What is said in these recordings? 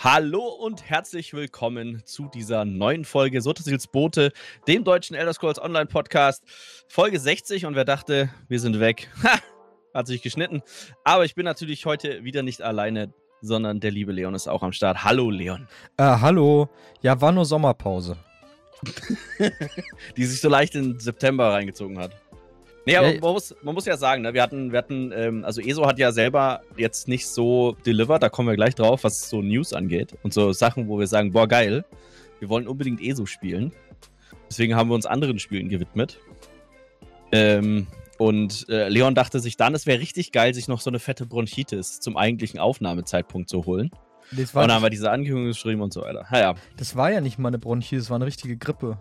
Hallo und herzlich willkommen zu dieser neuen Folge Sotesils Bote, dem deutschen Elder Scrolls Online Podcast. Folge 60 und wer dachte, wir sind weg, ha, hat sich geschnitten. Aber ich bin natürlich heute wieder nicht alleine, sondern der liebe Leon ist auch am Start. Hallo Leon. Äh, hallo. Ja, war nur Sommerpause. Die sich so leicht in September reingezogen hat. Nee, aber man muss, man muss ja sagen, ne, wir hatten, wir hatten, ähm, also ESO hat ja selber jetzt nicht so delivered, da kommen wir gleich drauf, was so News angeht und so Sachen, wo wir sagen, boah, geil, wir wollen unbedingt ESO spielen. Deswegen haben wir uns anderen Spielen gewidmet. Ähm, und äh, Leon dachte sich dann, es wäre richtig geil, sich noch so eine fette Bronchitis zum eigentlichen Aufnahmezeitpunkt zu holen. und dann haben wir diese Ankündigung geschrieben und so weiter. Ja, Das war ja nicht mal eine Bronchitis, das war eine richtige Grippe.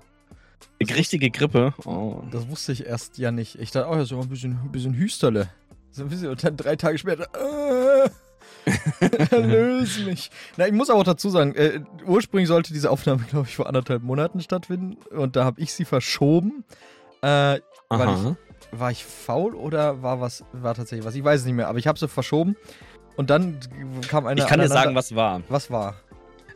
Eine richtige Grippe. Oh. Das wusste ich erst ja nicht. Ich dachte, oh, das ist ein bisschen, ein bisschen Hüsterle. So ein bisschen, und dann drei Tage später, äh, Erlöse mich. Na, ich muss auch dazu sagen, äh, ursprünglich sollte diese Aufnahme, glaube ich, vor anderthalb Monaten stattfinden. Und da habe ich sie verschoben. Äh, ich, war ich faul oder war was, war tatsächlich was? Ich weiß es nicht mehr, aber ich habe sie verschoben. Und dann kam eine. Ich kann dir sagen, was war. Was war?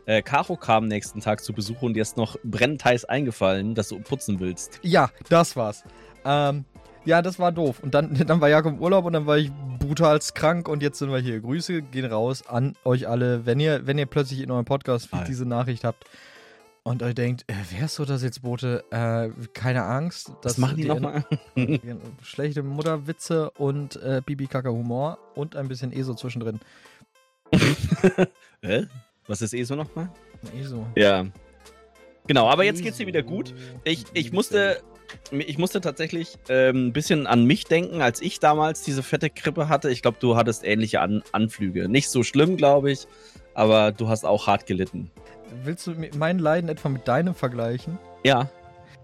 Äh, Caro kam nächsten Tag zu Besuch und dir ist noch brennend heiß eingefallen, dass du putzen willst. Ja, das war's. Ähm, ja, das war doof. Und dann, dann war Jakob im Urlaub und dann war ich brutal krank und jetzt sind wir hier. Grüße gehen raus an euch alle. Wenn ihr, wenn ihr plötzlich in eurem Podcast diese Nachricht habt und euch denkt, äh, wer ist so das jetzt Bote? Äh, keine Angst. Was machen die, die nochmal? schlechte Mutterwitze und äh, Bibi-Kaka-Humor und ein bisschen ESO zwischendrin. Hä? Was ist ESO nochmal? ESO. Ja. Genau, aber jetzt geht's dir wieder gut. Ich, ich musste. Ich musste tatsächlich ähm, ein bisschen an mich denken, als ich damals diese fette Krippe hatte. Ich glaube, du hattest ähnliche an Anflüge. Nicht so schlimm, glaube ich, aber du hast auch hart gelitten. Willst du mein Leiden etwa mit deinem vergleichen? Ja.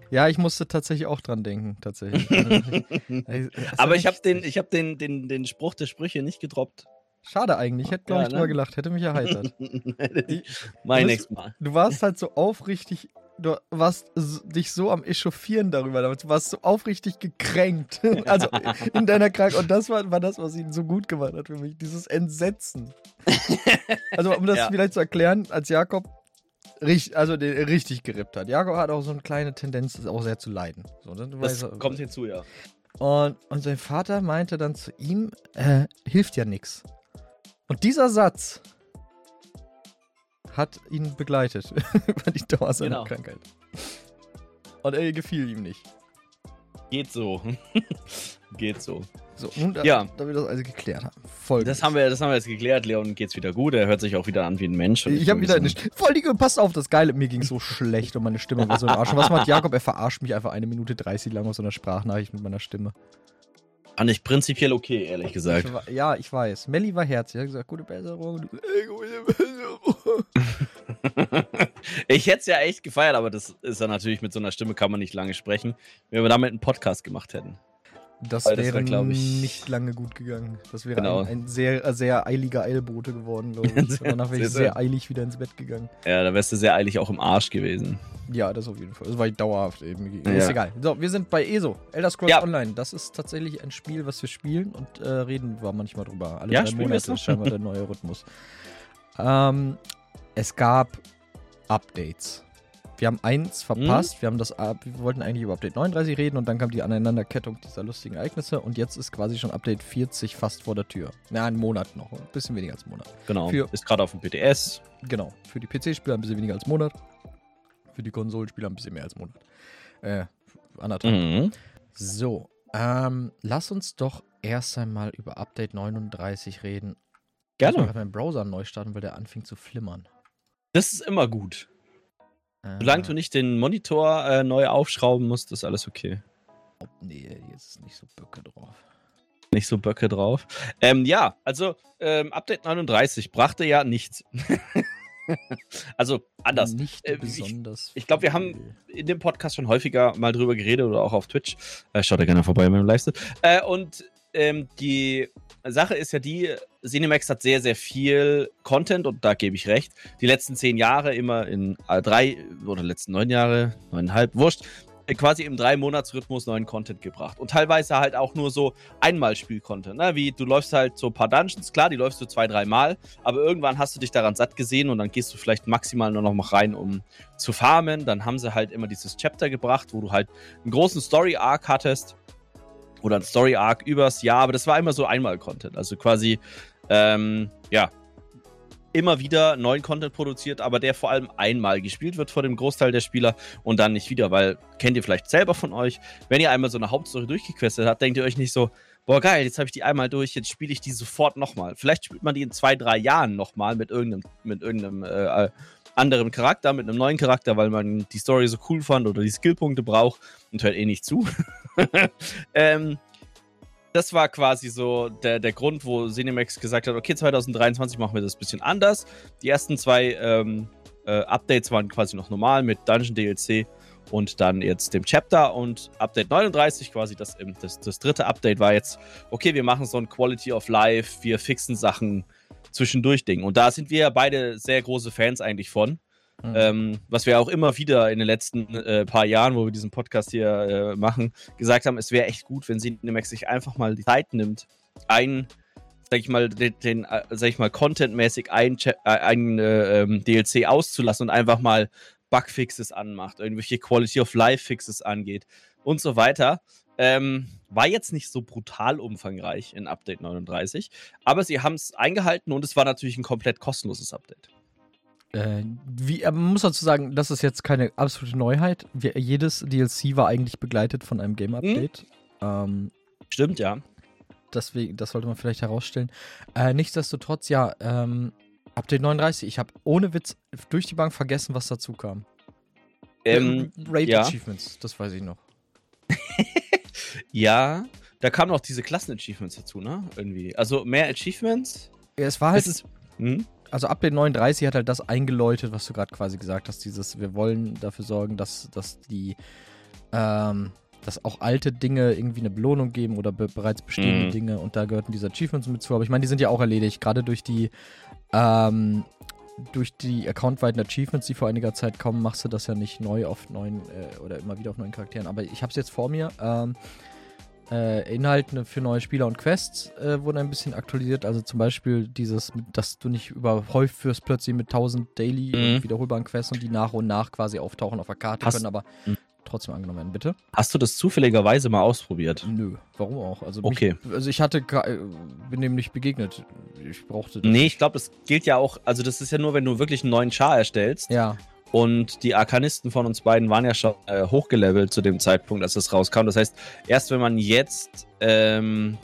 Ja, ich musste tatsächlich auch dran denken, tatsächlich. aber ich habe den, ich hab den, den, den Spruch der Sprüche nicht gedroppt. Schade eigentlich. Ich hätte, glaube ja, ich, drüber ne? gelacht. Hätte mich erheitert. mein nächstes Mal. Du warst halt so aufrichtig. Du warst dich so am Echauffieren darüber. Du warst so aufrichtig gekränkt. also in deiner Krankheit. Und das war, war das, was ihn so gut gemacht hat für mich. Dieses Entsetzen. Also, um das ja. vielleicht zu erklären, als Jakob richtig, also den, richtig gerippt hat. Jakob hat auch so eine kleine Tendenz, auch sehr zu leiden. So, ne? das weißt, kommt hinzu, ja. Und, und sein Vater meinte dann zu ihm, äh, hilft ja nichts. Und dieser Satz hat ihn begleitet über die Dauer seiner genau. Krankheit. Und er gefiel ihm nicht. Geht so. Geht so. So, nun, da, ja. da wir das alles geklärt haben. Voll das haben, wir, das haben wir jetzt geklärt. Leon geht's wieder gut. Er hört sich auch wieder an wie ein Mensch. Ich, ich habe wieder eine Voll die Passt auf, das Geile. Mir ging so schlecht und meine Stimme war so im Arsch. Und was macht Jakob? Er verarscht mich einfach eine Minute 30 lang aus so einer Sprachnachricht mit meiner Stimme. Fand ich prinzipiell okay, ehrlich gesagt. Ich, ja, ich weiß. Melly war herzlich. Er hat gesagt, gute Besserung. Gute Besserung. ich hätte es ja echt gefeiert, aber das ist ja natürlich mit so einer Stimme kann man nicht lange sprechen, wenn wir damit einen Podcast gemacht hätten. Das Weil wäre, glaube ich, nicht lange gut gegangen. Das wäre genau. ein, ein, sehr, sehr eiliger Eilbote geworden, glaube ich. Danach wäre ich sehr, sehr eilig wieder ins Bett gegangen. Ja, da wärst du sehr eilig auch im Arsch gewesen. Ja, das auf jeden Fall. Das war dauerhaft eben. Ja. Ist egal. So, wir sind bei ESO, Elder Scrolls ja. Online. Das ist tatsächlich ein Spiel, was wir spielen und äh, reden wir manchmal drüber. Alle ja, drei Monate ist scheinbar der neue Rhythmus. Ähm, es gab Updates. Wir haben eins verpasst. Mhm. Wir, haben das, wir wollten eigentlich über Update 39 reden und dann kam die Aneinanderkettung dieser lustigen Ereignisse und jetzt ist quasi schon Update 40 fast vor der Tür. Na, ein Monat noch. Ein bisschen weniger als ein Monat. Genau. Für, ist gerade auf dem PTS. Genau. Für die PC-Spieler ein bisschen weniger als ein Monat. Für die Konsolenspieler ein bisschen mehr als ein Monat. Äh, anderthalb. Mhm. So. Ähm, lass uns doch erst einmal über Update 39 reden. Gerne. Ich muss meinen Browser neu starten, weil der anfing zu flimmern. Das ist immer gut. Solange du nicht den Monitor äh, neu aufschrauben musst, ist alles okay. Oh, nee, jetzt ist nicht so Böcke drauf. Nicht so Böcke drauf. Ähm, ja, also ähm, Update 39 brachte ja nichts. also anders. Nicht äh, besonders. Ich, ich glaube, wir haben in dem Podcast schon häufiger mal drüber geredet oder auch auf Twitch. Äh, schaut da gerne vorbei in meinem Livestream. Äh, und ähm, die Sache ist ja die, Cinemax hat sehr, sehr viel Content und da gebe ich recht. Die letzten zehn Jahre immer in äh, drei oder letzten neun Jahre, neuneinhalb, wurscht, quasi im Drei-Monats-Rhythmus neuen Content gebracht. Und teilweise halt auch nur so Einmal-Spiel-Content. Ne? Wie du läufst halt so ein paar Dungeons, klar, die läufst du zwei, dreimal, aber irgendwann hast du dich daran satt gesehen und dann gehst du vielleicht maximal nur noch mal rein, um zu farmen. Dann haben sie halt immer dieses Chapter gebracht, wo du halt einen großen Story-Arc hattest. Oder ein Story-Arc übers Jahr, aber das war immer so Einmal-Content. Also quasi, ähm, ja, immer wieder neuen Content produziert, aber der vor allem einmal gespielt wird vor dem Großteil der Spieler und dann nicht wieder, weil kennt ihr vielleicht selber von euch, wenn ihr einmal so eine Hauptstory durchgequestet habt, denkt ihr euch nicht so, boah geil, jetzt habe ich die einmal durch, jetzt spiele ich die sofort nochmal. Vielleicht spielt man die in zwei, drei Jahren nochmal mit irgendeinem, mit irgendeinem äh, anderen Charakter, mit einem neuen Charakter, weil man die Story so cool fand oder die Skillpunkte braucht und hört eh nicht zu. ähm, das war quasi so der, der Grund, wo Cinemax gesagt hat, okay, 2023 machen wir das ein bisschen anders. Die ersten zwei ähm, äh, Updates waren quasi noch normal mit Dungeon DLC und dann jetzt dem Chapter und Update 39, quasi das, das, das dritte Update war jetzt, okay, wir machen so ein Quality of Life, wir fixen Sachen zwischendurch Ding. Und da sind wir ja beide sehr große Fans eigentlich von. Mhm. Ähm, was wir auch immer wieder in den letzten äh, paar Jahren, wo wir diesen Podcast hier äh, machen, gesagt haben, es wäre echt gut, wenn Cinemax sich einfach mal die Zeit nimmt, ein, sag ich mal, den, den äh, sag ich mal, contentmäßig ein, äh, ein äh, ähm, DLC auszulassen und einfach mal Bugfixes anmacht, irgendwelche Quality of Life Fixes angeht und so weiter. Ähm, war jetzt nicht so brutal umfangreich in Update 39, aber sie haben es eingehalten und es war natürlich ein komplett kostenloses Update. Äh, wie, man muss dazu sagen, das ist jetzt keine absolute Neuheit. Wir, jedes DLC war eigentlich begleitet von einem Game-Update. Mhm. Ähm, Stimmt, ja. Deswegen, das sollte man vielleicht herausstellen. Äh, nichtsdestotrotz, ja, ähm, Update 39. Ich habe ohne Witz durch die Bank vergessen, was dazu kam. Ähm, Raid ja. Achievements, das weiß ich noch. ja, da kamen auch diese Klassen-Achievements dazu, ne? Irgendwie. Also mehr Achievements. Ja, es war halt. Es ist, hm? Also Update 39 hat halt das eingeläutet, was du gerade quasi gesagt hast, dieses, wir wollen dafür sorgen, dass, dass die, ähm, dass auch alte Dinge irgendwie eine Belohnung geben oder be bereits bestehende mhm. Dinge und da gehörten diese Achievements mit zu, aber ich meine, die sind ja auch erledigt, gerade durch die, ähm, durch die accountweiten Achievements, die vor einiger Zeit kommen, machst du das ja nicht neu auf neuen äh, oder immer wieder auf neuen Charakteren, aber ich habe es jetzt vor mir, ähm, äh, Inhalte für neue Spieler und Quests äh, wurden ein bisschen aktualisiert. Also zum Beispiel dieses, dass du nicht überhäuft wirst plötzlich mit 1000 Daily mhm. wiederholbaren Quests und die nach und nach quasi auftauchen auf der Karte Hast, können, aber mhm. trotzdem angenommen werden, bitte. Hast du das zufälligerweise mal ausprobiert? Nö, warum auch? Also okay. Mich, also ich hatte, bin dem nicht begegnet. Ich brauchte das. Nee, ich glaube, das gilt ja auch, also das ist ja nur, wenn du wirklich einen neuen Char erstellst. Ja. Und die Arkanisten von uns beiden waren ja schon äh, hochgelevelt zu dem Zeitpunkt, als das rauskam. Das heißt, erst wenn man jetzt ähm,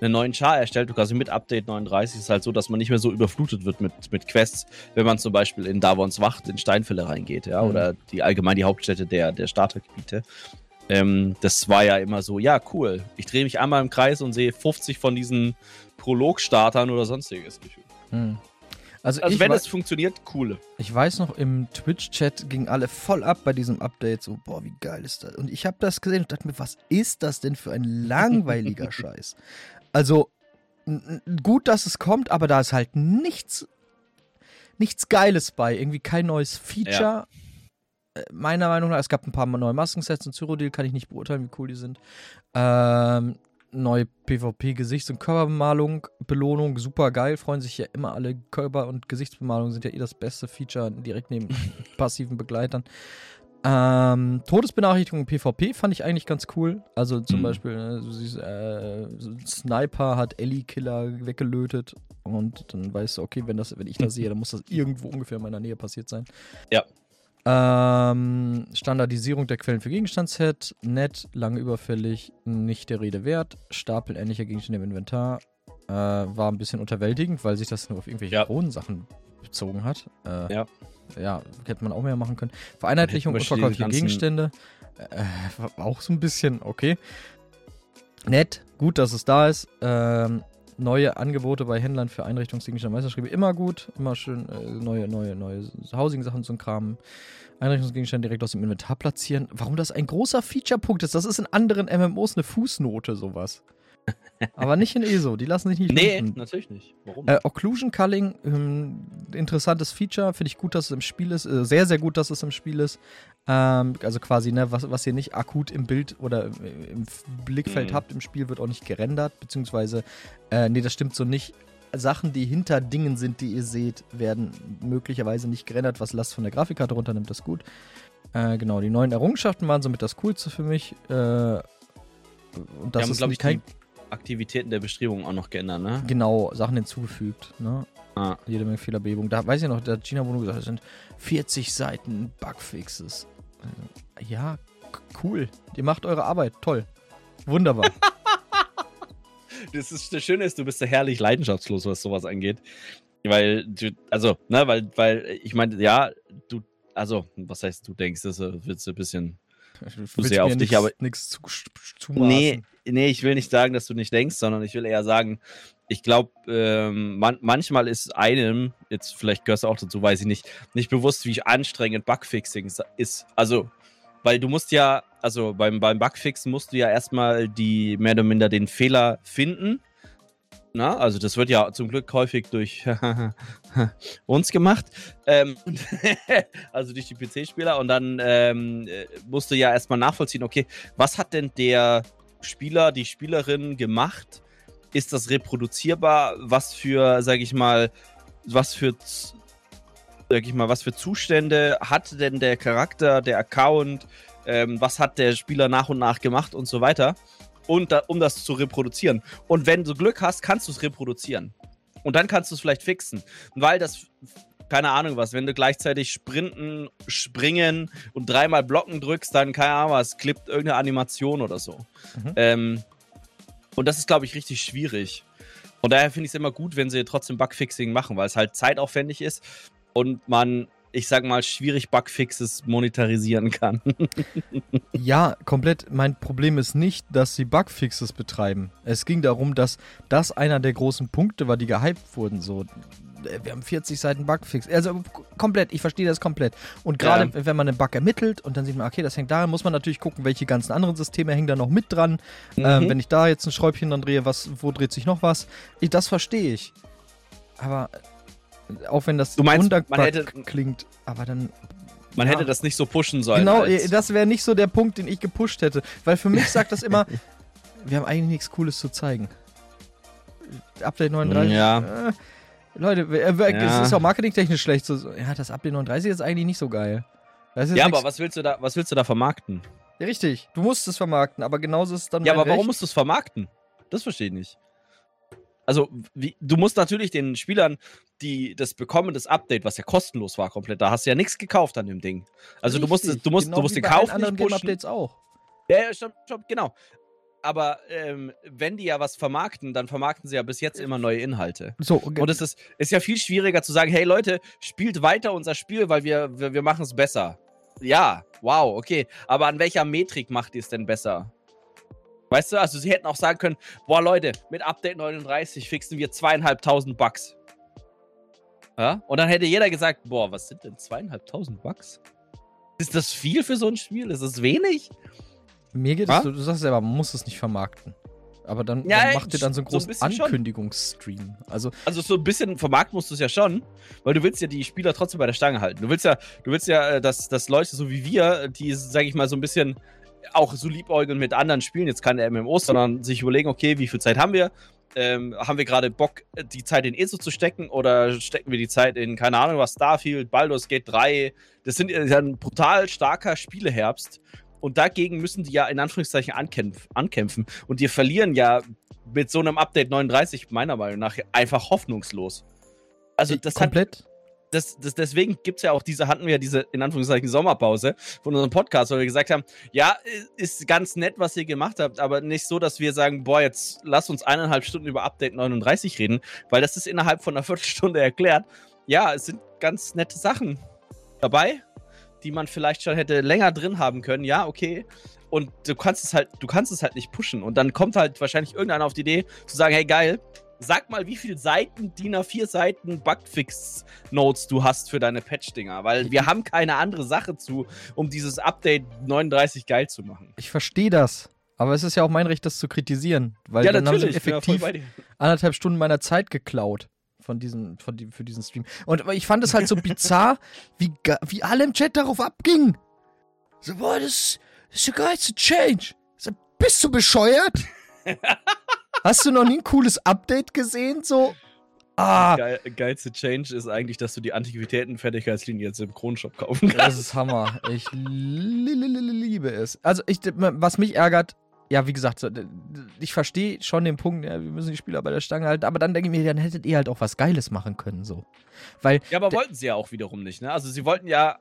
einen neuen Char erstellt, quasi mit Update 39, ist es halt so, dass man nicht mehr so überflutet wird mit, mit Quests, wenn man zum Beispiel in Davons Wacht in Steinfälle reingeht, ja, mhm. oder die allgemein die Hauptstädte der, der Startergebiete. Ähm, das war ja immer so, ja, cool. Ich drehe mich einmal im Kreis und sehe 50 von diesen Prolog-Startern oder sonstiges Gefühl. Mhm. Also, also wenn es funktioniert, cool. Ich weiß noch, im Twitch-Chat gingen alle voll ab bei diesem Update. So, boah, wie geil ist das? Und ich habe das gesehen und dachte mir, was ist das denn für ein langweiliger Scheiß? Also, gut, dass es kommt, aber da ist halt nichts, nichts Geiles bei. Irgendwie kein neues Feature. Ja. Äh, meiner Meinung nach, es gab ein paar neue Maskensets und Cyrodiil, kann ich nicht beurteilen, wie cool die sind. Ähm, neue PvP-Gesichts- und Körperbemalung, Belohnung, super geil. Freuen sich ja immer alle. Körper- und Gesichtsbemalung sind ja eh das beste Feature direkt neben passiven Begleitern. Ähm, Todesbenachrichtigung PvP fand ich eigentlich ganz cool. Also zum mhm. Beispiel, ne, du siehst, äh, Sniper hat Ellie-Killer weggelötet und dann weißt du, okay, wenn, das, wenn ich das sehe, dann muss das irgendwo ungefähr in meiner Nähe passiert sein. Ja. Ähm, Standardisierung der Quellen für Gegenstandsset, nett, lange überfällig, nicht der Rede wert. Stapel ähnlicher Gegenstände im Inventar. Äh, war ein bisschen unterwältigend, weil sich das nur auf irgendwelche ja. Sachen bezogen hat. Äh, ja. Ja, hätte man auch mehr machen können. Vereinheitlichung unverkäuflicher Gegenstände. Äh, auch so ein bisschen, okay. Nett, gut, dass es da ist. Ähm, neue Angebote bei Händlern für Einrichtungsgegenstände Meisterschriebe immer gut, immer schön äh, neue, neue, neue Housing-Sachen zum Kram. Einrichtungsgegenstände direkt aus dem Inventar platzieren. Warum das ein großer Feature-Punkt ist, das ist in anderen MMOs eine Fußnote, sowas. Aber nicht in ESO, die lassen sich nicht Nee, finden. natürlich nicht. Warum? Äh, Occlusion Culling, ähm, interessantes Feature, finde ich gut, dass es im Spiel ist. Äh, sehr, sehr gut, dass es im Spiel ist. Ähm, also quasi, ne, was, was ihr nicht akut im Bild oder im Blickfeld mhm. habt im Spiel, wird auch nicht gerendert, beziehungsweise, äh, nee, das stimmt so nicht. Sachen, die hinter Dingen sind, die ihr seht, werden möglicherweise nicht gerendert, was Last von der Grafikkarte runternimmt, das ist gut. Äh, genau, die neuen Errungenschaften waren somit das Coolste für mich. Äh, und das haben, ist, ich, kein... Aktivitäten der Beschreibung auch noch geändert, ne? Genau, Sachen hinzugefügt, ne? Ah. Jede Menge Fehlerbehebung. Da weiß ich noch, da hat Gina Bono gesagt, es sind 40 Seiten Bugfixes. Äh, ja, cool. Ihr macht eure Arbeit. Toll. Wunderbar. das ist das Schöne ist, du bist ja herrlich leidenschaftslos, was sowas angeht. Weil du, also, ne, weil, weil, ich meine, ja, du, also, was heißt, du denkst, das wird ein bisschen zu sehr auf dich, aber nichts zu, zu Nee, nee, ich will nicht sagen, dass du nicht denkst, sondern ich will eher sagen, ich glaube, ähm, man, manchmal ist einem, jetzt vielleicht gehörst du auch dazu, weiß ich nicht, nicht bewusst, wie anstrengend Bugfixing ist. Also, weil du musst ja, also beim, beim Bugfixen musst du ja erstmal die mehr oder minder den Fehler finden na, also das wird ja zum Glück häufig durch uns gemacht. Ähm, also durch die PC-Spieler. Und dann ähm, musst du ja erstmal nachvollziehen, okay, was hat denn der Spieler, die Spielerin gemacht? Ist das reproduzierbar? Was für, sag ich mal, was für sag ich mal, was für Zustände hat denn der Charakter, der Account, ähm, was hat der Spieler nach und nach gemacht und so weiter und da, um das zu reproduzieren. Und wenn du Glück hast, kannst du es reproduzieren. Und dann kannst du es vielleicht fixen. Weil das, keine Ahnung was, wenn du gleichzeitig sprinten, springen und dreimal blocken drückst, dann, keine Ahnung was, klippt irgendeine Animation oder so. Mhm. Ähm, und das ist, glaube ich, richtig schwierig. Und daher finde ich es immer gut, wenn sie trotzdem Bugfixing machen, weil es halt zeitaufwendig ist und man ich sag mal, schwierig Bugfixes monetarisieren kann. ja, komplett. Mein Problem ist nicht, dass sie Bugfixes betreiben. Es ging darum, dass das einer der großen Punkte war, die gehypt wurden. So, äh, wir haben 40 Seiten Bugfix. Also komplett, ich verstehe das komplett. Und gerade ja. wenn man einen Bug ermittelt und dann sieht man, okay, das hängt da, muss man natürlich gucken, welche ganzen anderen Systeme hängen da noch mit dran. Mhm. Ähm, wenn ich da jetzt ein Schräubchen dann drehe, was, wo dreht sich noch was? Ich, das verstehe ich. Aber auch wenn das du meinst, man hätte, klingt, aber dann. Man ja. hätte das nicht so pushen sollen. Genau, das wäre nicht so der Punkt, den ich gepusht hätte. Weil für mich sagt das immer, wir haben eigentlich nichts Cooles zu zeigen. Update 39. Ja. Äh, Leute, äh, ja. es ist auch marketingtechnisch schlecht. So, ja, das Update 39 ist eigentlich nicht so geil. ja, aber was willst, du da, was willst du da vermarkten? Ja, richtig, du musst es vermarkten, aber genauso ist es dann. Ja, aber Recht. warum musst du es vermarkten? Das verstehe ich nicht. Also, wie, du musst natürlich den Spielern, die das bekommen, das Update, was ja kostenlos war, komplett, da hast du ja nichts gekauft an dem Ding. Also, Richtig, du musst, du musst, genau du musst den Kauf nicht pushen. Updates auch. Ja, ja, stopp, stopp, genau. Aber ähm, wenn die ja was vermarkten, dann vermarkten sie ja bis jetzt immer neue Inhalte. So, okay. Und es ist, ist ja viel schwieriger zu sagen, hey Leute, spielt weiter unser Spiel, weil wir, wir, wir machen es besser. Ja, wow, okay. Aber an welcher Metrik macht ihr es denn besser? Weißt du, also sie hätten auch sagen können, boah Leute, mit Update 39 fixen wir zweieinhalbtausend Bugs. Ja? Und dann hätte jeder gesagt, boah, was sind denn zweieinhalbtausend Bugs? Ist das viel für so ein Spiel? Ist das wenig? Mir geht es, du, du sagst selber, man muss es nicht vermarkten. Aber dann, ja, dann macht ihr dann so einen großen so ein Ankündigungsstream. Also, also so ein bisschen vermarkten musst du es ja schon, weil du willst ja die Spieler trotzdem bei der Stange halten. Du willst ja, du willst ja, äh, dass, dass Leute so wie wir, die, sag ich mal, so ein bisschen auch so liebäugeln mit anderen Spielen, jetzt keine MMOs, sondern sich überlegen, okay, wie viel Zeit haben wir? Ähm, haben wir gerade Bock, die Zeit in ESO zu stecken oder stecken wir die Zeit in, keine Ahnung was, Starfield, Baldur's Gate 3? Das sind ja ein brutal starker Spieleherbst und dagegen müssen die ja in Anführungszeichen ankämpf ankämpfen und die verlieren ja mit so einem Update 39 meiner Meinung nach einfach hoffnungslos. Also das komplett. Hat, das, das, deswegen gibt es ja auch diese, hatten wir ja diese, in Anführungszeichen, Sommerpause von unserem Podcast, wo wir gesagt haben, ja, ist ganz nett, was ihr gemacht habt, aber nicht so, dass wir sagen, boah, jetzt lass uns eineinhalb Stunden über Update 39 reden, weil das ist innerhalb von einer Viertelstunde erklärt. Ja, es sind ganz nette Sachen dabei, die man vielleicht schon hätte länger drin haben können, ja, okay. Und du kannst es halt, du kannst es halt nicht pushen. Und dann kommt halt wahrscheinlich irgendeiner auf die Idee zu sagen, hey geil, Sag mal, wie viele Seiten, DIN A4 Seiten Bugfix-Notes du hast für deine Patch-Dinger, weil wir haben keine andere Sache zu, um dieses Update 39 geil zu machen. Ich verstehe das. Aber es ist ja auch mein Recht, das zu kritisieren. Weil ja, dann haben sie effektiv anderthalb Stunden meiner Zeit geklaut von diesem, von die, für diesen Stream. Und ich fand es halt so bizarr, wie, wie alle im Chat darauf abgingen. So, boah, das, das ist der geilste Change. So, bist du bescheuert? Hast du noch nie ein cooles Update gesehen? So, Ah. Geil, geilste Change ist eigentlich, dass du die Antiquitäten-Fertigkeitslinie jetzt im Kronshop kaufen kannst. Das ist Hammer. Ich liebe es. Also, ich, was mich ärgert, ja, wie gesagt, ich verstehe schon den Punkt, ja, wir müssen die Spieler bei der Stange halten, aber dann denke ich mir, dann hättet ihr halt auch was Geiles machen können, so. Weil. Ja, aber wollten sie ja auch wiederum nicht, ne? Also, sie wollten ja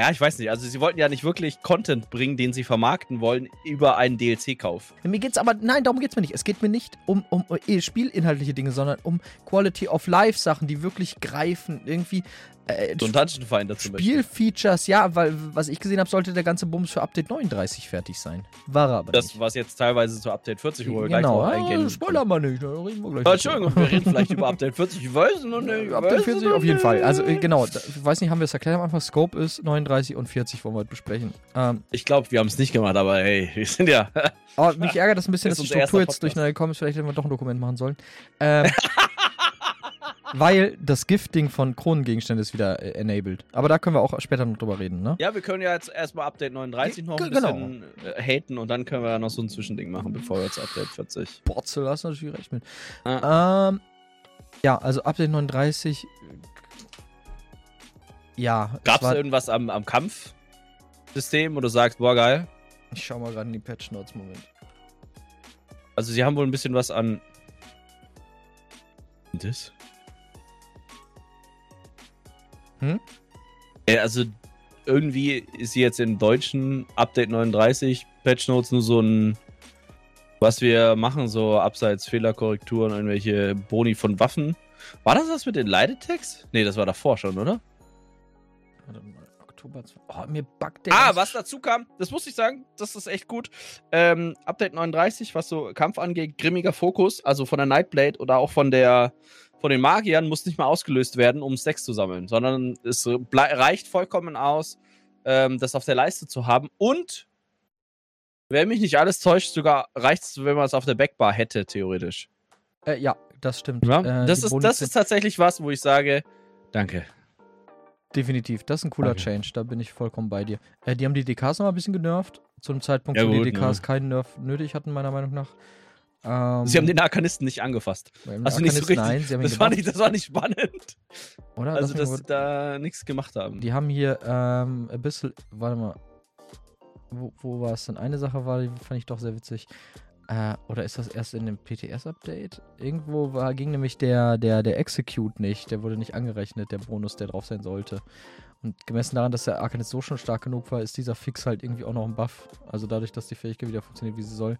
ja, ich weiß nicht. Also sie wollten ja nicht wirklich Content bringen, den sie vermarkten wollen, über einen DLC-Kauf. Mir geht's aber, nein, darum geht's mir nicht. Es geht mir nicht um, um, um spielinhaltliche Dinge, sondern um Quality of Life Sachen, die wirklich greifen. Irgendwie, äh, so ein Dungeon Finder zum Spielfeatures, ja, weil was ich gesehen habe, sollte der ganze Bums für Update 39 fertig sein. War er aber Das, nicht. was jetzt teilweise zu Update 40, wo wir genau. gleich noch ah, eingehen. Spoiler mal nicht, da reden wir gleich. Ah, Entschuldigung, wir reden vielleicht über Update 40, ich weiß noch nicht. Update 40 auf jeden Fall. Also äh, genau, ich weiß nicht, haben wir es erklärt am Anfang, Scope ist 39 und 40 wollen wir heute besprechen. Ähm, ich glaube, wir haben es nicht gemacht, aber hey, wir sind ja... aber mich ärgert das ein bisschen, das dass die Struktur jetzt durcheinander gekommen ist, vielleicht hätten wir doch ein Dokument machen sollen. Ähm, weil das Gifting von Kronengegenständen ist wieder äh, enabled. Aber da können wir auch später noch drüber reden, ne? Ja, wir können ja jetzt erstmal Update 39 noch ein genau. bisschen äh, haten und dann können wir ja noch so ein Zwischending machen, bevor wir jetzt Update 40. Borzel, hast du natürlich recht mit. Ah. Ähm, ja, also Update 39. Ja. Gab es irgendwas am, am Kampfsystem, wo du sagst, boah, geil? Ich schau mal gerade in die Patch Notes, Moment. Also, sie haben wohl ein bisschen was an. Das? Hm? Ja, also irgendwie ist sie jetzt im deutschen Update 39 Patch Notes nur so ein, was wir machen, so abseits Fehlerkorrekturen, irgendwelche Boni von Waffen. War das das mit den Leidetext? Nee, das war davor schon, oder? Warte mal. Oktober. Oh, mir buggt der. Ah, was dazu kam, das muss ich sagen, das ist echt gut. Ähm, Update 39, was so Kampf angeht, grimmiger Fokus, also von der Nightblade oder auch von der von den Magiern muss nicht mal ausgelöst werden, um Stacks zu sammeln, sondern es reicht vollkommen aus, ähm, das auf der Leiste zu haben. Und, wenn mich nicht alles täuscht, sogar reicht es, wenn man es auf der Backbar hätte, theoretisch. Äh, ja, das stimmt. Ja? Äh, das, ist, das ist tatsächlich was, wo ich sage, danke. Definitiv, das ist ein cooler okay. Change, da bin ich vollkommen bei dir. Äh, die haben die DKs noch mal ein bisschen genervt, zu einem Zeitpunkt, ja, wo gut, die DKs ne. keinen Nerf nötig hatten, meiner Meinung nach. Ähm, sie haben den Arkanisten nicht angefasst. Also nicht so richtig. Nein, sie haben das, war nicht, das war nicht spannend. Oder? Also, das dass sie da nichts gemacht haben. Die haben hier ähm, ein bisschen. Warte mal. Wo, wo war es denn? Eine Sache war, die fand ich doch sehr witzig. Äh, oder ist das erst in dem PTS-Update? Irgendwo war, ging nämlich der, der, der Execute nicht. Der wurde nicht angerechnet, der Bonus, der drauf sein sollte. Und gemessen daran, dass der Arcanist so schon stark genug war, ist dieser Fix halt irgendwie auch noch ein Buff. Also dadurch, dass die Fähigkeit wieder funktioniert, wie sie soll.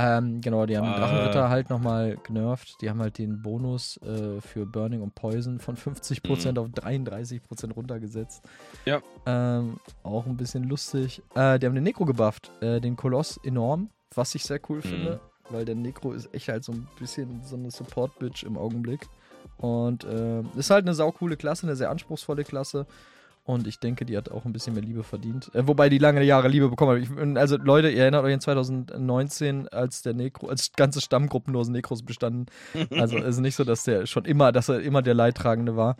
Ähm, genau, die haben den Drachenritter äh. halt nochmal genervt. Die haben halt den Bonus äh, für Burning und Poison von 50% mhm. auf 33% runtergesetzt. Ja. Ähm, auch ein bisschen lustig. Äh, die haben den Necro gebufft, äh, den Koloss enorm, was ich sehr cool mhm. finde, weil der Necro ist echt halt so ein bisschen so eine Support-Bitch im Augenblick. Und äh, ist halt eine saukoole Klasse, eine sehr anspruchsvolle Klasse. Und ich denke, die hat auch ein bisschen mehr Liebe verdient. Äh, wobei die lange Jahre Liebe bekommen hat. also Leute, ihr erinnert euch in 2019, als der Nekro, als ganze Stammgruppen nur aus Nekros bestanden. Also es ist nicht so, dass der schon immer, dass er immer der Leidtragende war.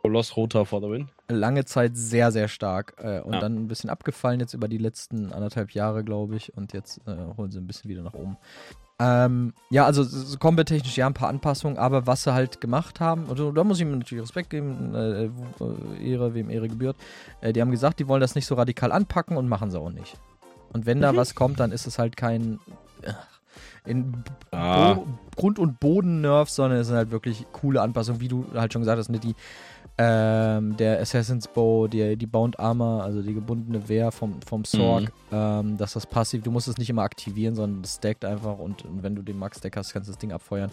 Koloss Roter for the win. Lange Zeit sehr, sehr stark. Äh, und ja. dann ein bisschen abgefallen jetzt über die letzten anderthalb Jahre, glaube ich. Und jetzt äh, holen sie ein bisschen wieder nach oben. Ähm, ja, also combat-technisch ja ein paar Anpassungen, aber was sie halt gemacht haben, also da muss ich mir natürlich Respekt geben, äh, äh, Ehre, wem Ehre gebührt. Äh, die haben gesagt, die wollen das nicht so radikal anpacken und machen sie auch nicht. Und wenn da mhm. was kommt, dann ist es halt kein äh, in ah. Grund- und Boden-Nerf, sondern es sind halt wirklich coole Anpassungen, wie du halt schon gesagt hast, ne, die ähm, der Assassin's Bow, die, die Bound Armor, also die gebundene Wehr vom, vom Sorg, mhm. ähm, dass das passiv, du musst es nicht immer aktivieren, sondern es stackt einfach und, und wenn du den Max-Stack hast, kannst du das Ding abfeuern.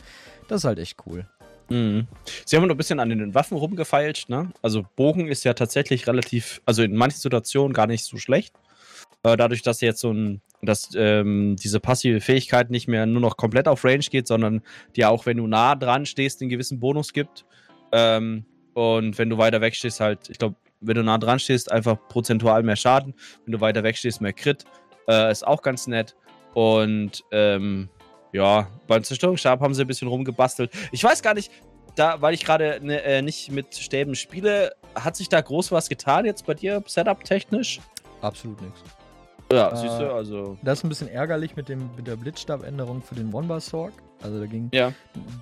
Das ist halt echt cool. Mhm. Sie haben noch ein bisschen an den Waffen rumgefeilscht, ne? Also Bogen ist ja tatsächlich relativ, also in manchen Situationen gar nicht so schlecht. Äh, dadurch, dass jetzt so ein, dass ähm, diese passive Fähigkeit nicht mehr nur noch komplett auf Range geht, sondern dir auch, wenn du nah dran stehst, einen gewissen Bonus gibt. Ähm, und wenn du weiter weg stehst, halt, ich glaube, wenn du nah dran stehst, einfach prozentual mehr Schaden. Wenn du weiter weg stehst, mehr Crit. Äh, ist auch ganz nett. Und ähm, ja, beim Zerstörungsstab haben sie ein bisschen rumgebastelt. Ich weiß gar nicht, da, weil ich gerade ne, äh, nicht mit Stäben spiele, hat sich da groß was getan jetzt bei dir, Setup-technisch? Absolut nichts. Ja, äh, siehst du, also. Das ist ein bisschen ärgerlich mit, dem, mit der Blitzstab-Änderung für den One-Bar-Sorg. Also da ging ja.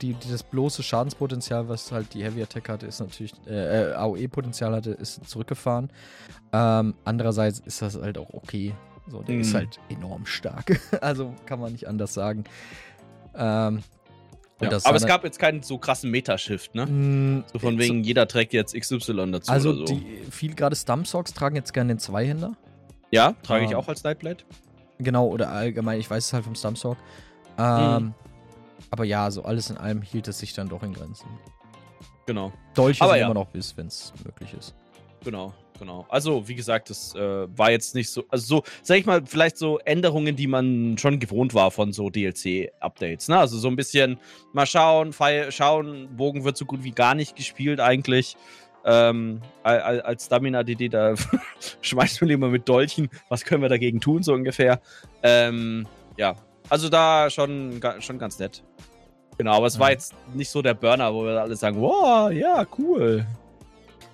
die, die, das bloße Schadenspotenzial, was halt die Heavy Attack hatte, ist natürlich, äh, äh AOE-Potenzial hatte, ist zurückgefahren. Ähm, andererseits ist das halt auch okay. So, der mhm. ist halt enorm stark. also kann man nicht anders sagen. Ähm, ja, aber es gab jetzt keinen so krassen Metashift, ne? Mm, so von wegen, so, jeder trägt jetzt XY dazu. Also, oder so. die, viel gerade Stumpsocks tragen jetzt gerne den Zweihänder. Ja, trage ähm, ich auch als Nightblade. Genau, oder allgemein, ich weiß es halt vom Stumpsock. Ähm, mhm. Aber ja, so alles in allem hielt es sich dann doch in Grenzen. Genau. Dolche aber ja. immer noch bis, wenn es möglich ist. Genau genau. Also, wie gesagt, das äh, war jetzt nicht so, also so, sag ich mal, vielleicht so Änderungen, die man schon gewohnt war von so DLC-Updates. Ne? Also so ein bisschen mal schauen, Pfeil, schauen, Bogen wird so gut wie gar nicht gespielt eigentlich. Ähm, als Stamina-DD, da schmeißt man immer mit Dolchen, was können wir dagegen tun, so ungefähr. Ähm, ja, also da schon, schon ganz nett. Genau, aber es ja. war jetzt nicht so der Burner, wo wir alle sagen, wow, ja, cool.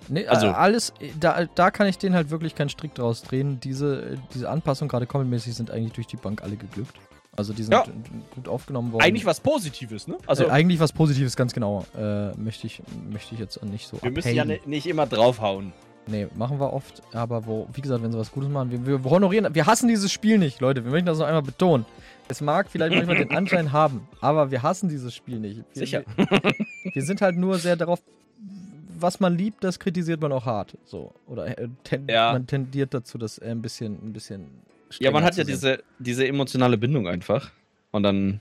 Nee, also alles, da, da kann ich den halt wirklich keinen Strick draus drehen. Diese, diese Anpassungen, gerade commentmäßig, sind eigentlich durch die Bank alle geglückt. Also die sind ja. gut aufgenommen worden. Eigentlich was Positives, ne? Also äh, eigentlich was Positives, ganz genau. Äh, möchte, ich, möchte ich jetzt nicht so Wir abhängen. müssen ja nicht immer draufhauen. Nee, machen wir oft, aber wo, wie gesagt, wenn sie was Gutes machen, wir, wir honorieren, wir hassen dieses Spiel nicht, Leute. Wir möchten das noch einmal betonen. Es mag vielleicht manchmal den Anschein haben, aber wir hassen dieses Spiel nicht. Wir, Sicher. Wir, wir, sind halt nur sehr darauf was man liebt, das kritisiert man auch hart. So. Oder äh, ten, ja. man tendiert dazu, das äh, ein bisschen, ein bisschen Ja, man hat ja diese, diese emotionale Bindung einfach. Und dann.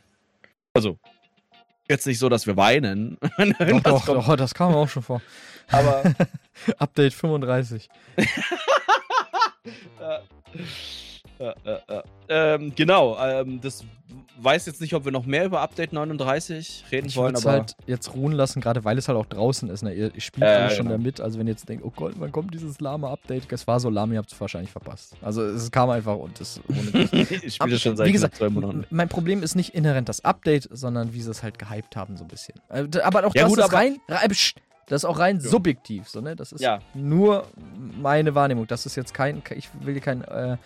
Also. Jetzt nicht so, dass wir weinen. doch, doch, doch, das kam auch schon vor. Aber. Update 35. ja. Ja, ja, ähm, genau, ähm, das weiß jetzt nicht, ob wir noch mehr über Update 39 reden ich wollen, aber. halt jetzt ruhen lassen, gerade weil es halt auch draußen ist. Ne? Ihr, spielt äh, schon genau. damit. Also, wenn ihr jetzt denkt, oh Gott, wann kommt dieses Lama-Update? Es war so Lama, ihr habt es wahrscheinlich verpasst. Also, es kam einfach und es. ich spiele schon seit wie gesagt, zwei Monaten. Mein Problem ist nicht inhärent das Update, sondern wie sie es halt gehypt haben, so ein bisschen. Äh, aber auch ja, das gut, ist rein. Das ist auch rein ja. subjektiv, so, ne? Das ist ja. nur meine Wahrnehmung. Das ist jetzt kein. Ich will hier kein. Äh,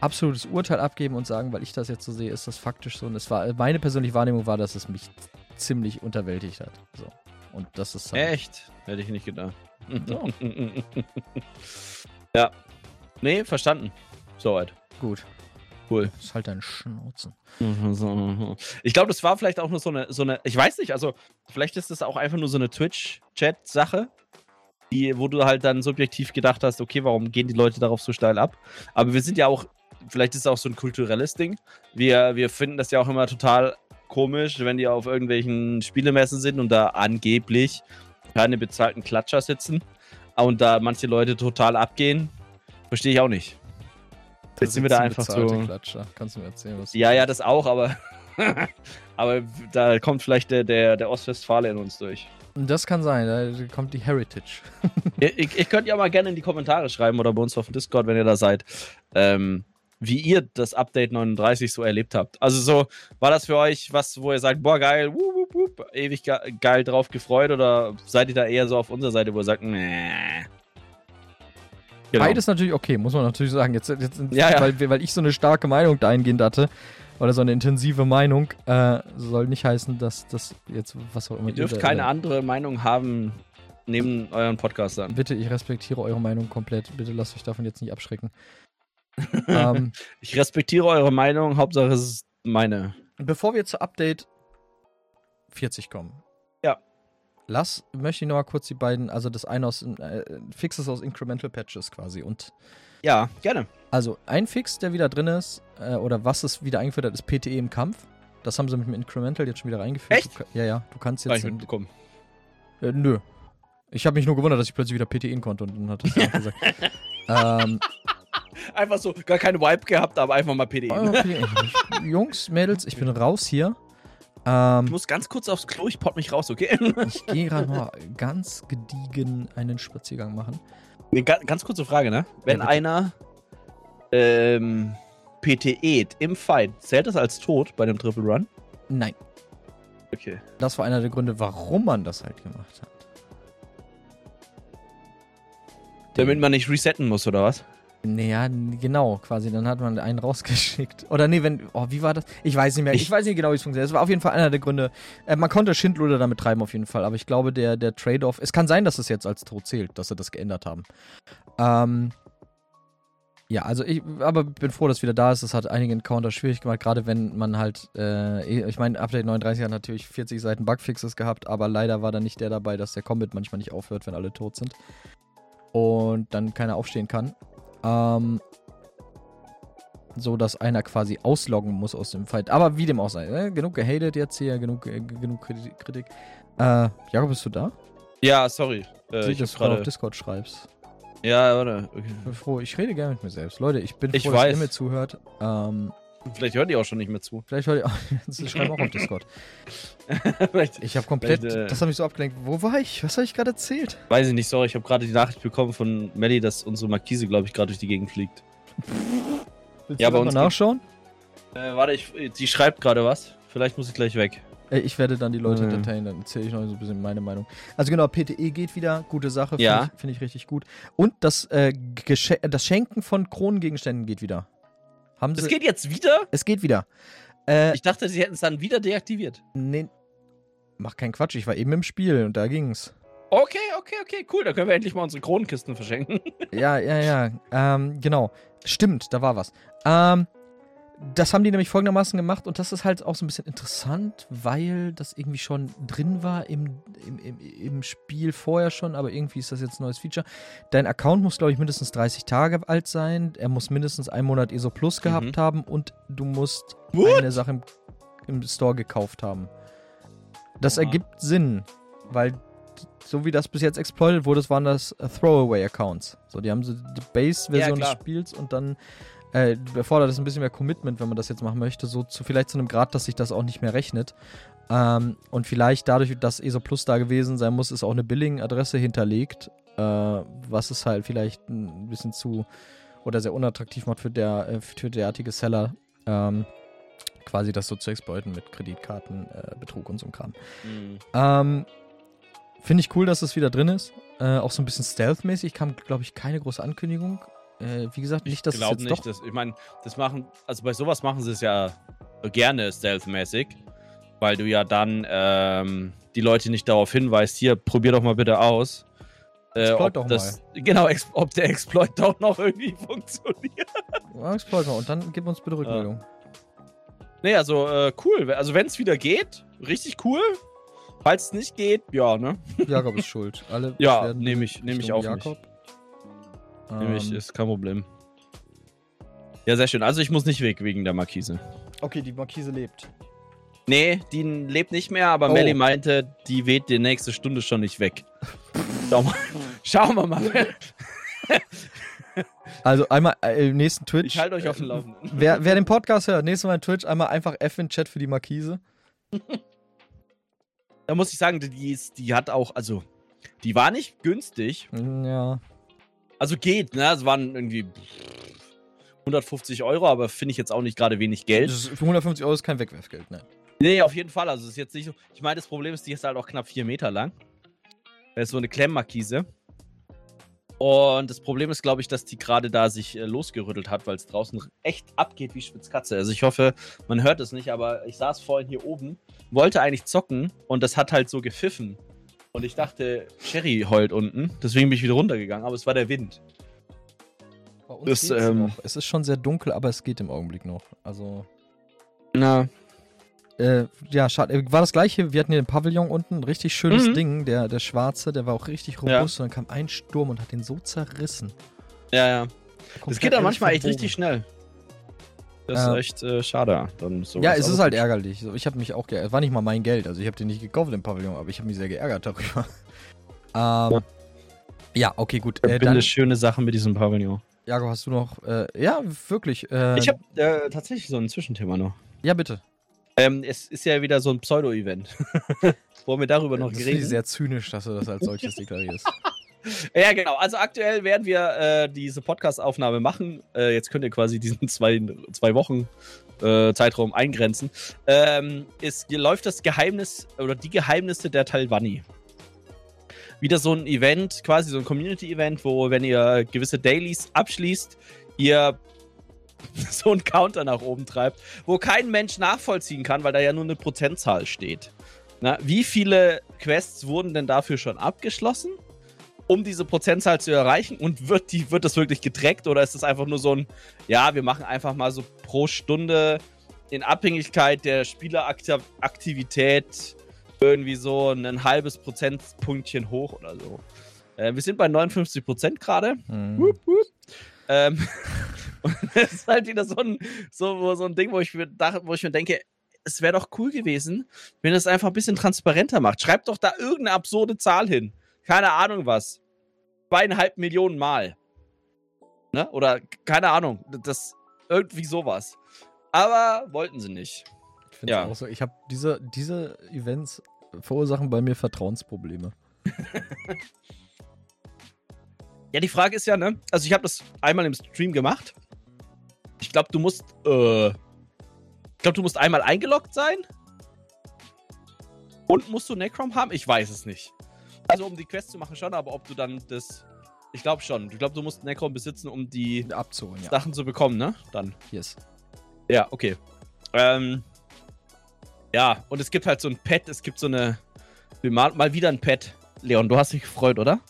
absolutes Urteil abgeben und sagen, weil ich das jetzt so sehe, ist das faktisch so. Und es war meine persönliche Wahrnehmung war, dass es mich ziemlich unterwältigt hat. So. Und das ist halt echt, hätte ich nicht gedacht. So. ja. Nee, verstanden. Soweit. Gut. Cool. Das ist halt dein Schnauzen. Ich glaube, das war vielleicht auch nur so eine, so eine, ich weiß nicht, also vielleicht ist das auch einfach nur so eine Twitch-Chat-Sache, wo du halt dann subjektiv gedacht hast, okay, warum gehen die Leute darauf so steil ab? Aber wir sind ja auch vielleicht ist es auch so ein kulturelles Ding. Wir, wir finden das ja auch immer total komisch, wenn die auf irgendwelchen Spielemessen sind und da angeblich keine bezahlten Klatscher sitzen und da manche Leute total abgehen. Verstehe ich auch nicht. Jetzt sind wir da einfach so. Klatscher. Kannst du mir erzählen, was Ja, ja, das auch, aber. aber da kommt vielleicht der, der, der Ostwestfale in uns durch. Das kann sein, da kommt die Heritage. ihr, ihr, könnt ja mal gerne in die Kommentare schreiben oder bei uns auf dem Discord, wenn ihr da seid. Ähm, wie ihr das Update 39 so erlebt habt. Also so, war das für euch was, wo ihr sagt, boah, geil, wup, wup, wup, ewig ge geil drauf gefreut oder seid ihr da eher so auf unserer Seite, wo ihr sagt, nee. Genau. Beides natürlich okay, muss man natürlich sagen. Jetzt, jetzt ja, ja. Weil, weil ich so eine starke Meinung dahingehend hatte, oder so eine intensive Meinung, äh, soll nicht heißen, dass das jetzt was auch immer. Ihr dürft keine andere Meinung haben neben euren Podcastern. Bitte, ich respektiere eure Meinung komplett. Bitte lasst euch davon jetzt nicht abschrecken ähm, ich respektiere eure Meinung, Hauptsache es ist meine. Bevor wir zu Update 40 kommen. Ja. Lass, möchte ich noch mal kurz die beiden, also das eine aus äh, Fixes aus Incremental Patches quasi und. Ja, gerne. Also ein Fix, der wieder drin ist, äh, oder was es wieder eingeführt hat, ist PTE im Kampf. Das haben sie mit dem Incremental jetzt schon wieder reingeführt. Echt? Du, ja, ja, du kannst jetzt. Ich mitbekommen. Äh, nö. Ich habe mich nur gewundert, dass ich plötzlich wieder PTE konnte und dann hat es gesagt. ähm, einfach so, gar keine Vibe gehabt, aber einfach mal PDE. Okay. Jungs, Mädels, ich bin raus hier. Ähm, ich muss ganz kurz aufs Klo, ich pott mich raus, okay? ich gehe gerade mal ganz gediegen einen Spaziergang machen. Nee, ganz, ganz kurze Frage, ne? Wenn ja, einer ähm, PTE im Fight, zählt das als tot bei dem Triple Run? Nein. Okay. Das war einer der Gründe, warum man das halt gemacht hat. Damit man nicht resetten muss, oder was? Naja, genau, quasi. Dann hat man einen rausgeschickt. Oder nee, wenn. Oh, wie war das? Ich weiß nicht mehr. Ich, ich weiß nicht genau, wie es funktioniert. Es war auf jeden Fall einer der Gründe. Äh, man konnte Schindluder damit treiben, auf jeden Fall. Aber ich glaube, der, der Trade-off. Es kann sein, dass es jetzt als tot zählt, dass sie das geändert haben. Ähm. Ja, also ich, aber bin froh, dass es wieder da ist. Das hat einige Encounter schwierig gemacht, gerade wenn man halt, äh, ich meine, Update 39 hat natürlich 40 Seiten Bugfixes gehabt, aber leider war da nicht der dabei, dass der Combat manchmal nicht aufhört, wenn alle tot sind. Und dann keiner aufstehen kann. Ähm, so dass einer quasi ausloggen muss aus dem Fight. Aber wie dem auch sei, ne? genug gehatet jetzt hier, genug, äh, genug Kritik. Äh, Jakob, bist du da? Ja, sorry. Äh, ich dass du gerade auf Discord schreibst. Ja, warte. Okay. Ich bin froh, ich rede gerne mit mir selbst. Leute, ich bin ich froh, weiß. dass ihr mir zuhört. Ähm, Vielleicht hört ihr auch schon nicht mehr zu. Vielleicht hört ihr auch. Sie schreiben auch auf Discord. ich habe komplett. Äh, das hat mich so abgelenkt. Wo war ich? Was habe ich gerade erzählt? Weiß ich nicht, sorry. Ich habe gerade die Nachricht bekommen von Melly, dass unsere Markise, glaube ich, gerade durch die Gegend fliegt. Willst ja, du mal nachschauen? Äh, warte, ich, die schreibt gerade was. Vielleicht muss ich gleich weg. Ich werde dann die Leute mhm. entertainen, dann erzähle ich noch so ein bisschen meine Meinung. Also genau, PTE geht wieder, gute Sache, finde ja. ich, find ich, richtig gut. Und das, äh, das Schenken von Kronengegenständen geht wieder. Haben sie, es geht jetzt wieder? Es geht wieder. Äh, ich dachte, sie hätten es dann wieder deaktiviert. Nee. Mach keinen Quatsch, ich war eben im Spiel und da ging's. Okay, okay, okay, cool. Da können wir endlich mal unsere Kronenkisten verschenken. ja, ja, ja. Ähm, genau. Stimmt, da war was. Ähm, das haben die nämlich folgendermaßen gemacht und das ist halt auch so ein bisschen interessant, weil das irgendwie schon drin war im, im, im, im Spiel vorher schon, aber irgendwie ist das jetzt ein neues Feature. Dein Account muss, glaube ich, mindestens 30 Tage alt sein, er muss mindestens einen Monat ESO Plus gehabt mhm. haben und du musst What? eine Sache im, im, Store gekauft haben. Das Oha. ergibt Sinn, weil so wie das bis jetzt exploited wurde, waren das Throwaway-Accounts. So, die haben so die Base-Version ja, des Spiels und dann äh, erfordert es ein bisschen mehr Commitment, wenn man das jetzt machen möchte, so zu vielleicht zu einem Grad, dass sich das auch nicht mehr rechnet. Ähm, und vielleicht dadurch, dass ESO Plus da gewesen sein muss, ist auch eine Billing-Adresse hinterlegt, äh, was es halt vielleicht ein bisschen zu oder sehr unattraktiv macht für, der, äh, für derartige Seller. Ähm, quasi das so zu exploiten mit Kreditkartenbetrug äh, und so einem Kram. Mhm. Ähm, Finde ich cool, dass es das wieder drin ist. Äh, auch so ein bisschen stealth-mäßig. Kam, glaube ich, keine große Ankündigung. Äh, wie gesagt, nicht, dass ich glaube nicht. Dass, ich meine, das machen, also bei sowas machen sie es ja gerne stealth-mäßig, weil du ja dann ähm, die Leute nicht darauf hinweist, hier, probier doch mal bitte aus. Äh, Exploit doch das, mal. Genau, ob der Exploit doch noch irgendwie funktioniert. Ja, Exploit mal und dann gib uns bitte Rückmeldung. Ja. Nee, also äh, cool. Also wenn es wieder geht, richtig cool. Falls es nicht geht, ja, ne? Jakob ist schuld. Alle ja, nehme ich, nehm ich auf Jakob. Mich. Nämlich ähm, ist kein Problem. Ja, sehr schön. Also ich muss nicht weg wegen der Markise. Okay, die Markise lebt. Nee, die lebt nicht mehr, aber oh. Melly meinte, die weht die nächste Stunde schon nicht weg. Schau mal. Schauen wir mal. Also einmal äh, nächsten Twitch. Ich halte euch auf dem Laufenden. Wer, wer den Podcast hört, nächstes Mal in Twitch einmal einfach F in Chat für die Markise. Da muss ich sagen, die, ist, die hat auch, also, die war nicht günstig. Ja. Also geht, ne? Es waren irgendwie 150 Euro, aber finde ich jetzt auch nicht gerade wenig Geld. Ist, für 150 Euro ist kein Wegwerfgeld, ne? Nee, auf jeden Fall. Also es ist jetzt nicht so. Ich meine, das Problem ist, die ist halt auch knapp 4 Meter lang. Das ist so eine Klemmmarkise. Und das Problem ist, glaube ich, dass die gerade da sich äh, losgerüttelt hat, weil es draußen echt abgeht wie Spitzkatze. Also ich hoffe, man hört es nicht, aber ich saß vorhin hier oben, wollte eigentlich zocken und das hat halt so gepfiffen. Und ich dachte, Cherry heult unten. Deswegen bin ich wieder runtergegangen, aber es war der Wind. Bei uns das, ähm, noch. Es ist schon sehr dunkel, aber es geht im Augenblick noch. Also. Na. Äh, ja, schade. Äh, war das gleiche, wir hatten hier den Pavillon unten, ein richtig schönes mhm. Ding, der, der schwarze, der war auch richtig robust ja. und dann kam ein Sturm und hat den so zerrissen. Ja, ja. Das geht dann manchmal echt richtig schnell. Das ist echt äh, schade. Dann ja, es ist halt ärgerlich. Ich habe mich auch geärgert. Es war nicht mal mein Geld. Also ich habe den nicht gekauft, den Pavillon, aber ich habe mich sehr geärgert darüber. ähm, ja. okay, gut. Äh, dann, schöne Sachen mit diesem Pavillon. Jago, hast du noch? Äh, ja, wirklich. Äh, ich habe äh, tatsächlich so ein Zwischenthema noch. Ja, bitte. Ähm, es ist ja wieder so ein Pseudo-Event. Wollen wir darüber noch das reden? Das ist sehr zynisch, dass du das als solches deklarierst. ja, genau. Also aktuell werden wir äh, diese Podcast-Aufnahme machen. Äh, jetzt könnt ihr quasi diesen zwei, zwei Wochen äh, Zeitraum eingrenzen. Ähm, ist, läuft das Geheimnis oder die Geheimnisse der Talvani. Wieder so ein Event, quasi so ein Community-Event, wo, wenn ihr gewisse Dailies abschließt, ihr so einen Counter nach oben treibt, wo kein Mensch nachvollziehen kann, weil da ja nur eine Prozentzahl steht. Na, wie viele Quests wurden denn dafür schon abgeschlossen, um diese Prozentzahl zu erreichen? Und wird, die, wird das wirklich getrackt oder ist das einfach nur so ein, ja, wir machen einfach mal so pro Stunde in Abhängigkeit der Spieleraktivität irgendwie so ein halbes Prozentpunktchen hoch oder so? Äh, wir sind bei 59 Prozent gerade. Mhm. Ähm, und das ist halt wieder so ein, so, so ein Ding, wo ich, mir dachte, wo ich mir denke, es wäre doch cool gewesen, wenn es einfach ein bisschen transparenter macht. Schreibt doch da irgendeine absurde Zahl hin. Keine Ahnung was. Zweieinhalb Millionen Mal. Ne? Oder keine Ahnung. Das irgendwie sowas. Aber wollten sie nicht. Ich finde ja. auch so. Ich habe diese, diese Events verursachen bei mir Vertrauensprobleme. ja, die Frage ist ja, ne? Also ich habe das einmal im Stream gemacht. Ich glaube, du musst äh, ich glaube, du musst einmal eingeloggt sein. Und musst du Necrom haben? Ich weiß es nicht. Also, um die Quest zu machen, schon, aber ob du dann das. Ich glaube schon. Ich glaube, du musst Necrom besitzen, um die abzuholen, ja. Sachen zu bekommen, ne? Dann. Yes. Ja, okay. Ähm. Ja, und es gibt halt so ein Pad, es gibt so eine. Mal, mal wieder ein Pad. Leon, du hast dich gefreut, oder?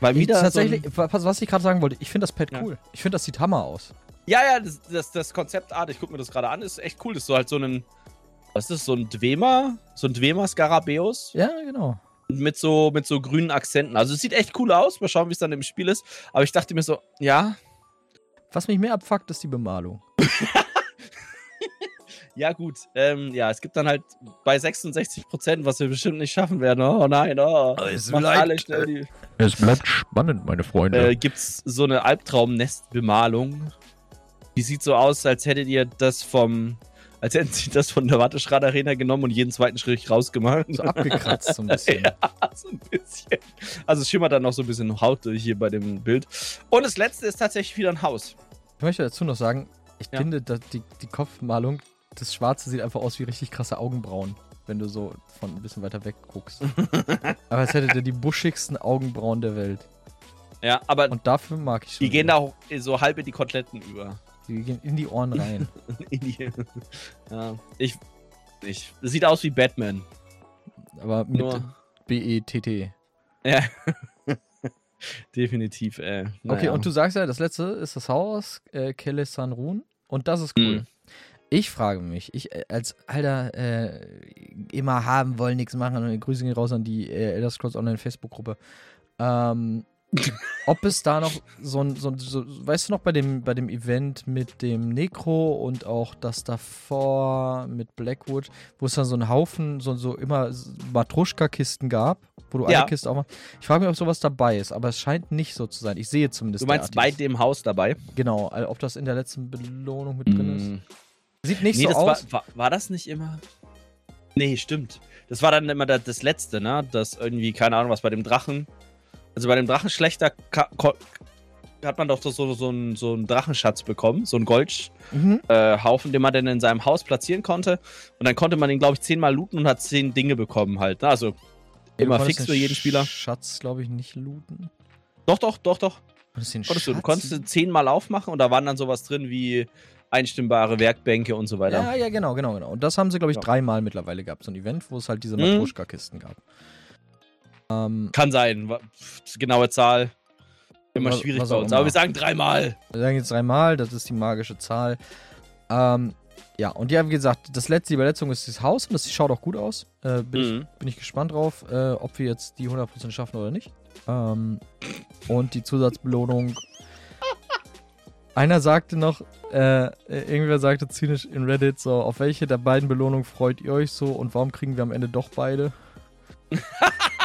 Weil wieder. Tatsächlich, so was, was ich gerade sagen wollte, ich finde das Pad ja. cool. Ich finde, das sieht Hammer aus. Ja, ja, das, das, das Konzeptart, ich gucke mir das gerade an, ist echt cool. Das ist so halt so ein, was ist das, so ein Dwemer? So ein Dwemer-Skarabäus? Ja, genau. Mit so, mit so grünen Akzenten. Also es sieht echt cool aus. Mal schauen, wie es dann im Spiel ist. Aber ich dachte mir so, ja. Was mich mehr abfuckt, ist die Bemalung. ja, gut. Ähm, ja, es gibt dann halt bei 66 Prozent, was wir bestimmt nicht schaffen werden. Oh nein, oh. Es bleibt, äh, es bleibt spannend, meine Freunde. Äh, gibt's so eine Albtraumnestbemalung die sieht so aus, als hättet ihr das vom, als hätten sie das von der Watteschrad-Arena genommen und jeden zweiten Schritt rausgemacht. So abgekratzt so ein bisschen. ja, so ein bisschen. Also es schimmert dann noch so ein bisschen Haut hier bei dem Bild. Und das letzte ist tatsächlich wieder ein Haus. Ich möchte dazu noch sagen, ich ja. finde, die, die Kopfmalung, das Schwarze sieht einfach aus wie richtig krasse Augenbrauen, wenn du so von ein bisschen weiter weg guckst. Aber es hätte die buschigsten Augenbrauen der Welt. Ja, aber. Und dafür mag ich schon. Die gehen da auch so halb in die Koteletten über. Die gehen in die Ohren rein. in die, ja, ich, ich. Das sieht aus wie Batman. Aber mit Nur, B-E-T-T. Ja. Definitiv, äh. Naja. Okay, und du sagst ja, das letzte ist das Haus, äh, Kelle San Run. Und das ist cool. Mm. Ich frage mich, ich äh, als alter äh, immer haben wollen, nichts machen, und Grüße gehen raus an die äh, Elder Scrolls Online Facebook-Gruppe. Ähm, ob es da noch so ein, so, so, weißt du noch bei dem, bei dem Event mit dem Necro und auch das davor mit Blackwood, wo es dann so einen Haufen, so, so immer Matruschka-Kisten gab, wo du ja. eine Kiste auch mal. Ich frage mich, ob sowas dabei ist, aber es scheint nicht so zu sein. Ich sehe zumindest. Du meinst bei dem Haus dabei? Genau, ob das in der letzten Belohnung mit drin mm. ist. Sieht nicht nee, so aus. War, war, war das nicht immer? Nee, stimmt. Das war dann immer das, das letzte, ne? Das irgendwie, keine Ahnung, was bei dem Drachen also bei dem Drachenschlechter hat man doch so, so, so, einen, so einen Drachenschatz bekommen, so einen Goldhaufen, mhm. äh, den man dann in seinem Haus platzieren konnte. Und dann konnte man den, glaube ich, zehnmal looten und hat zehn Dinge bekommen halt. Ne? Also ja, immer fix für jeden Spieler. Schatz, glaube ich, nicht looten. Doch, doch, doch, doch. Konntest du, du konntest zehnmal aufmachen und da waren dann sowas drin wie einstimmbare Werkbänke und so weiter. Ja, ja, genau, genau, genau. Und das haben sie, glaube ich, ja. dreimal mittlerweile gehabt. So ein Event, wo es halt diese mhm. Matruschka-Kisten gab. Ähm, Kann sein. Genaue Zahl. Immer was, schwierig was bei uns. Aber wir sagen dreimal. Wir sagen jetzt dreimal, das ist die magische Zahl. Ähm, ja, und ja, wie gesagt, das letzte, die Überletzung ist das Haus und das schaut auch gut aus. Äh, bin, mhm. ich, bin ich gespannt drauf, äh, ob wir jetzt die 100% schaffen oder nicht. Ähm, und die Zusatzbelohnung. Einer sagte noch, äh, irgendwer sagte zynisch in Reddit so, auf welche der beiden Belohnungen freut ihr euch so und warum kriegen wir am Ende doch beide?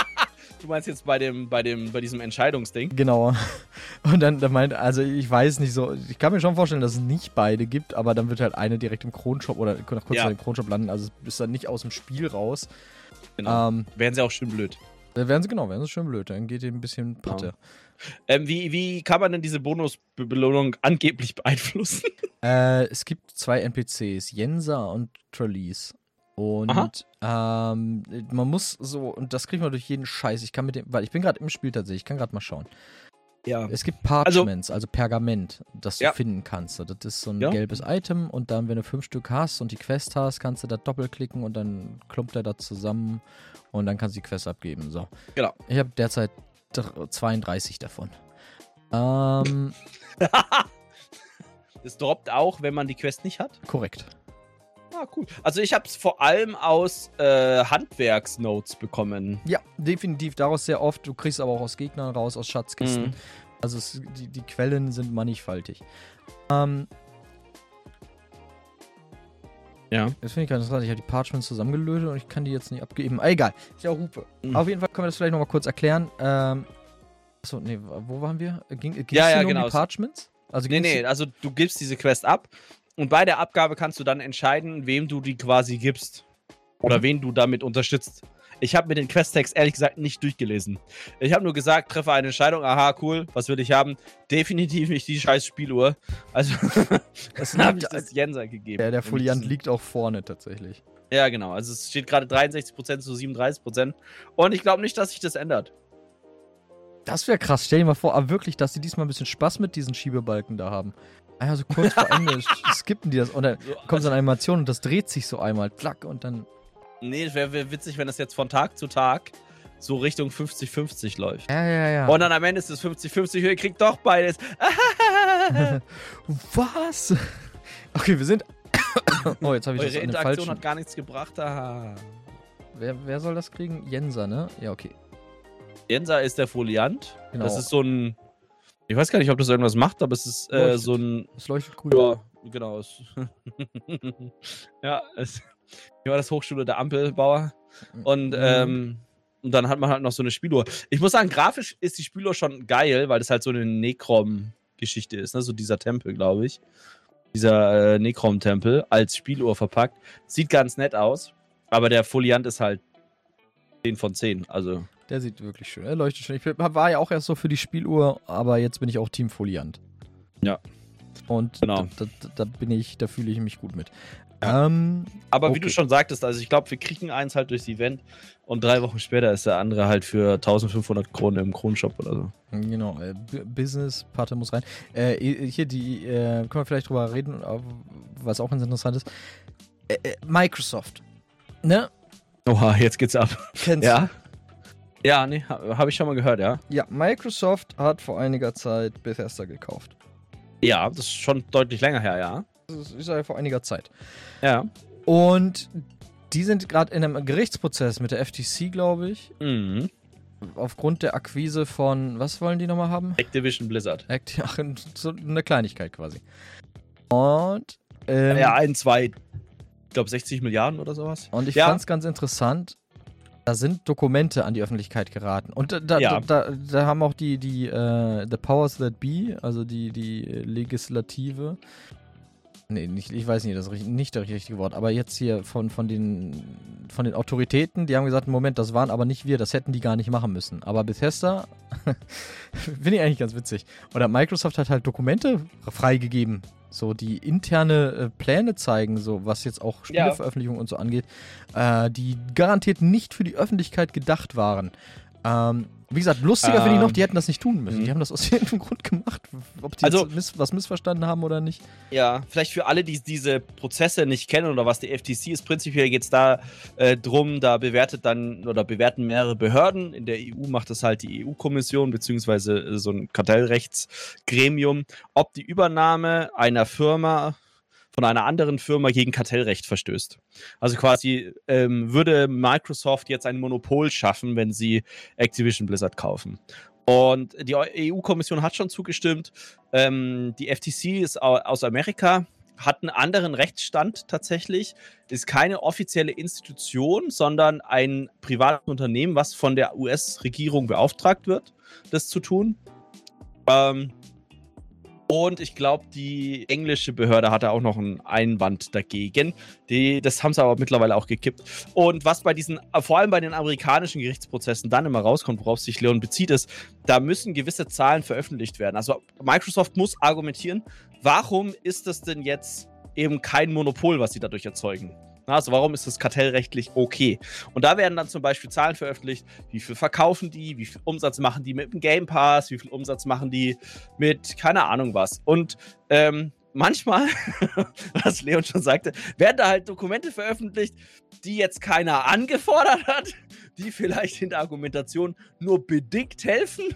Du meinst jetzt bei dem, bei dem, bei diesem Entscheidungsding? Genau. Und dann, dann meint, also ich weiß nicht so, ich kann mir schon vorstellen, dass es nicht beide gibt, aber dann wird halt eine direkt im Kronshop oder nach kurz ja. im Kronshop landen, also ist dann nicht aus dem Spiel raus. Genau. Ähm, Wären sie auch schön blöd. Da werden sie, genau, werden sie schön blöd. Dann geht ihr ein bisschen Patte. Ja. Ähm, wie, wie kann man denn diese Bonusbelohnung angeblich beeinflussen? Äh, es gibt zwei NPCs, Jensa und Trellis. Und ähm, man muss so, und das kriegt man durch jeden Scheiß. Ich kann mit dem, weil ich bin gerade im Spiel tatsächlich, ich kann gerade mal schauen. Ja. Es gibt Parchments, also, also Pergament, das Ja. du finden kannst. Das ist so ein Ja. gelbes Item und dann, wenn du fünf Stück hast und die Quest hast, kannst du da doppelklicken und dann klumpt er da zusammen und dann kannst du die Quest abgeben. So. Genau. Ich habe derzeit dr- 32 davon. Ähm, Es droppt auch, wenn man die Quest nicht hat. korrekt. Ah, cool. Also ich habe es vor allem aus äh, Handwerksnotes bekommen. Ja, definitiv daraus sehr oft. Du kriegst aber auch aus Gegnern raus, aus Schatzkisten. Mhm. Also es, die, die Quellen sind mannigfaltig. Ähm, Ja. das finde ich ganz interessant. Ich habe die Parchments zusammengelötet und ich kann die jetzt nicht abgeben. Ah, egal. Ist ja auch Hupe. Mhm. Auf jeden Fall können wir das vielleicht nochmal kurz erklären. Ähm, achso, nee, wo waren wir? Ging, ging's Ja, hier ja, nur um genau. die Parchments? Also Nee, nee, also du gibst diese Quest ab und bei der Abgabe kannst du dann entscheiden, wem du die quasi gibst. Oder wen du damit unterstützt. Ich habe mir den Questtext ehrlich gesagt nicht durchgelesen. Ich habe nur gesagt, treffe eine Entscheidung, aha, cool, was will ich haben? Definitiv nicht die scheiß Spieluhr. Also, Das habe ich liegt- das Jenser gegeben. Der, der Foliant liegt auch vorne tatsächlich. Ja, genau. Also es steht gerade 63% zu 37%. Und ich glaube nicht, dass sich das ändert. Das wäre krass. Stell dir mal vor, aber wirklich, dass sie diesmal ein bisschen Spaß mit diesen Schiebebalken da haben. Ah, so kurz vor Ende skippen die das und dann kommt so eine Animation und das dreht sich so einmal, klack, und dann. Nee, es wäre wär witzig, wenn das jetzt von Tag zu Tag so Richtung 50-50 läuft. Ja, ja, ja. Und dann am Ende ist es 50-50, ihr kriegt doch beides. Was? Okay, wir sind. oh, jetzt habe ich das Eure den Interaktion falschen. hat gar nichts gebracht. Ah. Wer, wer soll das kriegen? Jenser, ne? Ja, okay. Jensa ist der Foliant. Genau. Das ist so ein. Ich weiß gar nicht, ob das irgendwas macht, aber es ist äh, so ein. Es leuchtet grün. Ja, genau. Es ja, es, ich war das Hochschule der Ampelbauer. Und, Mhm. ähm, und dann hat man halt noch so eine Spieluhr. Ich muss sagen, grafisch ist die Spieluhr schon geil, weil das halt so eine Necrom-Geschichte ist, ne? So dieser Tempel, glaube ich. Dieser äh, Necrom-Tempel als Spieluhr verpackt. Sieht ganz nett aus, aber der Foliant ist halt 10 von 10. Also, Der sieht wirklich schön. Er leuchtet schön. Ich war ja auch erst so für die Spieluhr, aber jetzt bin ich auch Team Foliant. Ja. Und Genau. da, da, da bin ich, da fühle ich mich gut mit. Ähm, aber wie Okay. du schon sagtest, also ich glaube, wir kriegen eins halt durchs Event und drei Wochen später ist der andere halt für 1500 Kronen im Kronenshop oder so. Genau, äh, B- Business, Parte muss rein. Äh, hier die, äh, können wir vielleicht drüber reden, was auch ganz interessant ist. Äh, äh, Microsoft, ne? Oha, jetzt geht's ab. Kennst Ja? Ja, nee, habe hab ich schon mal gehört, ja. Ja, Microsoft hat vor einiger Zeit Bethesda gekauft. Ja, das ist schon deutlich länger her, ja. Das ist ja vor einiger Zeit. Ja. Und die sind gerade in einem Gerichtsprozess mit der FTC, glaube ich, Mhm. aufgrund der Akquise von, was wollen die nochmal haben? Activision Blizzard. Act, ach, so eine Kleinigkeit quasi. Und, ähm, Ja, ein, zwei, ich glaube 60 Milliarden oder sowas. Und ich Ja. fand es ganz interessant. Da sind Dokumente an die Öffentlichkeit geraten. Und da, da, Ja. da, da haben auch die, die äh, The Powers That Be, also die, die Legislative. Nee, nicht, ich weiß nicht, das ist nicht das richtige Wort. Aber jetzt hier von, von, den, von den Autoritäten, die haben gesagt: Moment, das waren aber nicht wir, das hätten die gar nicht machen müssen. Aber Bethesda, finde ich eigentlich ganz witzig. Oder Microsoft hat halt Dokumente freigegeben, so die interne äh, Pläne zeigen, so was jetzt auch Ja. Spieleveröffentlichung und so angeht, äh, die garantiert nicht für die Öffentlichkeit gedacht waren. Ähm, wie gesagt, lustiger finde ich noch, Ähm, die hätten das nicht tun müssen. mhm. Die haben das aus irgendeinem Grund gemacht. Ob die Also- miss was missverstanden haben oder nicht. Ja, vielleicht für alle, die diese Prozesse nicht kennen oder was die FTC ist, prinzipiell geht es da äh, drum, da bewertet dann oder bewerten mehrere Behörden. In der EU macht das halt die EU-Kommission beziehungsweise äh, so ein Kartellrechtsgremium, ob die Übernahme einer Firma von einer anderen Firma gegen Kartellrecht verstößt. Also quasi ähm, würde Microsoft jetzt ein Monopol schaffen, wenn sie Activision Blizzard kaufen. Und die EU-Kommission hat schon zugestimmt. Ähm, die FTC ist au- aus Amerika, hat einen anderen Rechtsstand tatsächlich, ist keine offizielle Institution, sondern ein privates Unternehmen, was von der US-Regierung beauftragt wird, das zu tun. Ähm, Und ich glaube, die englische Behörde hatte auch noch einen Einwand dagegen. Die, das haben sie aber mittlerweile auch gekippt. Und was bei diesen, vor allem bei den amerikanischen Gerichtsprozessen dann immer rauskommt, worauf sich Leon bezieht, ist, da müssen gewisse Zahlen veröffentlicht werden. Also Microsoft muss argumentieren, warum ist das denn jetzt eben kein Monopol, was sie dadurch erzeugen? Also warum ist das kartellrechtlich okay? Und da werden dann zum Beispiel Zahlen veröffentlicht, wie viel verkaufen die, wie viel Umsatz machen die mit dem Game Pass, wie viel Umsatz machen die mit keine Ahnung was. Und ähm, manchmal, was Leon schon sagte, werden da halt Dokumente veröffentlicht, die jetzt keiner angefordert hat, die vielleicht in der Argumentation nur bedingt helfen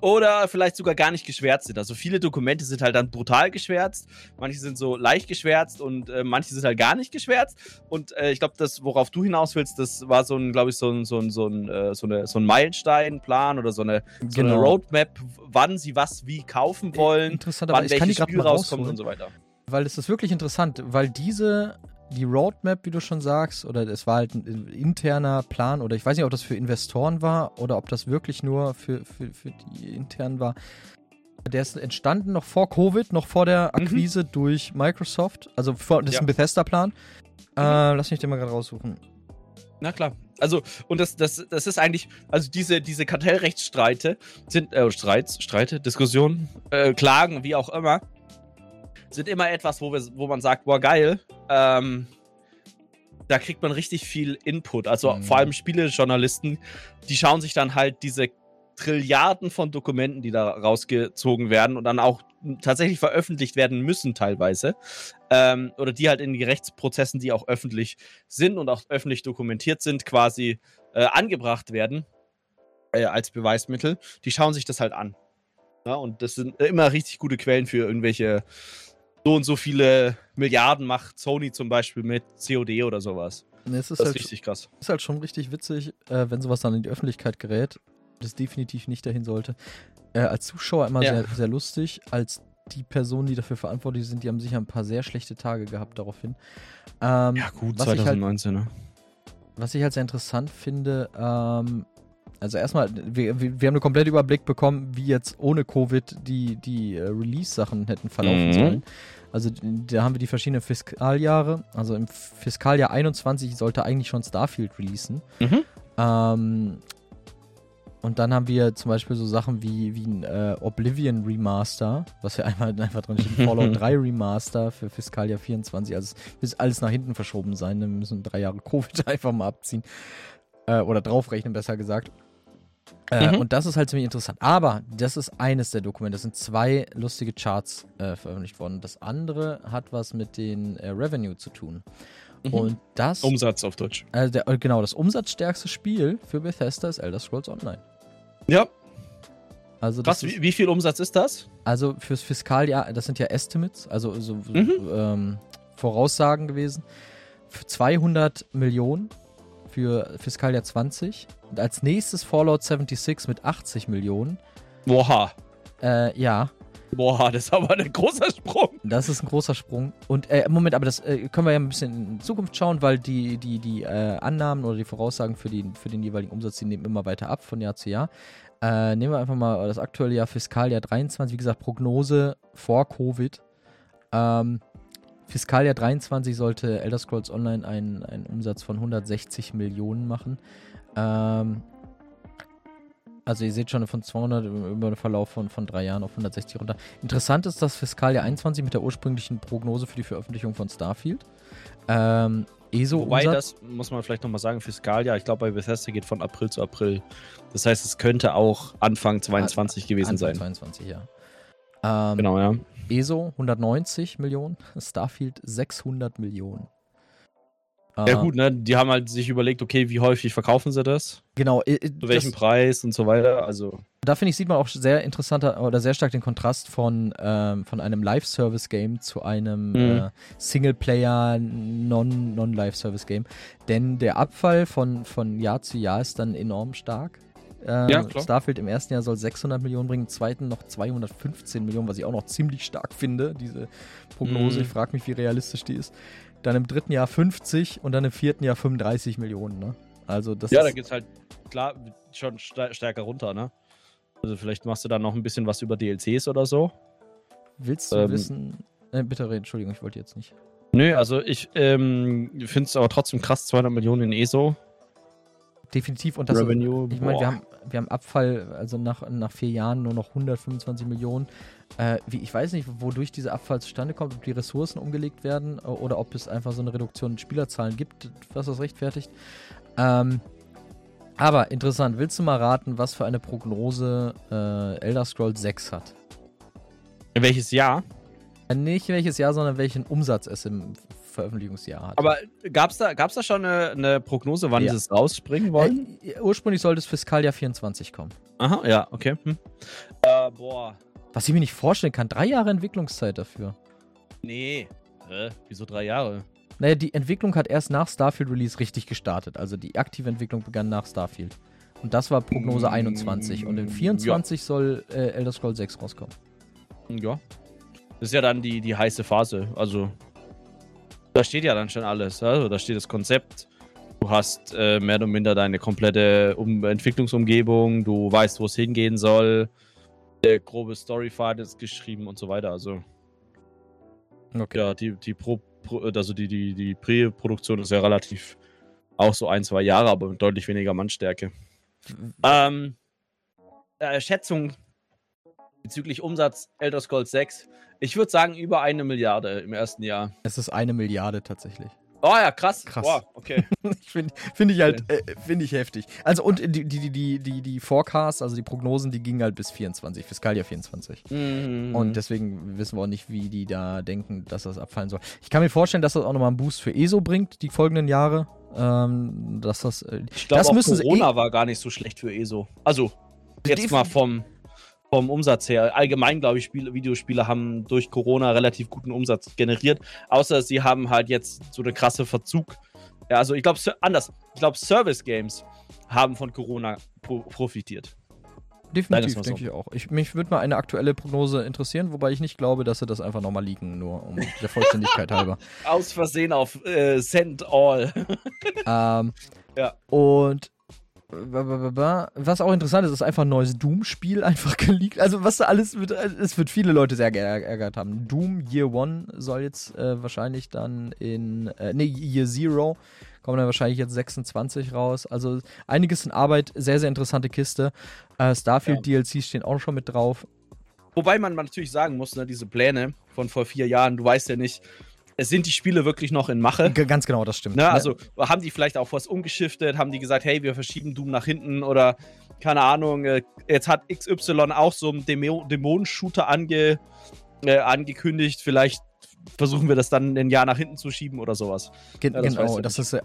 oder vielleicht sogar gar nicht geschwärzt sind. Also viele Dokumente sind halt dann brutal geschwärzt, manche sind so leicht geschwärzt und äh, manche sind halt gar nicht geschwärzt. Und äh, ich glaube, das, worauf du hinaus willst, das war so ein, glaube ich, so ein, so ein, so ein, äh, so eine, so ein Meilensteinplan oder so eine, so genau. eine Roadmap, wann sie was wie kaufen wollen, Interessant, aber wann welches Spiel rauskommt und so weiter. Weil es ist wirklich interessant, weil diese die Roadmap, wie du schon sagst, oder es war halt ein interner Plan, oder ich weiß nicht, ob das für Investoren war oder ob das wirklich nur für, für, für die internen war. Der ist entstanden noch vor Covid, noch vor der mhm. Akquise mhm. durch Microsoft. Also vor, das ja. ist ein Bethesda-Plan. Mhm. Äh, lass mich den mal gerade raussuchen. Na klar. Also, und das, das, das ist eigentlich, also diese, diese Kartellrechtsstreite sind, äh, Streits, Streite, Diskussionen, äh, Klagen, wie auch immer, sind immer etwas, wo, wir, wo man sagt, boah, geil. Ähm, da kriegt man richtig viel Input. Also mhm. vor allem Spielejournalisten, die schauen sich dann halt diese Trilliarden von Dokumenten, die da rausgezogen werden und dann auch tatsächlich veröffentlicht werden müssen teilweise. Ähm, oder die halt in Gerichtsprozessen, die auch öffentlich sind und auch öffentlich dokumentiert sind, quasi äh, angebracht werden äh, als Beweismittel. Die schauen sich das halt an. Ja, und das sind immer richtig gute Quellen für irgendwelche so und so viele Milliarden macht Sony zum Beispiel mit COD oder sowas. das ist, das ist halt, richtig krass. Ist halt schon richtig witzig, äh, wenn sowas dann in die Öffentlichkeit gerät. Das definitiv nicht dahin sollte. Äh, als Zuschauer immer ja. sehr, sehr lustig. Als die Personen, die dafür verantwortlich sind, die haben sicher ein paar sehr schlechte Tage gehabt daraufhin. Ähm, ja, gut, 2019, halt, ne? Was ich halt sehr interessant finde, ähm, also erstmal, wir, wir, haben einen kompletten Überblick bekommen, wie jetzt ohne Covid die, die äh, Release-Sachen hätten verlaufen mhm. sollen. Also da haben wir die verschiedenen Fiskaljahre. Also im Fiskaljahr 21 sollte eigentlich schon Starfield releasen. Mhm. Ähm, und dann haben wir zum Beispiel so Sachen wie, wie ein äh, Oblivion Remaster, was ja einmal einfach drin steht, Fallout 3 Remaster für Fiskaljahr 24. Also es wird alles nach hinten verschoben sein. Dann müssen drei Jahre Covid einfach mal abziehen. Äh, oder draufrechnen, besser gesagt. Äh, mhm. Und das ist halt ziemlich interessant. Aber das ist eines der Dokumente. Das sind zwei lustige Charts äh, veröffentlicht worden. Das andere hat was mit den äh, Revenue zu tun. Mhm. Und das. Umsatz auf Deutsch. Also der, genau, das umsatzstärkste Spiel für Bethesda ist Elder Scrolls Online. Ja. Also Was, ist, wie, viel Umsatz ist das? Also fürs Fiskaljahr, das sind ja Estimates, also so, mhm. ähm, Voraussagen gewesen. Für 200 Millionen für Fiskaljahr 20. Und als nächstes Fallout 76 mit 80 Millionen. Boah. Äh, ja. Boah, das ist aber ein großer Sprung. Das ist ein großer Sprung. Und äh, Moment, aber das äh, können wir ja ein bisschen in Zukunft schauen, weil die, die, die äh, Annahmen oder die Voraussagen für, die, für den jeweiligen Umsatz, die nehmen immer weiter ab von Jahr zu Jahr. Äh, nehmen wir einfach mal das aktuelle Jahr Fiskaljahr 23, wie gesagt, Prognose vor Covid. Ähm, Fiskaljahr 23 sollte Elder Scrolls Online einen, einen Umsatz von 160 Millionen machen. Ähm, also ihr seht schon von 200 über den Verlauf von, von drei Jahren auf 160 runter. Interessant ist das Fiskaljahr 21 mit der ursprünglichen Prognose für die Veröffentlichung von Starfield. Ähm, ESO Wobei das, muss man vielleicht nochmal sagen, Fiskaljahr, ich glaube bei Bethesda geht von April zu April. Das heißt, es könnte auch Anfang 22 An, gewesen Anfang sein. 22, ja. Ähm, genau, ja. ESO 190 Millionen, Starfield 600 Millionen. Ja gut, ne? Die haben halt sich überlegt, okay, wie häufig verkaufen sie das? Genau. Zu welchem Preis und so weiter. Also. Da finde ich, sieht man auch sehr interessanter oder sehr stark den Kontrast von, ähm, von einem Live-Service-Game zu einem mhm. äh, Singleplayer Non-Live-Service-Game. Denn der Abfall von, von Jahr zu Jahr ist dann enorm stark. Ähm, ja. Starfield im ersten Jahr soll 600 Millionen bringen, im zweiten noch 215 Millionen, was ich auch noch ziemlich stark finde, diese Prognose. Mhm. Ich frage mich, wie realistisch die ist. Dann im dritten Jahr 50 und dann im vierten Jahr 35 Millionen, ne? Also das Ja, da geht es halt klar schon stärker runter, ne? Also vielleicht machst du da noch ein bisschen was über DLCs oder so. Willst du ähm, wissen? Äh, bitte reden, Entschuldigung, ich wollte jetzt nicht. Nö, also ich ähm, finde es aber trotzdem krass, 200 Millionen in ESO. Definitiv. Und das Revenue, ist, ich meine, wir haben, wir haben Abfall, also nach, nach vier Jahren nur noch 125 Millionen. Äh, wie, ich weiß nicht, wodurch dieser Abfall zustande kommt, ob die Ressourcen umgelegt werden oder ob es einfach so eine Reduktion in Spielerzahlen gibt, was das rechtfertigt. Ähm, aber interessant, willst du mal raten, was für eine Prognose äh, Elder Scrolls 6 hat? Welches Jahr? Äh, nicht welches Jahr, sondern welchen Umsatz es im Veröffentlichungsjahr hat. Aber gab es da, gab's da schon eine, eine Prognose, wann ja. sie es rausspringen wollen? Äh, ursprünglich sollte es Fiskaljahr 24 kommen. Aha, ja, okay. Hm. Äh, boah. Was ich mir nicht vorstellen kann, drei Jahre Entwicklungszeit dafür. Nee. Hä? Wieso drei Jahre? Naja, die Entwicklung hat erst nach Starfield Release richtig gestartet. Also die aktive Entwicklung begann nach Starfield. Und das war Prognose 21. Und in 24 ja. soll äh, Elder Scrolls 6 rauskommen. Ja. Das ist ja dann die, die heiße Phase. Also, da steht ja dann schon alles. Also, da steht das Konzept. Du hast äh, mehr oder minder deine komplette um Entwicklungsumgebung. Du weißt, wo es hingehen soll. Der grobe Storypfad ist geschrieben und so weiter. Also, okay. ja, die, die Pro, Pro also die, die, die Prä-Produktion ist ja relativ auch so ein, zwei Jahre, aber mit deutlich weniger Mannstärke. Ähm, äh, Schätzung bezüglich Umsatz Elder Scrolls 6. Ich würde sagen, über eine Milliarde im ersten Jahr. Es ist eine Milliarde tatsächlich. Oh ja, krass. Krass. Boah, okay. Finde find ich halt, äh, finde ich heftig. Also und die, die, die, die, die Forecasts, also die Prognosen, die gingen halt bis 24, Fiskaljahr 24. Mhm. Und deswegen wissen wir auch nicht, wie die da denken, dass das abfallen soll. Ich kann mir vorstellen, dass das auch nochmal einen Boost für ESO bringt, die folgenden Jahre. Ähm, dass das, äh, ich glaube, Corona eh war gar nicht so schlecht für ESO. Also, jetzt mal vom vom Umsatz her. Allgemein, glaube ich, Spiele, Videospiele haben durch Corona relativ guten Umsatz generiert. Außer sie haben halt jetzt so eine krasse Verzug. Ja, also ich glaube, anders. Ich glaube, Service Games haben von Corona pro profitiert. Definitiv, so. denke ich auch. Ich, mich würde mal eine aktuelle Prognose interessieren, wobei ich nicht glaube, dass sie das einfach nochmal liegen, nur um der Vollständigkeit halber. Aus Versehen auf äh, Send All. ähm, ja. Und was auch interessant ist, ist einfach ein neues Doom-Spiel einfach geleakt. Also was da alles wird, es wird viele Leute sehr geärgert haben. Doom Year One soll jetzt äh, wahrscheinlich dann in, äh, nee, Year Zero kommen dann wahrscheinlich jetzt 26 raus. Also einiges in Arbeit, sehr, sehr interessante Kiste. Äh, Starfield ja. DLCs stehen auch schon mit drauf. Wobei man natürlich sagen muss, ne, diese Pläne von vor vier Jahren, du weißt ja nicht, sind die Spiele wirklich noch in Mache? Ganz genau, das stimmt. Ne? Also haben die vielleicht auch was umgeschiftet, haben die gesagt, hey, wir verschieben Doom nach hinten oder keine Ahnung, äh, jetzt hat XY auch so einen Dämonenshooter ange, äh, angekündigt, vielleicht versuchen wir das dann ein Jahr nach hinten zu schieben oder sowas. Ge ja, das genau, das ist, äh,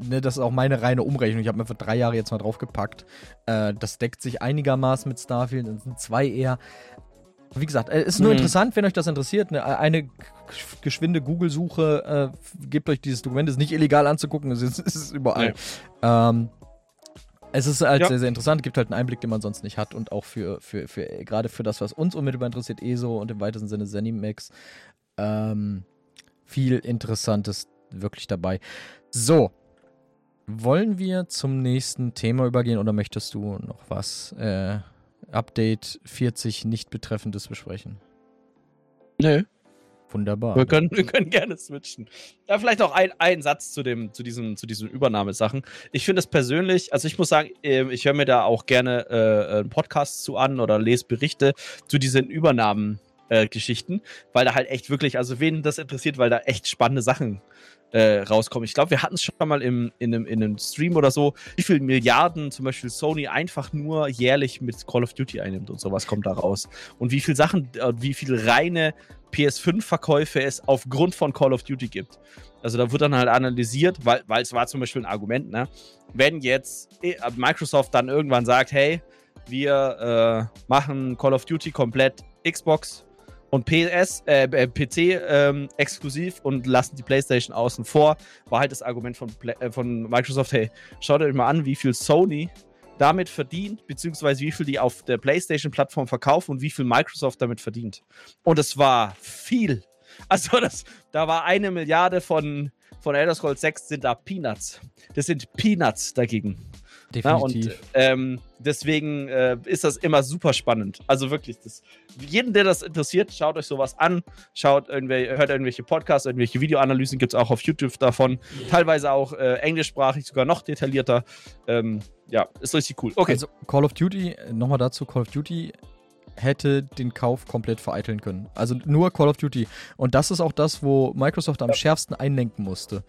ne, das ist auch meine reine Umrechnung. Ich habe mir für drei Jahre jetzt mal draufgepackt. Äh, das deckt sich einigermaßen mit Starfield, das sind zwei eher. Wie gesagt, es äh, ist nur mhm. interessant, wenn euch das interessiert. Eine, eine geschwinde Google-Suche äh, gebt euch dieses Dokument. Es ist nicht illegal anzugucken, es ist, ist überall. Nee. Ähm, es ist halt ja. sehr, sehr interessant, gibt halt einen Einblick, den man sonst nicht hat und auch für, für, für gerade für das, was uns unmittelbar interessiert, ESO und im weitesten Sinne Zenimax, ähm, viel Interessantes wirklich dabei. So, wollen wir zum nächsten Thema übergehen oder möchtest du noch was äh, Update 40 nicht betreffendes besprechen? Nö. Wunderbar. Wir können, wir können gerne switchen. Ja, vielleicht auch ein, ein Satz zu, dem, zu, diesem, zu diesen Übernahmesachen. Ich finde es persönlich, also ich muss sagen, ähm, ich höre mir da auch gerne äh, einen Podcast zu an oder lese Berichte zu diesen Übernahmen. Äh, Geschichten, weil da halt echt wirklich, also wen das interessiert, weil da echt spannende Sachen äh, rauskommen. Ich glaube, wir hatten es schon mal im, in, einem, in einem Stream oder so, wie viele Milliarden zum Beispiel Sony einfach nur jährlich mit Call of Duty einnimmt und sowas kommt da raus. Und wie viele Sachen, äh, wie viele reine PS5-Verkäufe es aufgrund von Call of Duty gibt. Also da wird dann halt analysiert, weil, weil es war zum Beispiel ein Argument, ne? Wenn jetzt äh, Microsoft dann irgendwann sagt, hey, wir äh, machen Call of Duty komplett Xbox und PS, äh, äh PC ähm, exklusiv und lassen die PlayStation außen vor, war halt das Argument von, äh, von Microsoft, hey, schaut euch mal an, wie viel Sony damit verdient, beziehungsweise wie viel die auf der PlayStation-Plattform verkaufen und wie viel Microsoft damit verdient. Und es war viel. Also das, da war eine Milliarde von, von Elder Scrolls 6 sind da Peanuts. Das sind Peanuts dagegen. Definitiv. und ähm, deswegen äh, ist das immer super spannend. Also wirklich, das, jeden, der das interessiert, schaut euch sowas an, schaut irgendwelche, hört irgendwelche Podcasts, irgendwelche Videoanalysen gibt es auch auf YouTube davon. Teilweise auch äh, englischsprachig, sogar noch detaillierter. Ähm, ja, ist richtig cool. Okay. Also Call of Duty, nochmal dazu, Call of Duty hätte den Kauf komplett vereiteln können. Also nur Call of Duty. Und das ist auch das, wo Microsoft am schärfsten einlenken musste.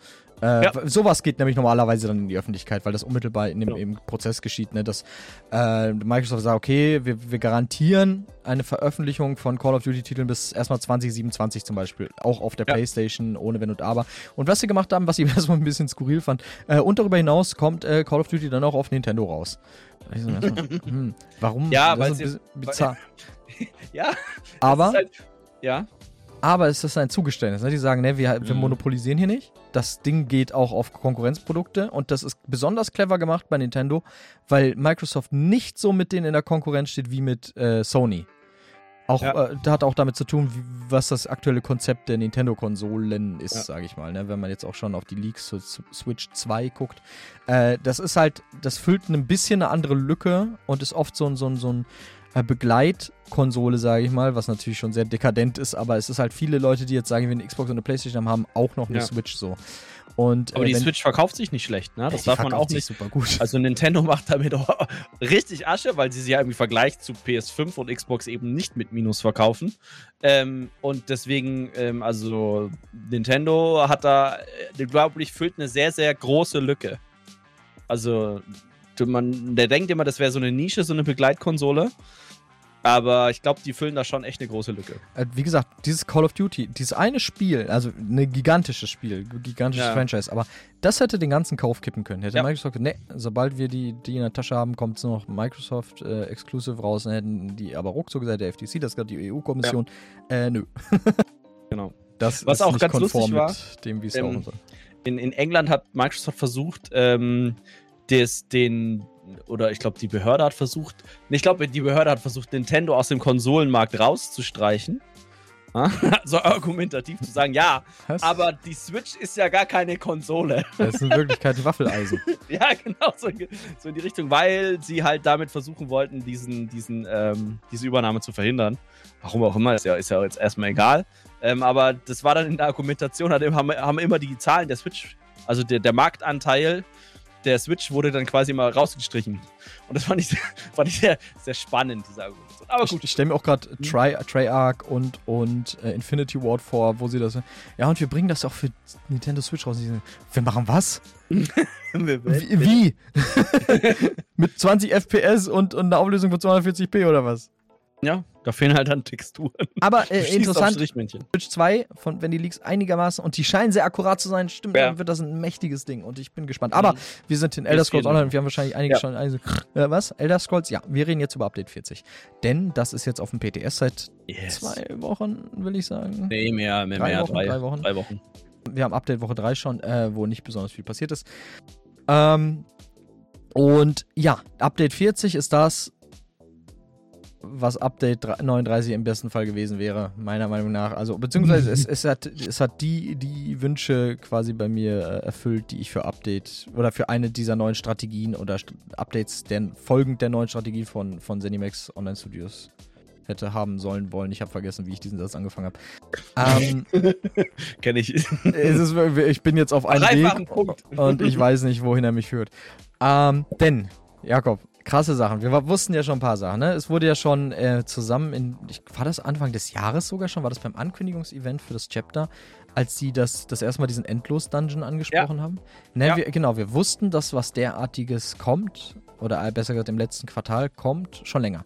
Äh, ja. Sowas geht nämlich normalerweise dann in die Öffentlichkeit, weil das unmittelbar in dem genau. im Prozess geschieht, ne? dass äh, Microsoft sagt, okay, wir, wir, garantieren eine Veröffentlichung von Call of Duty-Titeln bis erstmal 2027 zum Beispiel, auch auf der ja. Playstation, ohne Wenn und Aber. Und was sie gemacht haben, was ich erstmal ein bisschen skurril fand, äh, und darüber hinaus kommt äh, Call of Duty dann auch auf Nintendo raus. So, hm, warum? Ja, weil sie bizarr. ja. Aber. Halt, ja. Aber es ist ein Zugeständnis. Ne? Die sagen, ne, wir, wir mhm. monopolisieren hier nicht. Das Ding geht auch auf Konkurrenzprodukte und das ist besonders clever gemacht bei Nintendo, weil Microsoft nicht so mit denen in der Konkurrenz steht wie mit äh, Sony. Auch, ja. äh, hat auch damit zu tun, wie, was das aktuelle Konzept der Nintendo-Konsolen ist, ja. sage ich mal. Ne? Wenn man jetzt auch schon auf die Leaks zu Switch 2 guckt. Äh, das ist halt, das füllt ein bisschen eine andere Lücke und ist oft so ein, so ein, so ein Begleitkonsole, sage ich mal, was natürlich schon sehr dekadent ist, aber es ist halt viele Leute, die jetzt sagen, wenn eine Xbox und eine Playstation haben, haben auch noch eine ja. Switch so. Und, aber äh, die Switch verkauft sich nicht schlecht, ne? Das darf man auch nicht. Super gut. Also Nintendo macht damit auch richtig Asche, weil sie sie ja im Vergleich zu PS5 und Xbox eben nicht mit Minus verkaufen. Ähm, und deswegen, ähm, also Nintendo hat da, äh, glaube ich, füllt eine sehr, sehr große Lücke. Also man, der denkt immer, das wäre so eine Nische, so eine Begleitkonsole. Aber ich glaube, die füllen da schon echt eine große Lücke. Äh, wie gesagt, dieses Call of Duty, dieses eine Spiel, also ein gigantisches Spiel, gigantisches ja. Franchise, aber das hätte den ganzen Kauf kippen können. Hätte ja. Microsoft gesagt, nee, sobald wir die, die in der Tasche haben, kommt es noch Microsoft äh, Exclusive raus. Dann hätten die aber ruckzuck gesagt, der FTC, das ist gerade die EU-Kommission. Ja. Äh, nö. genau. Das Was auch ganz lustig war, dem, wie es ähm, in, in England hat Microsoft versucht, ähm, des, den oder ich glaube, die Behörde hat versucht, ich glaube, die Behörde hat versucht, Nintendo aus dem Konsolenmarkt rauszustreichen. so argumentativ zu sagen, ja, Was? aber die Switch ist ja gar keine Konsole. Das ist in Wirklichkeit Waffeleisen. ja, genau, so, so, in die Richtung, weil sie halt damit versuchen wollten, diesen, diesen, ähm, diese Übernahme zu verhindern. Warum auch immer, ist ja, ist ja jetzt erstmal egal. Ähm, aber das war dann in der Argumentation, haben, haben immer die Zahlen der Switch, also der, der Marktanteil der Switch wurde dann quasi mal rausgestrichen. Und das fand ich, fand ich sehr, sehr spannend, diese Argumentation. Aber gut. Ich, ich stelle mir auch gerade hm. Tri Triarch und, und äh, Infinity Ward vor, wo sie das. Ja, und wir bringen das auch für Nintendo Switch raus. Wir machen was? wie? wie? Mit 20 FPS und, und einer Auflösung von 240p oder was? Ja, da fehlen halt dann Texturen. Aber äh, interessant, Switch 2, von, wenn die Leaks einigermaßen, und die scheinen sehr akkurat zu sein, stimmt, ja. dann wird das ein mächtiges Ding und ich bin gespannt. Aber mhm. wir sind in Elder Scrolls Online und wir haben wahrscheinlich einige ja. schon. Also, äh, was? Elder Scrolls? Ja, wir reden jetzt über Update 40. Denn das ist jetzt auf dem PTS seit yes. zwei Wochen, will ich sagen. Nee, mehr, mehr, drei mehr, Wochen, drei, drei, Wochen. drei Wochen. Wir haben Update Woche 3 schon, äh, wo nicht besonders viel passiert ist. Ähm, und ja, Update 40 ist das, was Update 39 im besten Fall gewesen wäre, meiner Meinung nach. Also, beziehungsweise es, es, hat, es hat die, die Wünsche quasi bei mir äh, erfüllt, die ich für Update oder für eine dieser neuen Strategien oder Updates der, folgend der neuen Strategie von, von Zenimax Online Studios hätte haben sollen wollen. Ich habe vergessen, wie ich diesen Satz angefangen habe. Ähm, Kenne ich. Ist, ich bin jetzt auf einem Weg Punkt. und ich weiß nicht, wohin er mich führt. Ähm, denn, Jakob, krasse Sachen. Wir wussten ja schon ein paar Sachen. Ne? Es wurde ja schon äh, zusammen in, ich, war das Anfang des Jahres sogar schon, war das beim Ankündigungsevent für das Chapter, als sie das, das erste Mal diesen Endlos-Dungeon angesprochen ja. haben? Ne, ja. wir, genau, wir wussten, dass was derartiges kommt, oder besser gesagt im letzten Quartal kommt, schon länger.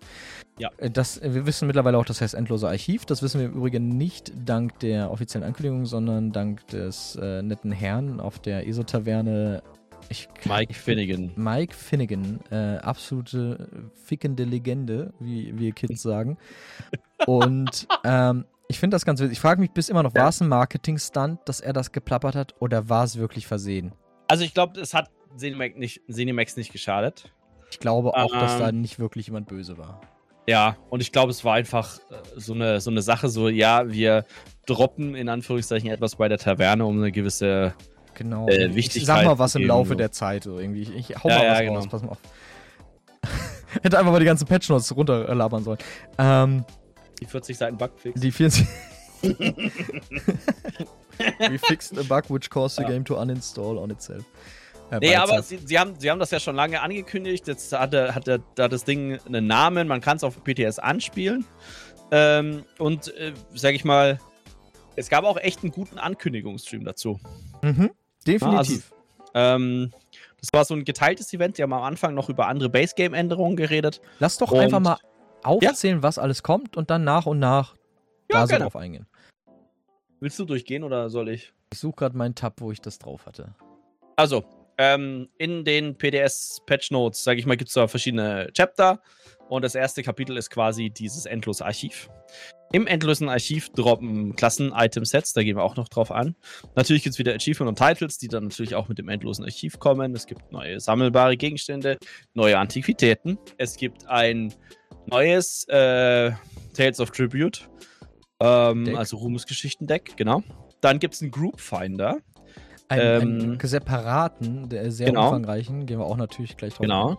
Ja. Äh, das, wir wissen mittlerweile auch, das heißt Endlose Archiv. Das wissen wir im Übrigen nicht dank der offiziellen Ankündigung, sondern dank des äh, netten Herrn auf der ESO-Taverne ich, Mike Finnegan. Mike Finnegan, äh, absolute fickende Legende, wie wir Kids sagen. Und ähm, ich finde das ganz witzig. Ich frage mich bis immer noch, ja. war es ein Marketing-Stunt, dass er das geplappert hat, oder war es wirklich versehen? Also ich glaube, es hat Zenimax nicht, Zenimax nicht geschadet. Ich glaube auch, ähm, dass da nicht wirklich jemand böse war. Ja, und ich glaube, es war einfach äh, so eine, so eine Sache, so, ja, wir droppen in Anführungszeichen etwas bei der Taverne, um eine gewisse genau. äh. Ich sag mal was im Laufe der Zeit. So irgendwie. Ich, ich hau Ja, mal ja, was genau. raus. Pass mal auf. Hätte einfach mal die ganzen Patch-Notes runterlabern sollen. Ähm, Die 40 Seiten Bugfix. die 40. We fixed a bug which caused the Ja. game to uninstall on itself. Ja, Nee, aber sie, sie, haben, sie haben das ja schon lange angekündigt. Jetzt hat, der, hat der, da das Ding einen Namen, man kann es auf PTS anspielen. Ähm, und, äh, sag ich mal, es gab auch echt einen guten Ankündigungsstream dazu. Mhm, definitiv. Ähm, das war so ein geteiltes Event. Die haben am Anfang noch über andere Base-Game-Änderungen geredet. Lass doch und- einfach mal aufzählen, was alles kommt und dann nach und nach Ja, da so drauf eingehen. Willst du durchgehen oder soll ich? Ich suche gerade meinen Tab, wo ich das drauf hatte. Also, ähm, in den PDS-Patch Notes, sage ich mal, gibt es da verschiedene Chapter. Und das erste Kapitel ist quasi dieses endlose Archiv. Im endlosen Archiv droppen Klassen-Item-Sets, da gehen wir auch noch drauf an. Natürlich gibt es wieder Achievement und Titles, die dann natürlich auch mit dem endlosen Archiv kommen. Es gibt neue sammelbare Gegenstände, neue Antiquitäten. Es gibt ein neues äh, Tales of Tribute, ähm, also Ruhmesgeschichten-Deck, genau. Dann gibt es einen Group Finder. Einen, Ähm, einen separaten, der sehr genau. umfangreichen, gehen wir auch natürlich gleich drauf. Genau.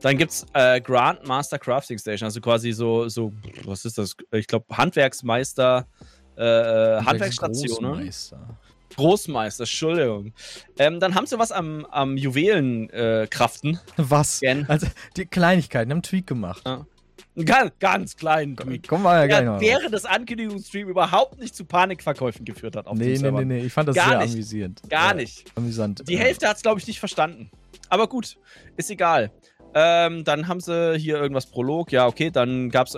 Dann gibt es äh, Grandmaster Crafting Station, also quasi so, so was ist das? Ich glaube, Handwerksmeister, äh, ein. Handwerksstationen. Großmeister. Großmeister, Entschuldigung. Ähm, dann haben sie was am, am Juwelen äh. Was? Gen. Also, die Kleinigkeiten haben Tweak gemacht. Ganz, ganz kleinen Tweak. Kommen wir ja Ja, während das Ankündigungsstream überhaupt nicht zu Panikverkäufen geführt hat. Auf Nee, nee, nee, nee. Ich fand das Gar sehr nicht. amüsierend. Gar Ja, nicht. Amüsant. Die ja. Hälfte hat es, glaube ich, nicht verstanden. Aber gut, ist egal. Ähm, dann haben sie hier irgendwas Prolog. Ja, okay, dann gibt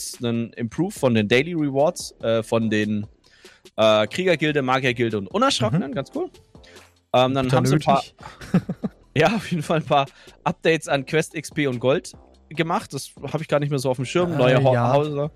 es einen Improve von den Daily Rewards, äh, von den äh, Kriegergilde, Magiergilde und Unerschrockenen. Ganz cool. Ähm, dann haben sie ein paar, ja, auf jeden Fall ein paar Updates an Quest XP und Gold gemacht. Das habe ich gar nicht mehr so auf dem Schirm. Äh, Neue Ho ja. Häuser.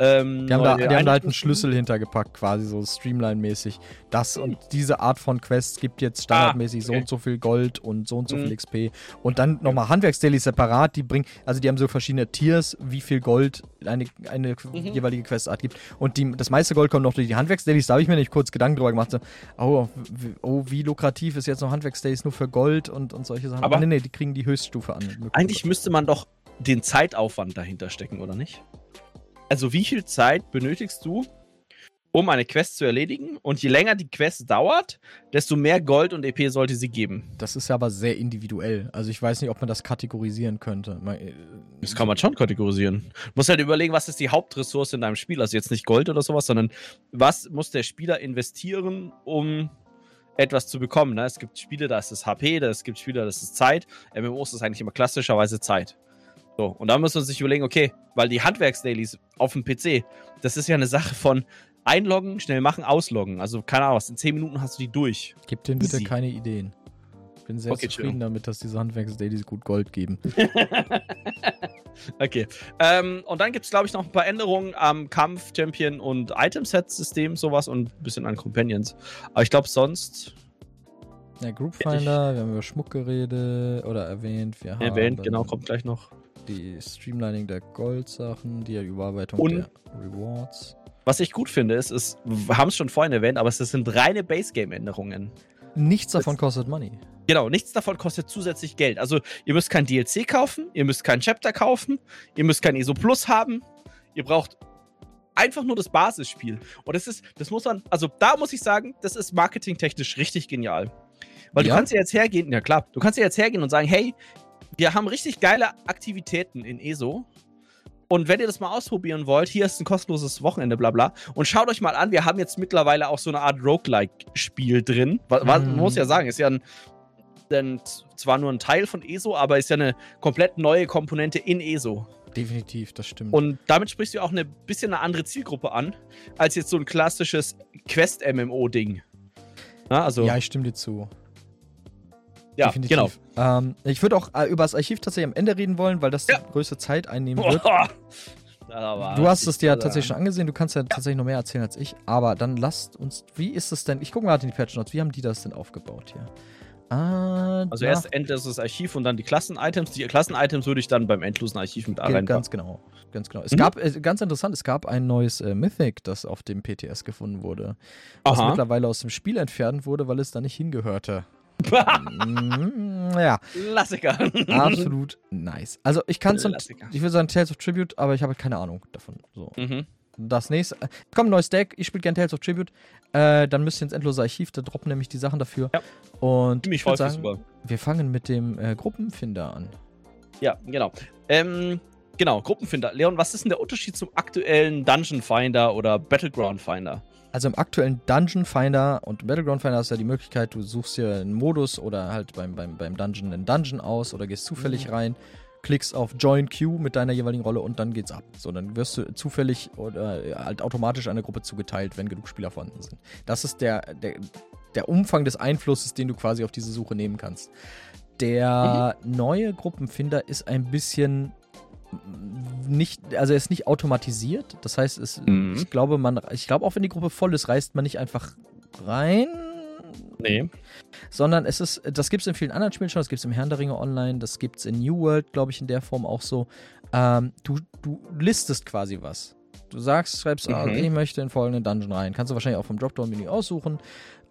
Ähm, Die haben, da, die haben da halt einen. Schlüssel hintergepackt, quasi so Streamline-mäßig. Das und diese Art von Quests gibt jetzt standardmäßig so Ah, okay. und so viel Gold und so und so Mhm. viel XP. Und dann nochmal Handwerksdaily separat, die bringen, also die haben so verschiedene Tiers, wie viel Gold eine, eine Mhm. jeweilige Questart gibt. Und die, das meiste Gold kommt noch durch die Handwerksdailies. Da habe ich mir nicht kurz Gedanken drüber gemacht. So, oh, oh, wie lukrativ ist jetzt noch Handwerksdailies nur für Gold und, und solche Sachen. Aber- nee, nee, die kriegen die Höchststufe an. Eigentlich müsste man doch den Zeitaufwand dahinter stecken, oder nicht? Also wie viel Zeit benötigst du, um eine Quest zu erledigen? Und je länger die Quest dauert, desto mehr Gold und EP sollte sie geben. Das ist ja aber sehr individuell. Also ich weiß nicht, ob man das kategorisieren könnte. Äh, Das kann man schon kategorisieren. Du musst halt überlegen, was ist die Hauptressource in deinem Spiel. Also jetzt nicht Gold oder sowas, sondern was muss der Spieler investieren, um etwas zu bekommen. Ne? Es gibt Spiele, da ist es HP, da es gibt Spiele, da ist es Zeit. MMOs ist eigentlich immer klassischerweise Zeit. So, und da muss man sich überlegen, okay, weil die Handwerksdailies auf dem PC, das ist ja eine Sache von einloggen, schnell machen, ausloggen. Also keine Ahnung, was, in 10 Minuten hast du die durch. Gib denen bitte Easy. keine Ideen. Ich bin sehr Okay, zufrieden damit, dass diese Handwerksdailies gut Gold geben. Okay. Ähm, und dann gibt es, glaube ich, noch ein paar Änderungen am Kampf, Champion und Item-Set-System, sowas und ein bisschen an Companions. Aber ich glaube, sonst Ja, Groupfinder, wir haben über Schmuck geredet oder erwähnt. Wir haben erwähnt, genau, kommt gleich noch. Die Streamlining der Goldsachen, die Überarbeitung Und- der Rewards. Was ich gut finde, ist, ist wir haben es schon vorhin erwähnt, aber es sind reine Base-Game-Änderungen. Nichts davon kostet Money. Genau, nichts davon kostet zusätzlich Geld. Also, ihr müsst kein DLC kaufen, ihr müsst kein Chapter kaufen, ihr müsst kein ESO Plus haben. Ihr braucht einfach nur das Basisspiel. Und das ist, das muss man, also da muss ich sagen, das ist marketingtechnisch richtig genial. Weil Ja? du kannst ja jetzt hergehen, ja klar, du kannst ja jetzt hergehen und sagen, hey, wir haben richtig geile Aktivitäten in ESO. Und wenn ihr das mal ausprobieren wollt, hier ist ein kostenloses Wochenende, bla bla. Und schaut euch mal an, wir haben jetzt mittlerweile auch so eine Art Roguelike-Spiel drin. Was, was, man Mhm. muss ja sagen, ist ja ein, ein, zwar nur ein Teil von ESO, aber ist ja eine komplett neue Komponente in ESO. Definitiv, das stimmt. Und damit sprichst du auch eine bisschen eine andere Zielgruppe an, als jetzt so ein klassisches Quest-MMO-Ding. Also, ja, ich stimme dir zu. Ja, Definitiv. genau. Ähm, ich würde auch äh, über das Archiv tatsächlich am Ende reden wollen, weil das Ja. die größte Zeit einnehmen wird. Boah. Du hast es dir ja ich- tatsächlich schon angesehen, du kannst ja, tatsächlich noch mehr erzählen als ich, aber dann lasst uns, wie ist es denn, ich gucke mal in die Patch Notes, wie haben die das denn aufgebaut hier? Ah, also na. erst endloses Archiv und dann die Klassen-Items. Die Klassen-Items würde ich dann beim endlosen Archiv mit rein. Ganz genau. Ganz genau. Es mhm. gab, äh, ganz interessant, es gab ein neues äh, Mythic, das auf dem PTS gefunden wurde. Was Aha. mittlerweile aus dem Spiel entfernt wurde, weil es da nicht hingehörte. Mm, ja. Klassiker. Absolut nice. Also ich kann zum, ich würde sagen Tales of Tribute, aber ich habe halt keine Ahnung davon. So. Mhm das nächste. Äh, kommt ein neues Deck, ich spiele gerne Tales of Tribute. Äh, dann müsst ihr ins endlose Archiv, da droppen nämlich die Sachen dafür. Ja. Und ich würde sagen, super. wir fangen mit dem äh, Gruppenfinder an. Ja, genau. Ähm, genau, Gruppenfinder. Leon, was ist denn der Unterschied zum aktuellen Dungeon Finder oder Battleground Finder? Also im aktuellen Dungeon Finder und Battleground Finder hast du ja die Möglichkeit, du suchst hier einen Modus oder halt beim, beim, beim Dungeon einen Dungeon aus oder gehst zufällig mhm. rein klickst auf Join Queue mit deiner jeweiligen Rolle und dann geht's ab. So, dann wirst du zufällig oder halt automatisch einer Gruppe zugeteilt, wenn genug Spieler vorhanden sind. Das ist der, der, der Umfang des Einflusses, den du quasi auf diese Suche nehmen kannst. Der mhm. neue Gruppenfinder ist ein bisschen nicht, also er ist nicht automatisiert. Das heißt, es, mhm. ich glaube, man, ich glaube, auch wenn die Gruppe voll ist, reist man nicht einfach rein, Nee. Sondern es ist, das gibt es in vielen anderen Spielen schon, das gibt es im Herrn der Ringe Online, das gibt es in New World, glaube ich, in der Form auch so. Ähm, du, du listest quasi was. Du sagst, schreibst, ah, mhm. okay, ich möchte in folgenden Dungeon rein. Kannst du wahrscheinlich auch vom Dropdown-Menü aussuchen.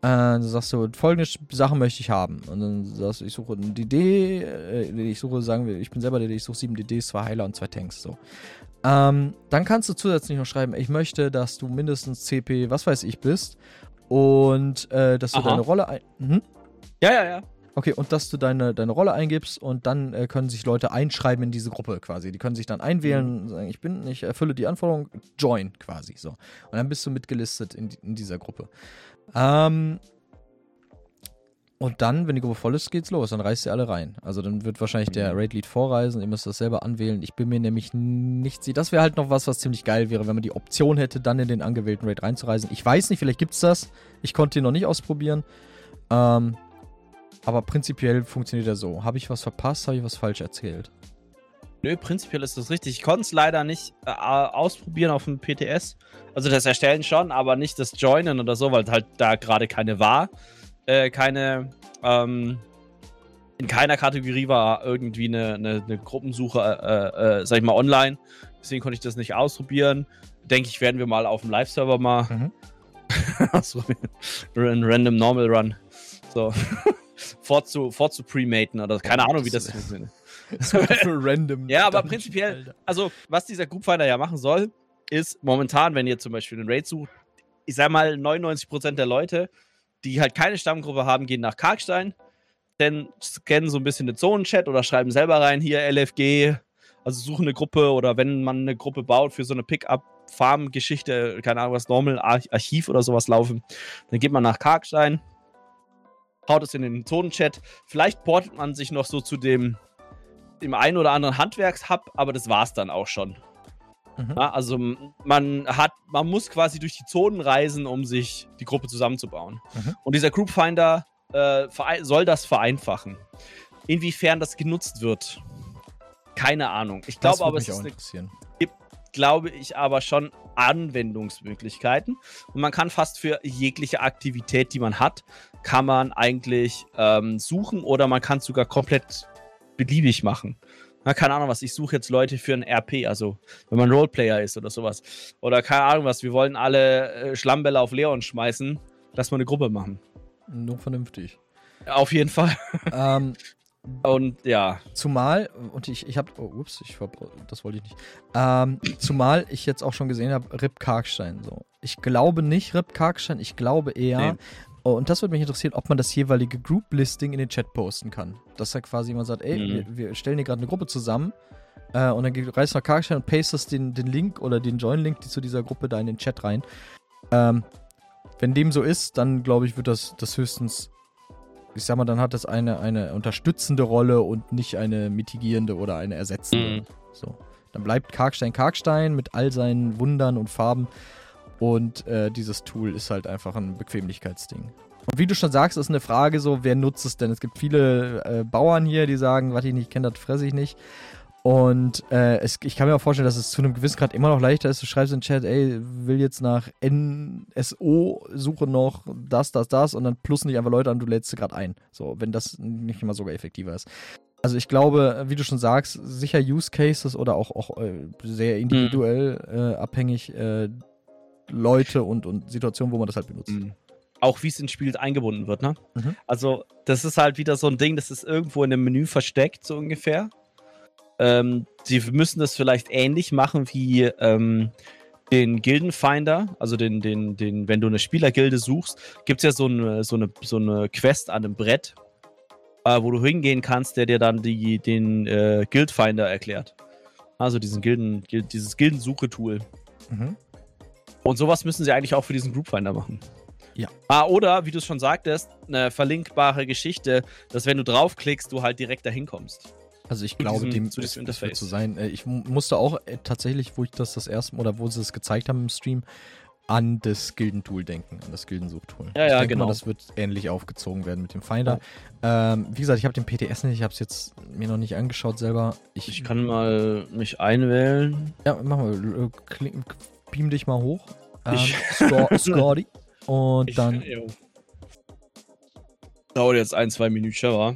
Äh, dann sagst du, folgende Sachen möchte ich haben. Und dann sagst du, ich suche ein DD, äh, ich suche, sagen wir, ich bin selber DD, ich suche sieben DDs, zwei Heiler und zwei Tanks. So. Ähm, dann kannst du zusätzlich noch schreiben, ich möchte, dass du mindestens CP, was weiß ich, bist. Und äh, dass du Aha. deine Rolle ein. Mhm. Ja, ja, ja. Okay, und dass du deine, deine Rolle eingibst und dann äh, können sich Leute einschreiben in diese Gruppe quasi. Die können sich dann einwählen, mhm. sagen, ich bin, ich erfülle die Anforderung, join quasi so. Und dann bist du mitgelistet in, in dieser Gruppe. Ähm, und dann, wenn die Gruppe voll ist, geht's los. Dann reist ihr alle rein. Also dann wird wahrscheinlich der mhm. Raid-Lead vorreisen. Ihr müsst das selber anwählen. Ich bin mir nämlich nicht sicher. Das wäre halt noch was, was ziemlich geil wäre, wenn man die Option hätte, dann in den angewählten Raid reinzureisen. Ich weiß nicht, vielleicht gibt's das. Ich konnte ihn noch nicht ausprobieren. Ähm, aber prinzipiell funktioniert er so. Habe ich was verpasst? Habe ich was falsch erzählt? Nö, prinzipiell ist das richtig. Ich konnte es leider nicht äh, ausprobieren auf dem PTS. Also das Erstellen schon, aber nicht das Joinen oder so, weil halt da gerade keine war äh, keine, ähm, in keiner Kategorie war irgendwie eine, eine, eine Gruppensuche, äh, äh, sag ich mal, online. Deswegen konnte ich das nicht ausprobieren. Denke ich, werden wir mal auf dem Live-Server mal. Mhm. so, ein random Normal Run. So. fort zu, fort zu prematen oder keine Ahnung, wie das funktioniert. für random. Ja, aber prinzipiell, also was dieser Groupfinder ja machen soll, ist momentan, wenn ihr zum Beispiel einen Raid sucht, ich sag mal, 99% der Leute die halt keine Stammgruppe haben, gehen nach Karkstein, dann scannen so ein bisschen den Zonenchat oder schreiben selber rein, hier LFG, also suchen eine Gruppe oder wenn man eine Gruppe baut für so eine Pickup-Farm-Geschichte, keine Ahnung, was Normal Archiv oder sowas laufen, dann geht man nach Karkstein, haut es in den Zonenchat. Vielleicht portet man sich noch so zu dem, dem einen oder anderen Handwerkshub, aber das war's dann auch schon. Mhm. Ja, also man hat, man muss quasi durch die Zonen reisen, um sich die Gruppe zusammenzubauen. Mhm. Und dieser Groupfinder äh, soll das vereinfachen. Inwiefern das genutzt wird, keine Ahnung. Ich glaube aber, es eine, gibt, glaube ich, aber schon Anwendungsmöglichkeiten. Und man kann fast für jegliche Aktivität, die man hat, kann man eigentlich ähm, suchen oder man kann es sogar komplett beliebig machen na, keine Ahnung was, ich suche jetzt Leute für ein RP, also wenn man Roleplayer ist oder sowas. Oder keine Ahnung was, wir wollen alle äh, Schlammbälle auf Leon schmeißen, lass mal eine Gruppe machen. Nur vernünftig. Auf jeden Fall. Ähm, und ja. Zumal, und ich, ich habe, oh, ups, ich das wollte ich nicht. Ähm, zumal ich jetzt auch schon gesehen habe, Rip Karkstein. So. Ich glaube nicht Rip Karkstein, ich glaube eher, nee. Oh, und das würde mich interessieren, ob man das jeweilige Group-Listing in den Chat posten kann. Dass da quasi jemand sagt, ey, mhm. wir, wir, stellen hier gerade eine Gruppe zusammen äh, und dann reißt du nach Karkstein und pastest den, den Link oder den Join-Link zu dieser Gruppe da in den Chat rein. Ähm, wenn dem so ist, dann glaube ich, wird das, das höchstens, ich sag mal, dann hat das eine, eine unterstützende Rolle und nicht eine mitigierende oder eine ersetzende. Mhm. So. Dann bleibt Karkstein Karkstein mit all seinen Wundern und Farben. Und äh, dieses Tool ist halt einfach ein Bequemlichkeitsding. Und wie du schon sagst, ist eine Frage so, wer nutzt es denn? Es gibt viele äh, Bauern hier, die sagen, was ich nicht kenne, das fresse ich nicht. Und äh, es, ich kann mir auch vorstellen, dass es zu einem gewissen Grad immer noch leichter ist. Du schreibst in den Chat, ey, will jetzt nach NSO, suche noch das, das, das und dann plus nicht einfach Leute an, du lädst sie gerade ein. So, wenn das nicht immer sogar effektiver ist. Also ich glaube, wie du schon sagst, sicher Use Cases oder auch, auch äh, sehr individuell mhm. äh, abhängig äh, Leute und, und Situationen, wo man das halt benutzt. Mhm. Auch wie es ins Spiel eingebunden wird, ne? Mhm. Also, das ist halt wieder so ein Ding, das ist irgendwo in einem Menü versteckt, so ungefähr. Ähm, sie müssen das vielleicht ähnlich machen wie ähm, den Gildenfinder, also den, den, den, wenn du eine Spielergilde suchst, gibt es ja so eine, so, eine, so eine Quest an einem Brett, äh, wo du hingehen kannst, der dir dann die, den äh, Guildfinder erklärt. Also diesen Gilden, dieses Gildensuche-Tool. Mhm. Und sowas müssen sie eigentlich auch für diesen Groupfinder machen. Ja. Ah, oder, wie du es schon sagtest, eine verlinkbare Geschichte, dass wenn du draufklickst, du halt direkt dahin kommst. Also ich glaube, diesem, dem zu diesem das wird so sein. Äh, ich musste auch äh, tatsächlich, wo ich das das erste Mal, oder wo sie es gezeigt haben im Stream, an das Gildentool denken, an das Gildensuchtool. Ja, ja, genau. Mal, das wird ähnlich aufgezogen werden mit dem Finder. Ja. Ähm, wie gesagt, ich habe den PTS nicht, ich habe es jetzt mir noch nicht angeschaut selber. Ich, ich kann mal mich einwählen. Ja, mach mal, beam dich mal hoch. Ähm, Score, Scotty. Und ich, dann. Jo. Dauert jetzt ein, zwei Minuten, war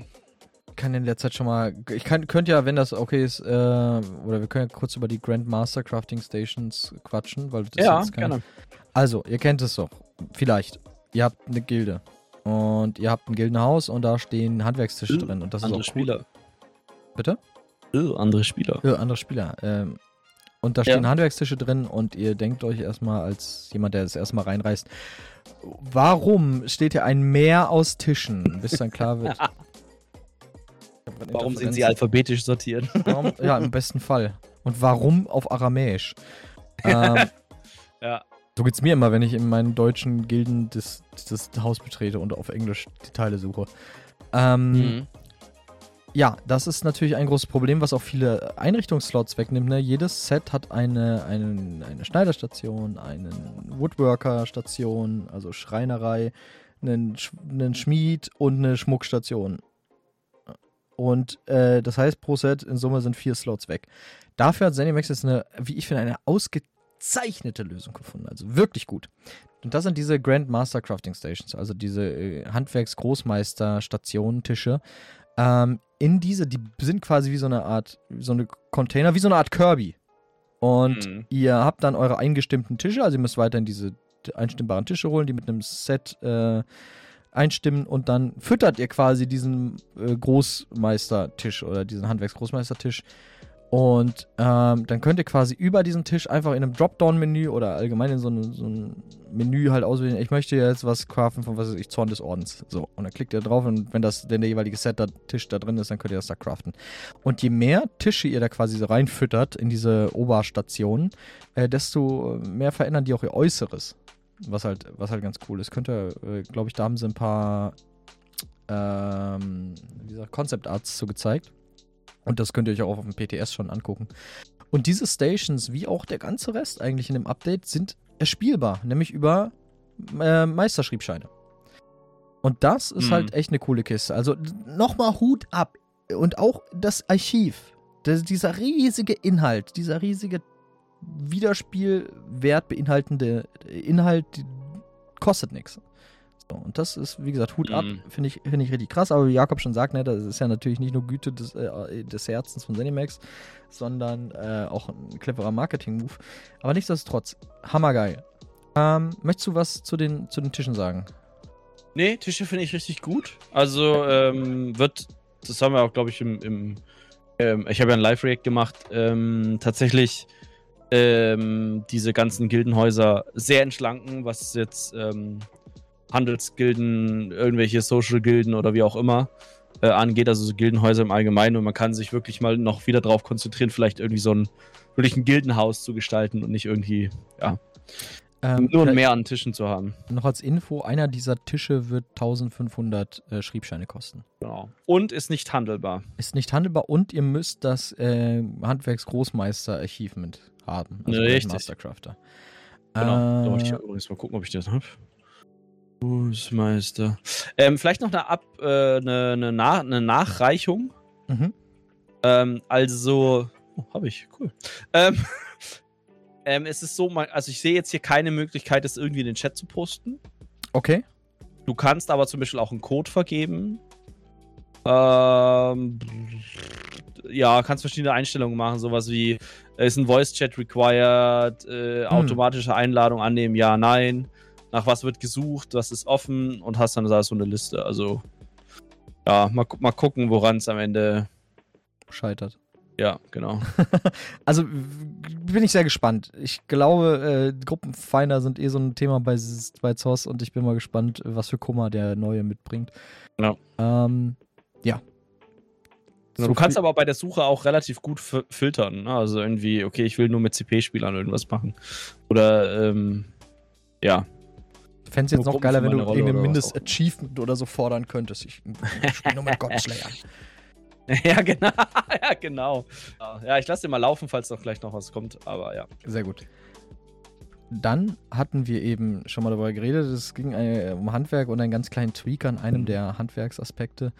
kann in der Zeit schon mal. Ich kann, könnte ja, wenn das okay ist, äh, oder wir können ja kurz über die Grandmaster Crafting Stations quatschen, weil das ja, jetzt keine, gerne. Also, ihr kennt es doch. Vielleicht. Ihr habt eine Gilde. Und ihr habt ein Gildenhaus und da stehen Handwerkstische äh, drin. Und das andere ist auch cool. Spieler. Bitte? Äh, andere Spieler. Äh, andere Spieler. Ähm, und da stehen ja. Handwerkstische drin und ihr denkt euch erstmal als jemand, der das erstmal reinreißt, warum steht hier ein Meer aus Tischen? Bis dann klar wird, Warum sind sie alphabetisch sortiert? Warum? Ja, im besten Fall. Und warum auf Aramäisch? ähm, ja. So geht's mir immer, wenn ich in meinen deutschen Gilden das, das Haus betrete und auf Englisch die Teile suche. Ähm, mhm. Ja, das ist natürlich ein großes Problem, was auch viele Einrichtungsslots wegnimmt. Ne? Jedes Set hat eine, eine, eine Schneiderstation, eine Woodworker-Station, also Schreinerei, einen, einen Schmied und eine Schmuckstation. Und äh, das heißt, pro Set in Summe sind vier Slots weg. Dafür hat ZeniMax jetzt eine, wie ich finde, eine ausgezeichnete Lösung gefunden. Also wirklich gut. Und das sind diese Grandmaster Crafting Stations, also diese äh, Handwerks-Großmeister-Stationen, Tische. Ähm, in diese, die sind quasi wie so eine Art, so eine Container, wie so eine Art Kirby. Und mhm. ihr habt dann eure eingestimmten Tische, also ihr müsst weiterhin diese einstimmbaren Tische holen, die mit einem Set äh, einstimmen und dann füttert ihr quasi diesen äh, Großmeistertisch oder diesen Handwerksgroßmeistertisch. Und ähm, dann könnt ihr quasi über diesen Tisch einfach in einem Dropdown-Menü oder allgemein in so, eine, so ein Menü halt auswählen, ich möchte jetzt was craften von was weiß ich, Zorn des Ordens. So, und dann klickt ihr drauf und wenn das denn der jeweilige Set da, Tisch da drin ist, dann könnt ihr das da craften. Und je mehr Tische ihr da quasi so reinfüttert in diese Oberstation, äh, desto mehr verändern die auch ihr Äußeres was halt, was halt ganz cool ist. Könnte, äh, glaube ich, da haben sie ein paar ähm, Concept Arts so gezeigt. Und das könnt ihr euch auch auf dem PTS schon angucken. Und diese Stations, wie auch der ganze Rest eigentlich in dem Update, sind erspielbar, nämlich über äh, Meisterschriebscheine. Und das ist mhm. halt echt eine coole Kiste. Also nochmal Hut ab. Und auch das Archiv. Das, dieser riesige Inhalt, dieser riesige Wiederspielwert beinhaltende Inhalt kostet nichts. Und das ist, wie gesagt, Hut mhm. ab, finde ich, find ich richtig krass. Aber wie Jakob schon sagt, ne, das ist ja natürlich nicht nur Güte des, äh, des Herzens von Zenimax, sondern äh, auch ein cleverer Marketing-Move. Aber nichtsdestotrotz, hammergeil. Ähm, möchtest du was zu den, zu den Tischen sagen? Nee, Tische finde ich richtig gut. Also ähm, wird, das haben wir auch, glaube ich, im, im ähm, ich habe ja ein Live-React gemacht, ähm, tatsächlich ähm, diese ganzen Gildenhäuser sehr entschlanken, was jetzt ähm, Handelsgilden, irgendwelche Social-Gilden oder wie auch immer äh, angeht, also so Gildenhäuser im Allgemeinen und man kann sich wirklich mal noch wieder darauf konzentrieren, vielleicht irgendwie so ein wirklich ein Gildenhaus zu gestalten und nicht irgendwie, ja, ähm, nur mehr an Tischen zu haben. Noch als Info, einer dieser Tische wird 1500 äh, Schriebscheine kosten. Genau. Und ist nicht handelbar. Ist nicht handelbar und ihr müsst das äh, Handwerksgroßmeister-Achievement haben. Also Richtig. Mastercrafter. Genau. Äh, da wollte ich übrigens mal gucken, ob ich das habe. Großmeister. Ähm, vielleicht noch eine, Ab, äh, eine, eine, Na eine Nachreichung. Mhm. Ähm, also, Oh, habe ich, cool. Ähm, ähm, es ist so, also ich sehe jetzt hier keine Möglichkeit, das irgendwie in den Chat zu posten. Okay. Du kannst aber zum Beispiel auch einen Code vergeben. Ähm, ja, kannst verschiedene Einstellungen machen, sowas wie ist ein Voice Chat required, äh, hm. automatische Einladung annehmen, ja, nein. Nach was wird gesucht, was ist offen und hast dann da so eine Liste. Also ja, mal, mal gucken, woran es am Ende scheitert. Ja, genau. also bin ich sehr gespannt. Ich glaube, äh, Gruppenfinder sind eh so ein Thema bei, bei ZOS und ich bin mal gespannt, was für Kummer der neue mitbringt. Ja. Ähm, ja. So du kannst aber bei der Suche auch relativ gut filtern. Ne? Also irgendwie, okay, ich will nur mit CP-Spielern irgendwas machen. Oder, ähm, ja. Fände es jetzt noch geiler, wenn du irgendein Mindest-Achievement oder so fordern könntest. Ich, ich spiele nur mit Godslayer. ja, genau. ja, genau. Ja, ich lasse den mal laufen, falls doch gleich noch was kommt. Aber ja. Sehr gut. Dann hatten wir eben schon mal darüber geredet. Es ging äh, um Handwerk und einen ganz kleinen Tweak an einem mhm. der Handwerksaspekte.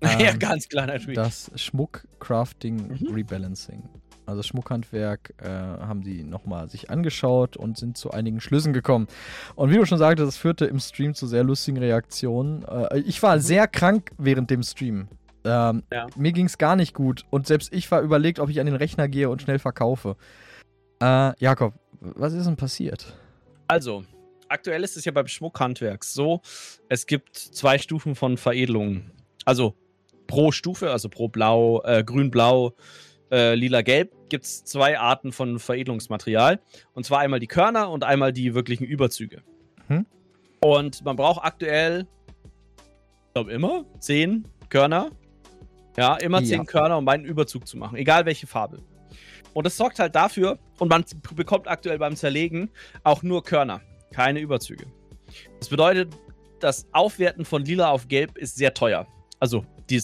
Ähm, ja, ganz kleiner Tweak. Das Schmuck-Crafting-Rebalancing. Mhm. Also Schmuckhandwerk äh, haben die nochmal sich angeschaut und sind zu einigen Schlüssen gekommen. Und wie du schon sagtest, das führte im Stream zu sehr lustigen Reaktionen. Äh, ich war mhm. sehr krank während dem Stream. Ähm, ja. Mir ging es gar nicht gut. Und selbst ich war überlegt, ob ich an den Rechner gehe und schnell verkaufe. Äh, Jakob, was ist denn passiert? Also, aktuell ist es ja beim Schmuckhandwerk so, es gibt zwei Stufen von Veredelungen. Also pro Stufe, also pro Blau, äh, Grün-Blau, äh, Lila-Gelb, gibt es zwei Arten von Veredelungsmaterial. Und zwar einmal die Körner und einmal die wirklichen Überzüge. Hm? Und man braucht aktuell, ich glaube immer, zehn Körner ja, immer zehn ja. Körner, um meinen Überzug zu machen, egal welche Farbe. Und das sorgt halt dafür, und man bekommt aktuell beim Zerlegen auch nur Körner, keine Überzüge. Das bedeutet, das Aufwerten von lila auf gelb ist sehr teuer. Also die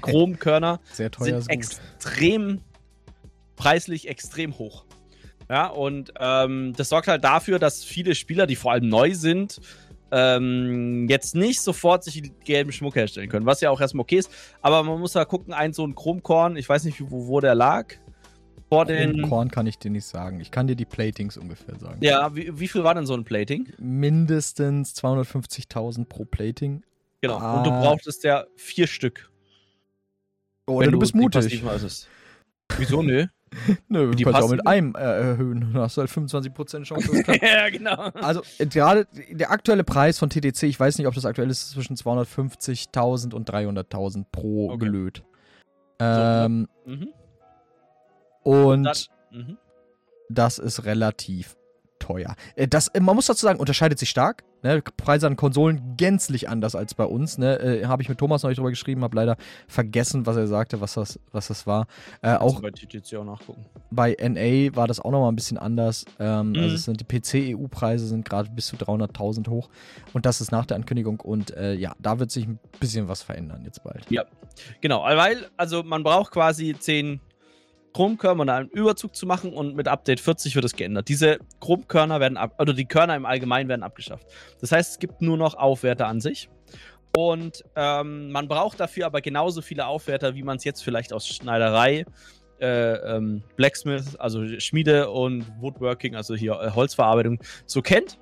Chromkörner sind extrem preislich extrem hoch. Ja, und ähm, das sorgt halt dafür, dass viele Spieler, die vor allem neu sind, ähm, jetzt nicht sofort sich gelben Schmuck herstellen können, was ja auch erstmal okay ist. Aber man muss da gucken, ein so ein Chromkorn, ich weiß nicht, wo, wo der lag. Vor den Korn kann ich dir nicht sagen. Ich kann dir die Platings ungefähr sagen. Ja, wie, wie viel war denn so ein Plating? Mindestens 250.000 pro Plating. Genau. Ah. Und du brauchtest ja vier Stück. Oder du, du bist mutig. Wieso, nö? Nö, du kannst auch mit einem äh, erhöhen. Dann hast du halt 25% Chance. ja, genau. Also gerade der aktuelle Preis von TTC, ich weiß nicht, ob das aktuell ist, zwischen 250.000 und 300.000 pro okay. gelöt. Ähm, so, mhm. Und, und dann, mhm. das ist relativ teuer. Äh, das, äh, man muss dazu sagen, unterscheidet sich stark. Ne? Preise an Konsolen gänzlich anders als bei uns. Ne? Äh, habe ich mit Thomas noch nicht drüber geschrieben, habe leider vergessen, was er sagte, was das, was das war. Äh, auch bei TTC auch nachgucken. Bei NA war das auch nochmal ein bisschen anders. Ähm, mhm. Also sind die PC-EU-Preise sind gerade bis zu 300.000 hoch. Und das ist nach der Ankündigung. Und äh, ja, da wird sich ein bisschen was verändern jetzt bald. Ja, genau. Weil, also man braucht quasi 10 Chromkörner einen Überzug zu machen und mit Update 40 wird es geändert. Diese Chromkörner werden ab, oder die Körner im Allgemeinen werden abgeschafft. Das heißt, es gibt nur noch Aufwerter an sich. Und ähm, man braucht dafür aber genauso viele Aufwerter, wie man es jetzt vielleicht aus Schneiderei, äh, ähm, Blacksmith, also Schmiede und Woodworking, also hier äh, Holzverarbeitung, so kennt.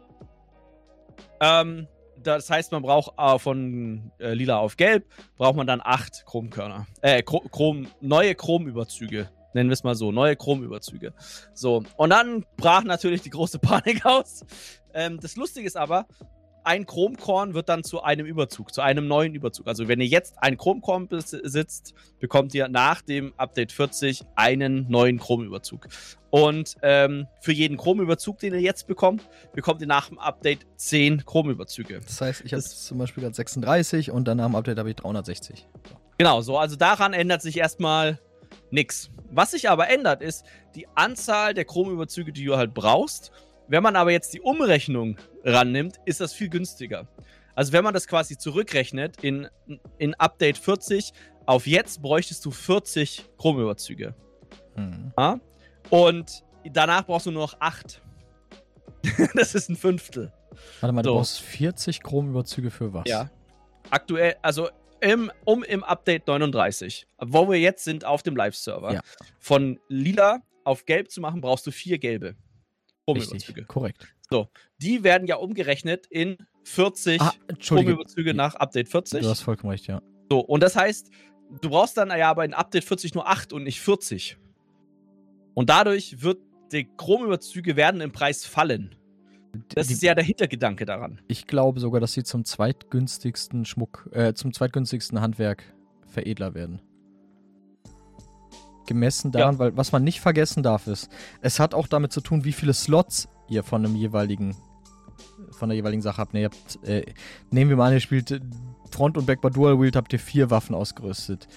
Ähm, das heißt, man braucht äh, von äh, lila auf gelb, braucht man dann acht Chromkörner. Äh, Chrom, neue Chromüberzüge Nennen wir es mal so, neue Chromüberzüge. So, und dann brach natürlich die große Panik aus. Ähm, das Lustige ist aber, ein Chromkorn wird dann zu einem Überzug, zu einem neuen Überzug. Also wenn ihr jetzt ein Chromkorn besitzt, bekommt ihr nach dem Update 40 einen neuen Chromüberzug. Und ähm, für jeden Chromüberzug, den ihr jetzt bekommt, bekommt ihr nach dem Update 10 Chromüberzüge. Das heißt, ich habe zum Beispiel gerade 36 und dann nach dem Update habe ich 360. So. Genau, so, also daran ändert sich erstmal nix. Was sich aber ändert, ist die Anzahl der Chromüberzüge, die du halt brauchst. Wenn man aber jetzt die Umrechnung rannimmt, ist das viel günstiger. Also wenn man das quasi zurückrechnet in, in Update 40 auf jetzt bräuchtest du 40 Chromüberzüge. Hm. Ja? Und danach brauchst du nur noch 8. das ist ein Fünftel. Warte mal, so. du brauchst 40 Chromüberzüge für was? Ja. Aktuell, also im, um im Update 39, wo wir jetzt sind auf dem Live-Server, ja. von lila auf gelb zu machen, brauchst du vier gelbe. Chromüberzüge. Korrekt. So, die werden ja umgerechnet in 40 ah, Chromüberzüge nach Update 40. Du hast vollkommen recht, ja. So, und das heißt, du brauchst dann ja aber in Update 40 nur 8 und nicht 40. Und dadurch wird die Chromüberzüge werden im Preis fallen. Das die, ist ja der Hintergedanke daran. Ich glaube sogar, dass sie zum zweitgünstigsten Schmuck, äh, zum zweitgünstigsten Handwerk Veredler werden. Gemessen daran, ja. weil was man nicht vergessen darf ist, es hat auch damit zu tun, wie viele Slots ihr von einem jeweiligen, von der jeweiligen Sache habt. Ne, ihr habt, äh, nehmen wir mal an, ihr spielt Front und Back bei Dual Wield, habt ihr vier Waffen ausgerüstet.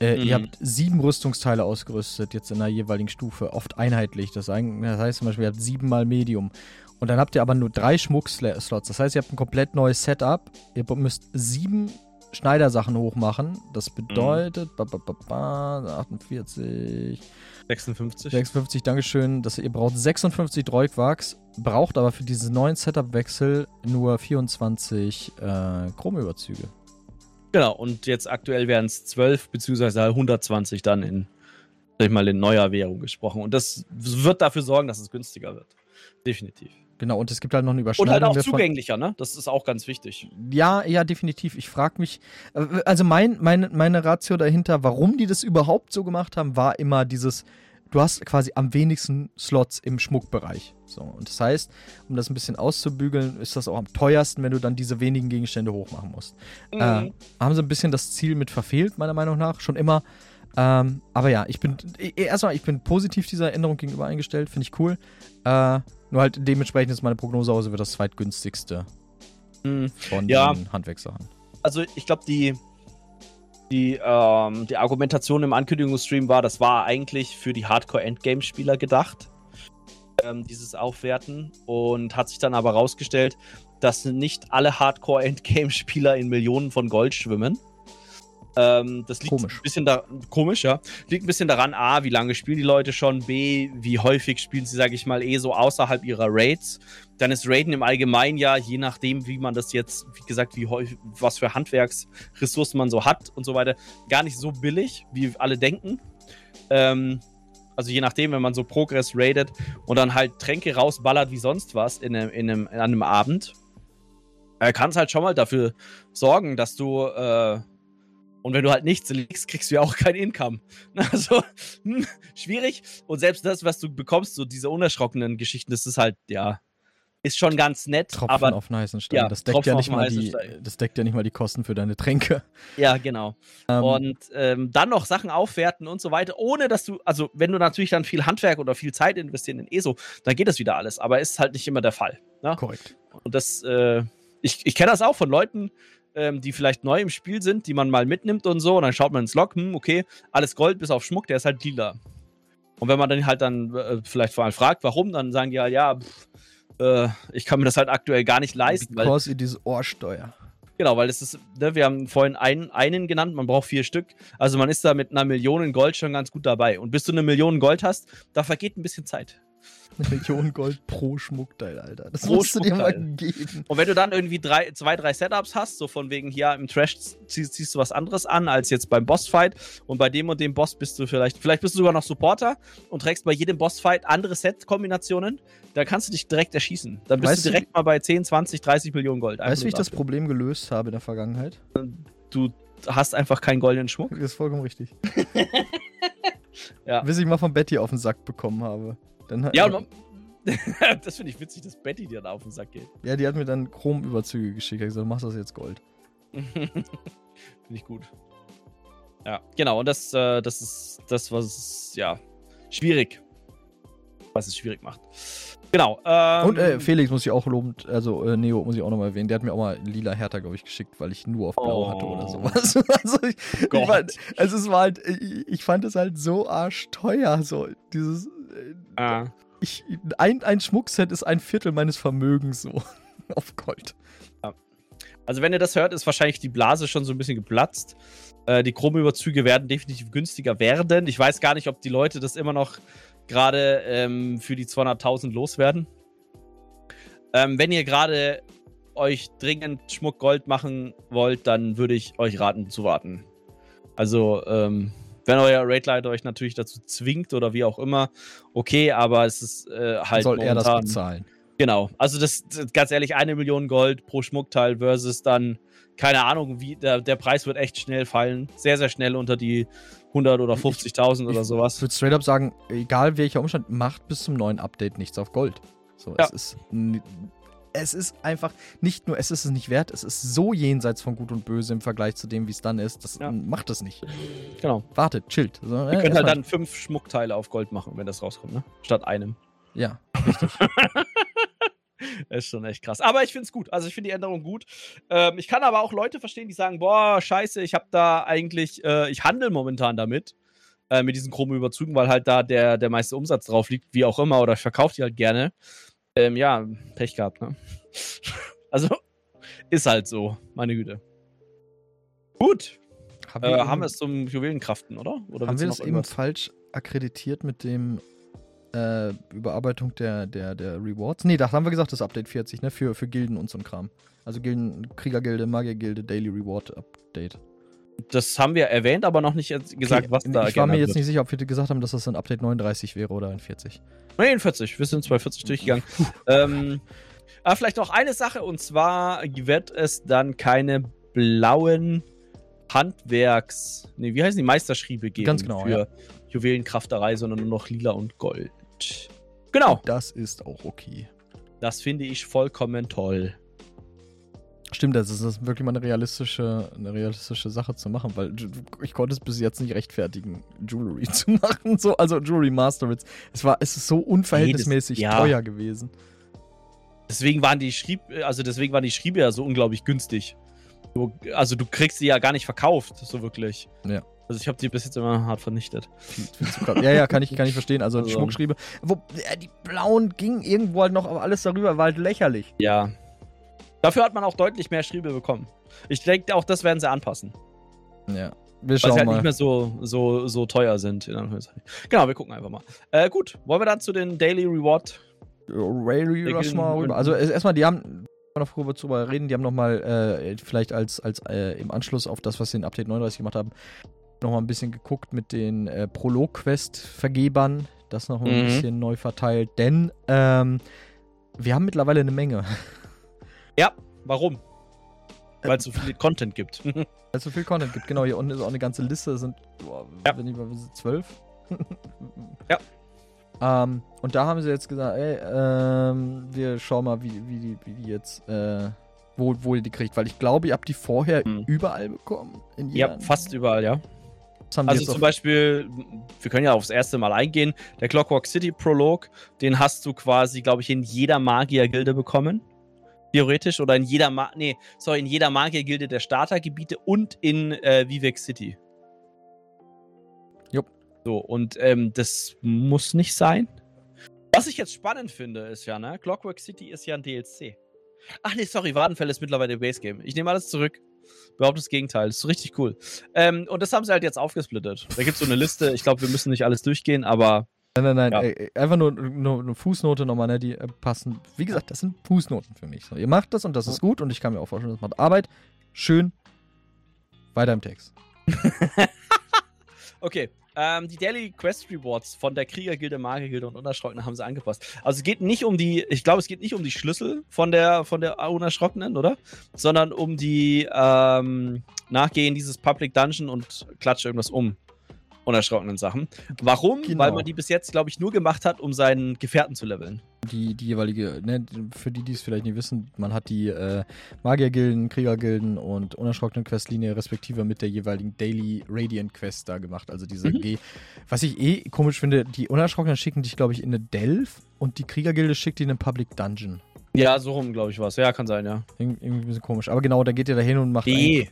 Äh, mhm. Ihr habt sieben Rüstungsteile ausgerüstet, jetzt in der jeweiligen Stufe, oft einheitlich. Das, heißt zum Beispiel, ihr habt siebenmal Medium. Und dann habt ihr aber nur drei Schmuckslots. Das heißt, ihr habt ein komplett neues Setup. Ihr müsst sieben Schneidersachen hochmachen. Das mhm. bedeutet mhm. ba, ba, ba, 48. 56. 56, Dankeschön. Das, ihr braucht 56 Droidwachs, braucht aber für diesen neuen Setup-Wechsel nur 24 äh, Chromüberzüge. Genau, und jetzt aktuell wären es 12 bzw. 120 dann in, sag ich mal, in neuer Währung gesprochen. Und das wird dafür sorgen, dass es günstiger wird. Definitiv. Genau, und es gibt halt noch eine Überschneidung. Und halt auch zugänglicher, ne? Das ist auch ganz wichtig. Ja, ja, definitiv. Ich frage mich, äh, also mein, mein, meine Ratio dahinter, warum die das überhaupt so gemacht haben, war immer dieses, du hast quasi am wenigsten Slots im Schmuckbereich. So, und das heißt, um das ein bisschen auszubügeln, ist das auch am teuersten, wenn du dann diese wenigen Gegenstände hochmachen musst. Mhm. Äh, haben sie ein bisschen das Ziel mit verfehlt, meiner Meinung nach. Schon immer. Ähm, aber ja, ich bin erstmal, ich bin positiv dieser Änderung gegenüber eingestellt, finde ich cool. Äh, nur halt dementsprechend ist meine Prognose aus, wird das zweitgünstigste mhm. von ja. den Handwerkssachen. Also ich glaube, die, die, ähm, die Argumentation im Ankündigungsstream war, das war eigentlich für die Hardcore-Endgame-Spieler gedacht, ähm, dieses Aufwerten. Und hat sich dann aber rausgestellt, dass nicht alle Hardcore-Endgame-Spieler in Millionen von Gold schwimmen. Ähm, das liegt komisch. ein bisschen da komisch, ja. Liegt ein bisschen daran, A, wie lange spielen die Leute schon, B, wie häufig spielen sie, sage ich mal, eh so außerhalb ihrer Raids. Dann ist Raiden im Allgemeinen ja, je nachdem, wie man das jetzt, wie gesagt, wie häufig, was für Handwerksressourcen man so hat und so weiter, gar nicht so billig, wie alle denken. Ähm, also je nachdem, wenn man so Progress raidet und dann halt Tränke rausballert wie sonst was in einem, in einem, an einem Abend, äh, kann es halt schon mal dafür sorgen, dass du äh, und wenn du halt nichts legst, kriegst du ja auch kein Income. Also, hm, schwierig. Und selbst das, was du bekommst, so diese unerschrockenen Geschichten, das ist halt, ja, ist schon ganz nett. Tropfen aber, auf heißen Stein. Ja, das, deckt ja nicht mal die, das deckt ja nicht mal die Kosten für deine Tränke. Ja, genau. Ähm, und ähm, dann noch Sachen aufwerten und so weiter, ohne dass du, also wenn du natürlich dann viel Handwerk oder viel Zeit investieren in ESO, dann geht das wieder alles. Aber ist halt nicht immer der Fall. Ne? Korrekt. Und das, äh, ich, ich kenne das auch von Leuten, ähm, die vielleicht neu im Spiel sind, die man mal mitnimmt und so. Und dann schaut man ins Log, hm, okay, alles Gold bis auf Schmuck, der ist halt lila. Und wenn man dann halt dann äh, vielleicht vor allem fragt, warum, dann sagen die halt, ja, pff, äh, ich kann mir das halt aktuell gar nicht leisten. Because weil, it is Ohrsteuer. Genau, weil es ist, ne, wir haben vorhin einen, einen genannt, man braucht vier Stück. Also man ist da mit einer Million Gold schon ganz gut dabei. Und bis du eine Million Gold hast, da vergeht ein bisschen Zeit. Eine Million Gold pro Schmuckteil, Alter. Das pro musst du dir mal geben. Und wenn du dann irgendwie drei, zwei, drei Setups hast, so von wegen hier im Trash ziehst, ziehst, du was anderes an als jetzt beim Bossfight und bei dem und dem Boss bist du vielleicht, vielleicht bist du sogar noch Supporter und trägst bei jedem Bossfight andere Set-Kombinationen, dann kannst du dich direkt erschießen. Dann bist weißt du direkt du, mal bei 10, 20, 30 Millionen Gold. Weißt du, wie ich das Problem gelöst habe in der Vergangenheit? Du hast einfach keinen goldenen Schmuck. Das ist vollkommen richtig. ja. Bis ich mal von Betty auf den Sack bekommen habe. Dann, ja, und das finde ich witzig, dass Betty dir da auf den Sack geht. Ja, die hat mir dann Chromüberzüge geschickt. Ich gesagt, machst das jetzt Gold. finde ich gut. Ja, genau. Und das, äh, das ist das, was ja, schwierig, was es schwierig macht. Genau. Ähm, und äh, Felix muss ich auch lobend, also äh, Neo muss ich auch nochmal erwähnen, der hat mir auch mal lila Hertha, glaube ich, geschickt, weil ich nur auf Blau oh. hatte oder oh. sowas. also, ich, ich fand, also es war halt, ich, ich, fand es halt so arschteuer, so dieses. Ah ich, ein, ein Schmuckset ist ein Viertel meines Vermögens so auf Gold. Ja. Also wenn ihr das hört, ist wahrscheinlich die Blase schon so ein bisschen geplatzt. Äh, die Chromüberzüge werden definitiv günstiger werden. Ich weiß gar nicht, ob die Leute das immer noch gerade ähm, für die 200.000 loswerden. Ähm, wenn ihr gerade euch dringend Schmuck Gold machen wollt, dann würde ich euch raten zu warten. Also, ähm, wenn euer Raidleiter euch natürlich dazu zwingt oder wie auch immer, okay, aber es ist äh, halt. Soll er das bezahlen? Genau. Also, das, das, ganz ehrlich, eine Million Gold pro Schmuckteil versus dann, keine Ahnung, wie der, der Preis wird echt schnell fallen. Sehr, sehr schnell unter die 100 oder 50.000 oder sowas. Ich würde straight up sagen, egal welcher Umstand, macht bis zum neuen Update nichts auf Gold. So, ja. es ist es ist einfach nicht nur, es ist es nicht wert, es ist so jenseits von Gut und Böse im Vergleich zu dem, wie es dann ist. Das ja. macht es nicht. Genau. Wartet, chillt. So, Ihr äh, könnt halt dann fünf Schmuckteile auf Gold machen, wenn das rauskommt, ne? Statt einem. Ja, richtig. ist schon echt krass. Aber ich finde es gut. Also ich finde die Änderung gut. Ähm, ich kann aber auch Leute verstehen, die sagen, boah, scheiße, ich habe da eigentlich, äh, ich handle momentan damit, äh, mit diesen Chrome-Überzügen, weil halt da der, der meiste Umsatz drauf liegt, wie auch immer, oder ich verkaufe die halt gerne. Ähm, ja, Pech gehabt, ne? also, ist halt so, meine Güte. Gut. Haben wir, äh, haben wir es zum Juwelenkraften, oder? oder haben wir das eben falsch akkreditiert mit dem äh, Überarbeitung der, der, der Rewards? Nee, da haben wir gesagt, das Update 40, ne? Für, für Gilden und so ein Kram. Also Gilden, Kriegergilde, Magiergilde, Daily Reward Update. Das haben wir erwähnt, aber noch nicht gesagt, okay. was da Ich war mir jetzt wird. nicht sicher, ob wir gesagt haben, dass das ein Update 39 wäre oder ein 40. Nein, 40. Wir sind 240 durchgegangen. ähm, aber vielleicht noch eine Sache und zwar wird es dann keine blauen Handwerks, nee, wie heißen die Meisterschriebe geben Ganz genau, für ja. Juwelenkrafterei, sondern nur noch lila und gold. Genau. Das ist auch okay. Das finde ich vollkommen toll. Stimmt, das ist wirklich mal eine realistische, eine realistische Sache zu machen, weil ich konnte es bis jetzt nicht rechtfertigen, Jewelry zu machen. So, also Jewelry Master. Es war, es ist so unverhältnismäßig nee, das, ja. teuer gewesen. Deswegen waren die Schrieb, also deswegen waren die Schriebe ja so unglaublich günstig. Du, also du kriegst sie ja gar nicht verkauft, so wirklich. Ja. Also ich habe die bis jetzt immer hart vernichtet. ja, ja, kann ich, kann ich verstehen. Also, also. Schmuckschriebe. Wo, ja, die blauen gingen irgendwo halt noch, aber alles darüber war halt lächerlich. Ja, Dafür hat man auch deutlich mehr Schriebe bekommen. Ich denke, auch das werden sie anpassen. Ja. Wir schauen Weil sie halt mal. nicht mehr so, so, so teuer sind. Genau, wir gucken einfach mal. Äh, gut, wollen wir dann zu den Daily Reward. Lass mal rüber. Also erstmal, die haben noch drüber reden, die haben nochmal äh, vielleicht als, als äh, im Anschluss auf das, was sie in Update 39 gemacht haben, nochmal ein bisschen geguckt mit den äh, Prolog-Quest-Vergebern, das noch ein mhm. bisschen neu verteilt, denn ähm, wir haben mittlerweile eine Menge. Ja, warum? Weil es so viel Content gibt. Weil es so viel Content gibt, genau. Hier unten ist auch eine ganze Liste, das sind, boah, ja. wenn ich mal, zwölf? ja. Ähm, und da haben sie jetzt gesagt, ey, ähm, wir schauen mal, wie, wie, die, wie die jetzt, äh, wo, wo ihr die kriegt. Weil ich glaube, ihr habt die vorher hm. überall bekommen. ja, fast überall, ja. Also zum Beispiel, wir können ja aufs erste Mal eingehen, der Clockwork City Prolog, den hast du quasi, glaube ich, in jeder Magier-Gilde bekommen. Theoretisch oder in jeder, Ma nee, sorry, in jeder Magiergilde der Startergebiete und in äh, Vivek City. Jupp. So, und ähm, das muss nicht sein. Was ich jetzt spannend finde, ist ja, ne, Clockwork City ist ja ein DLC. Ach nee, sorry, Wadenfell ist mittlerweile Base Game. Ich nehme alles zurück. Überhaupt das Gegenteil. Das ist richtig cool. Ähm, und das haben sie halt jetzt aufgesplittet. Da gibt es so eine Liste. Ich glaube, wir müssen nicht alles durchgehen, aber Nein, nein, nein. Ja. Ey, einfach nur, nur eine Fußnote nochmal, ne, die äh, passen. Wie gesagt, das sind Fußnoten für mich. So, ihr macht das und das ist gut und ich kann mir auch vorstellen, das macht Arbeit. Schön. Weiter im Text. okay. Ähm, die Daily Quest Rewards von der Kriegergilde, Magiergilde und Unerschrockenen haben sie angepasst. Also es geht nicht um die, ich glaube, es geht nicht um die Schlüssel von der, von der Unerschrockenen, oder? Sondern um die ähm, Nachgehen dieses Public Dungeon und klatsche irgendwas um unerschrockenen Sachen. Warum? Genau. Weil man die bis jetzt, glaube ich, nur gemacht hat, um seinen Gefährten zu leveln. Die, die jeweilige, ne, für die, die es vielleicht nicht wissen, man hat die äh, Magiergilden, Kriegergilden und unerschrockenen Questlinie respektive mit der jeweiligen Daily Radiant Quest da gemacht. Also diese mhm. G. Was ich eh komisch finde, die unerschrockenen schicken dich, glaube ich, in eine Delph und die Kriegergilde schickt die in einen Public Dungeon. Ja, so rum, glaube ich, was. Ja, kann sein, ja. irgendwie ein bisschen komisch. Aber genau, da geht ihr da hin und macht. Nee.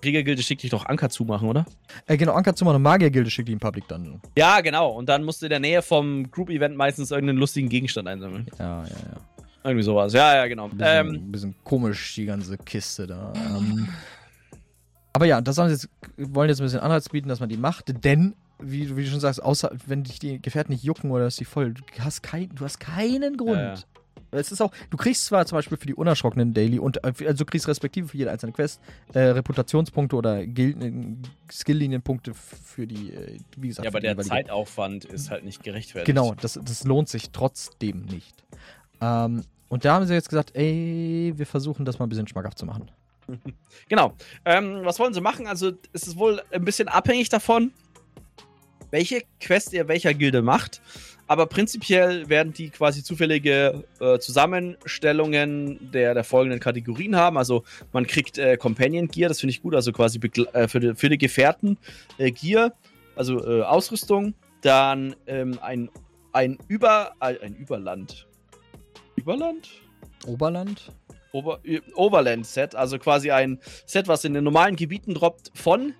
Kriegergilde schickt dich doch Anker zumachen, oder? Äh, genau, Anker zumachen und Magiergilde schickt dich in Public Dungeon. Ja, genau. Und dann musst du in der Nähe vom Group-Event meistens irgendeinen lustigen Gegenstand einsammeln. Ja, ja, ja. Irgendwie sowas. Ja, ja, genau. Ein bisschen, ähm, bisschen komisch, die ganze Kiste da. Ähm, aber ja, das haben jetzt, wollen jetzt ein bisschen Anreiz bieten, dass man die macht, denn, wie, wie du schon sagst, außer wenn dich die Gefährten nicht jucken oder ist die voll, du hast, kein, du hast keinen Grund. Ja, ja. Es ist auch, du kriegst zwar zum Beispiel für die unerschrockenen Daily und äh, also du kriegst respektive für jede einzelne Quest äh, Reputationspunkte oder äh, Skill-Linienpunkte für die, äh, wie gesagt. Ja, aber der Zeitaufwand ist halt nicht gerechtfertigt. Genau, das, das lohnt sich trotzdem nicht. Ähm, und da haben sie jetzt gesagt, ey, wir versuchen das mal ein bisschen schmackhaft zu machen. Genau. Ähm, was wollen sie machen? Also es ist wohl ein bisschen abhängig davon, welche Quest ihr welcher Gilde macht. Aber prinzipiell werden die quasi zufällige äh, Zusammenstellungen der, der folgenden Kategorien haben. Also man kriegt äh, Companion Gear, das finde ich gut, also quasi äh, für, die, für die Gefährten äh, Gear, also äh, Ausrüstung. Dann ähm, ein, ein, Über, ein Überland. Überland? Oberland? Ober Overland-Set, also quasi ein Set, was in den normalen Gebieten droppt von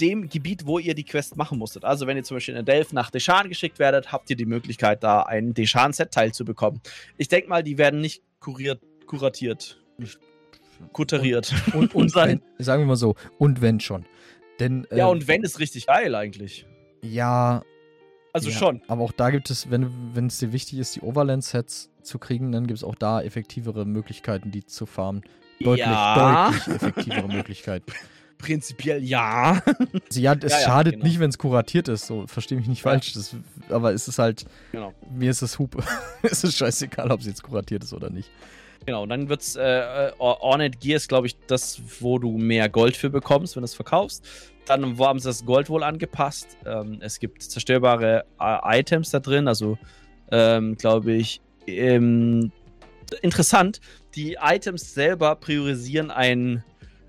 dem Gebiet, wo ihr die Quest machen musstet. Also wenn ihr zum Beispiel in Delph nach Deshan geschickt werdet, habt ihr die Möglichkeit, da ein Deshan-Set-Teil zu bekommen. Ich denke mal, die werden nicht kuriert, kuratiert, kuteriert. Und, und, und sein. Wenn, sagen wir mal so, und wenn schon. Denn, ja, äh, und wenn ist richtig geil eigentlich. Ja. Also ja, schon. Aber auch da gibt es, wenn es dir wichtig ist, die Overland-Sets zu kriegen, dann gibt es auch da effektivere Möglichkeiten, die zu farmen. Deutlich, ja. deutlich effektivere Möglichkeiten. Prinzipiell ja. Also ja, es ja, schadet genau. nicht, wenn es kuratiert ist. So, verstehe mich nicht falsch. Das, aber es ist halt. Genau. Mir ist es Hupe. es ist scheißegal, ob es jetzt kuratiert ist oder nicht. Genau, und dann wird's äh, Ornate Gear ist, glaube ich, das, wo du mehr Gold für bekommst, wenn du es verkaufst. Dann haben sie das Gold wohl angepasst. Ähm, es gibt zerstörbare äh, Items da drin, also ähm, glaube ich. Ähm, interessant, die Items selber priorisieren ein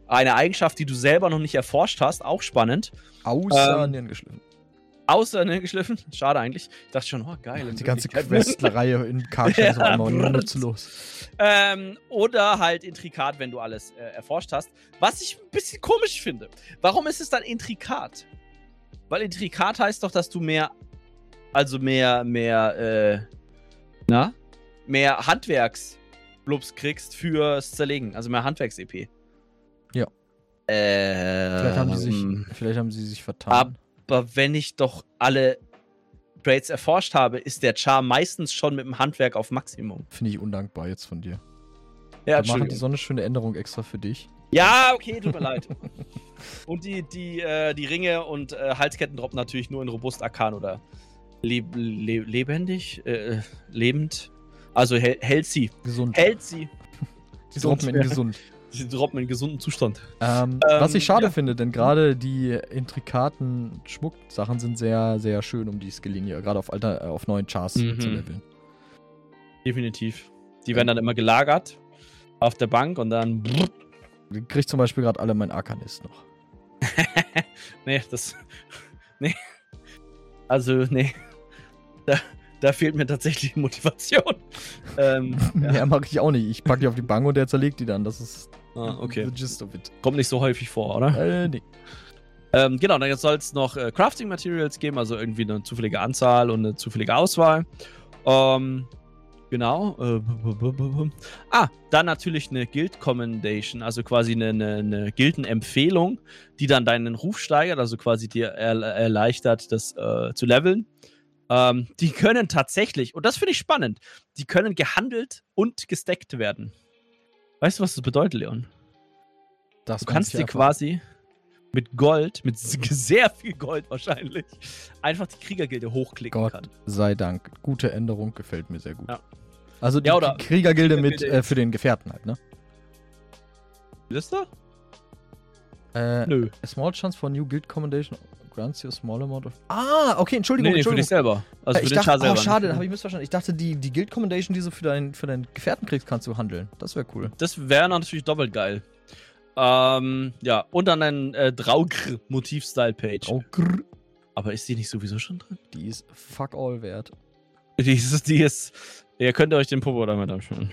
eine Eigenschaft, die du selber noch nicht erforscht hast, auch spannend. Außer ähm, Nierengeschliffen. Außer Nierengeschliffen? Schade eigentlich. Ich dachte schon, oh geil. Die ganze Questreihe in Karstadt ist auch immer nutzlos. Ähm, oder halt intrikat, wenn du alles äh, erforscht hast. Was ich ein bisschen komisch finde. Warum ist es dann intrikat? Weil intrikat heißt doch, dass du mehr, also mehr, mehr, äh, na? Mehr Handwerks-Blubs kriegst fürs Zerlegen. Also mehr Handwerks-EP. Ja. Äh, vielleicht, haben sich, vielleicht haben sie sich vertan. Aber wenn ich doch alle Trades erforscht habe, ist der Char meistens schon mit dem Handwerk auf Maximum. Finde ich undankbar jetzt von dir. Ja, Wir machen die so eine schöne Änderung extra für dich. Ja, okay, tut mir leid. Und die, die, äh, die Ringe und äh, Halsketten droppen natürlich nur in Robust Arkan oder leb le lebendig, äh, lebend. Also hält sie. Gesund. Hält sie. Die droppen in gesund. Sie droppen in gesunden Zustand. Ähm, ähm, was ich schade ja. finde, denn gerade die intrikaten Schmucksachen sind sehr, sehr schön, um die Skillinie, gerade auf, alter, äh, auf neuen Chars mhm. zu leveln. Definitiv. Die werden dann immer gelagert auf der Bank und dann. Ich krieg zum Beispiel gerade alle mein Arkanist noch. nee, das. Nee. Also, nee. Da, da fehlt mir tatsächlich Motivation. ähm, ja, ja mache ich auch nicht. Ich packe die auf die Bank und der zerlegt die dann. Das ist ah, okay. the gist of it. Kommt nicht so häufig vor, oder? Äh, nee. Ähm, genau, dann soll es noch äh, Crafting Materials geben, also irgendwie eine zufällige Anzahl und eine zufällige Auswahl. Ähm, genau. Äh, ah, dann natürlich eine Guild Commendation, also quasi eine, eine, eine Gildenempfehlung, die dann deinen Ruf steigert, also quasi dir er, erleichtert, das äh, zu leveln. Ähm, die können tatsächlich, und das finde ich spannend, die können gehandelt und gesteckt werden. Weißt du, was das bedeutet, Leon? Das du kannst dir quasi mit Gold, mit sehr viel Gold wahrscheinlich, einfach die Kriegergilde hochklicken Gott kann. sei Dank. Gute Änderung, gefällt mir sehr gut. Ja. Also die, ja, Kriegergilde mit äh, für den Gefährten halt, ne? Ist da? Äh, Nö. A small chance for new guild commendation grants you a small amount of. Ah, okay, Entschuldigung. Nee, nee Entschuldigung. für dich selber. Also äh, für ich den dachte, selber. Oh, schade, habe ich missverstanden. Ich dachte, die, die Guild Commendation, die du für, dein, für deinen Gefährten kriegst, kannst du handeln. Das wäre cool. Das wäre natürlich doppelt geil. Ähm, ja, und dann ein äh, Draugr-Motiv-Style-Page. Draugr. Aber ist die nicht sowieso schon drin? Die ist fuck all wert. Die ist, die ist Ihr könnt euch den Popo damit anschauen.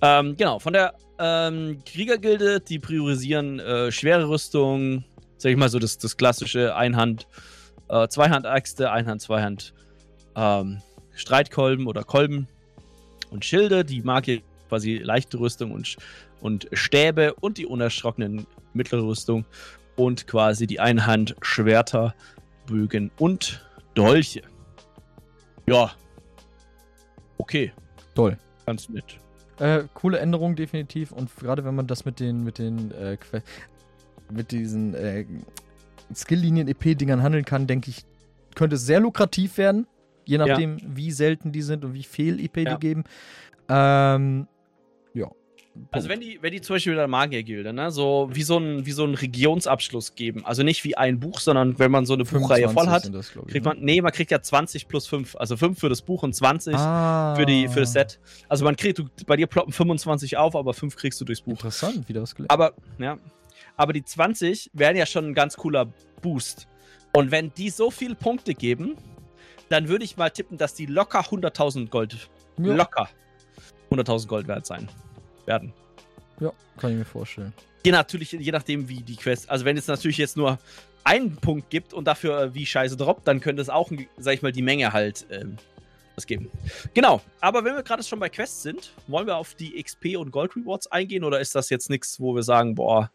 Ähm, genau, von der ähm, Kriegergilde, die priorisieren äh, schwere Rüstung, sag ich mal so das, das klassische Einhand, äh, Zweihand-Äxte, Einhand, Zweihand, ähm, Streitkolben oder Kolben und Schilde. Die Marke quasi leichte Rüstung und, und Stäbe und die unerschrockenen mittlere Rüstung und quasi die Einhand, Schwerter, Bögen und Dolche. Ja. Okay. Toll. Ganz nett. Äh, coole Änderung definitiv und gerade wenn man das mit den, mit den, äh, mit diesen äh, Skill-Linien-EP-Dingern handeln kann, denke ich, könnte es sehr lukrativ werden, je nachdem, ja. wie selten die sind und wie viel EP ja. die geben. Ähm, ja. Also wenn die, wenn die zum Beispiel mit der Magiergilde, ne, so wie so ein, wie so einen Regionsabschluss geben, also nicht wie ein Buch, sondern wenn man so eine Buchreihe voll hat, das, ich, kriegt man, ne? nee, man kriegt ja 20 plus 5, also 5 für das Buch und 20 ah. für, die, für das Set. Also man kriegt, du, bei dir ploppen 25 auf, aber 5 kriegst du durchs Buch. Interessant, wie das gelernt. Aber, ja, aber die 20 wären ja schon ein ganz cooler Boost. Und wenn die so viele Punkte geben, dann würde ich mal tippen, dass die locker 100.000 Gold, ja. locker 100.000 Gold wert sein werden. Ja, kann ich mir vorstellen. Je, natürlich, je nachdem, wie die Quest. Also, wenn es natürlich jetzt nur einen Punkt gibt und dafür äh, wie Scheiße droppt, dann könnte es auch, sag ich mal, die Menge halt ähm, was geben. Genau, aber wenn wir gerade schon bei Quests sind, wollen wir auf die XP und Gold Rewards eingehen oder ist das jetzt nichts, wo wir sagen, boah,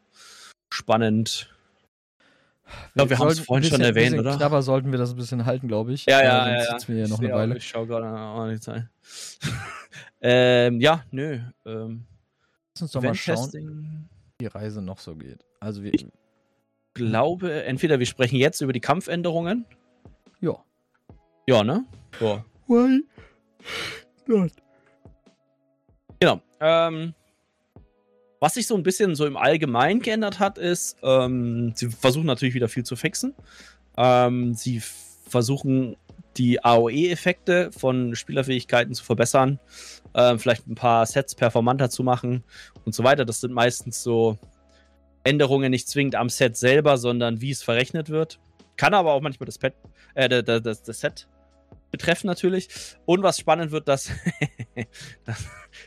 spannend? Ich glaube, wir haben es vorhin bisschen, schon erwähnt, oder? Aber sollten wir das ein bisschen halten, glaube ich. Ja, ja, ja. Sonst ja, ja. noch eine Weile. ich schaue gerade an die Zeit. ähm, ja, nö. Ähm, Lass uns doch mal schauen, wie die Reise noch so geht. Also wir, ich glaube, entweder wir sprechen jetzt über die Kampfänderungen. Ja. Ja, ne? So. Why not? Genau. Ähm, was sich so ein bisschen so im Allgemeinen geändert hat, ist, ähm, sie versuchen natürlich wieder viel zu fixen. Ähm, sie versuchen die AOE-Effekte von Spielerfähigkeiten zu verbessern, äh, vielleicht ein paar Sets performanter zu machen und so weiter. Das sind meistens so Änderungen nicht zwingend am Set selber, sondern wie es verrechnet wird. Kann aber auch manchmal das, Pet, äh, das, das, das Set betreffen natürlich. Und was spannend wird, dass, dass,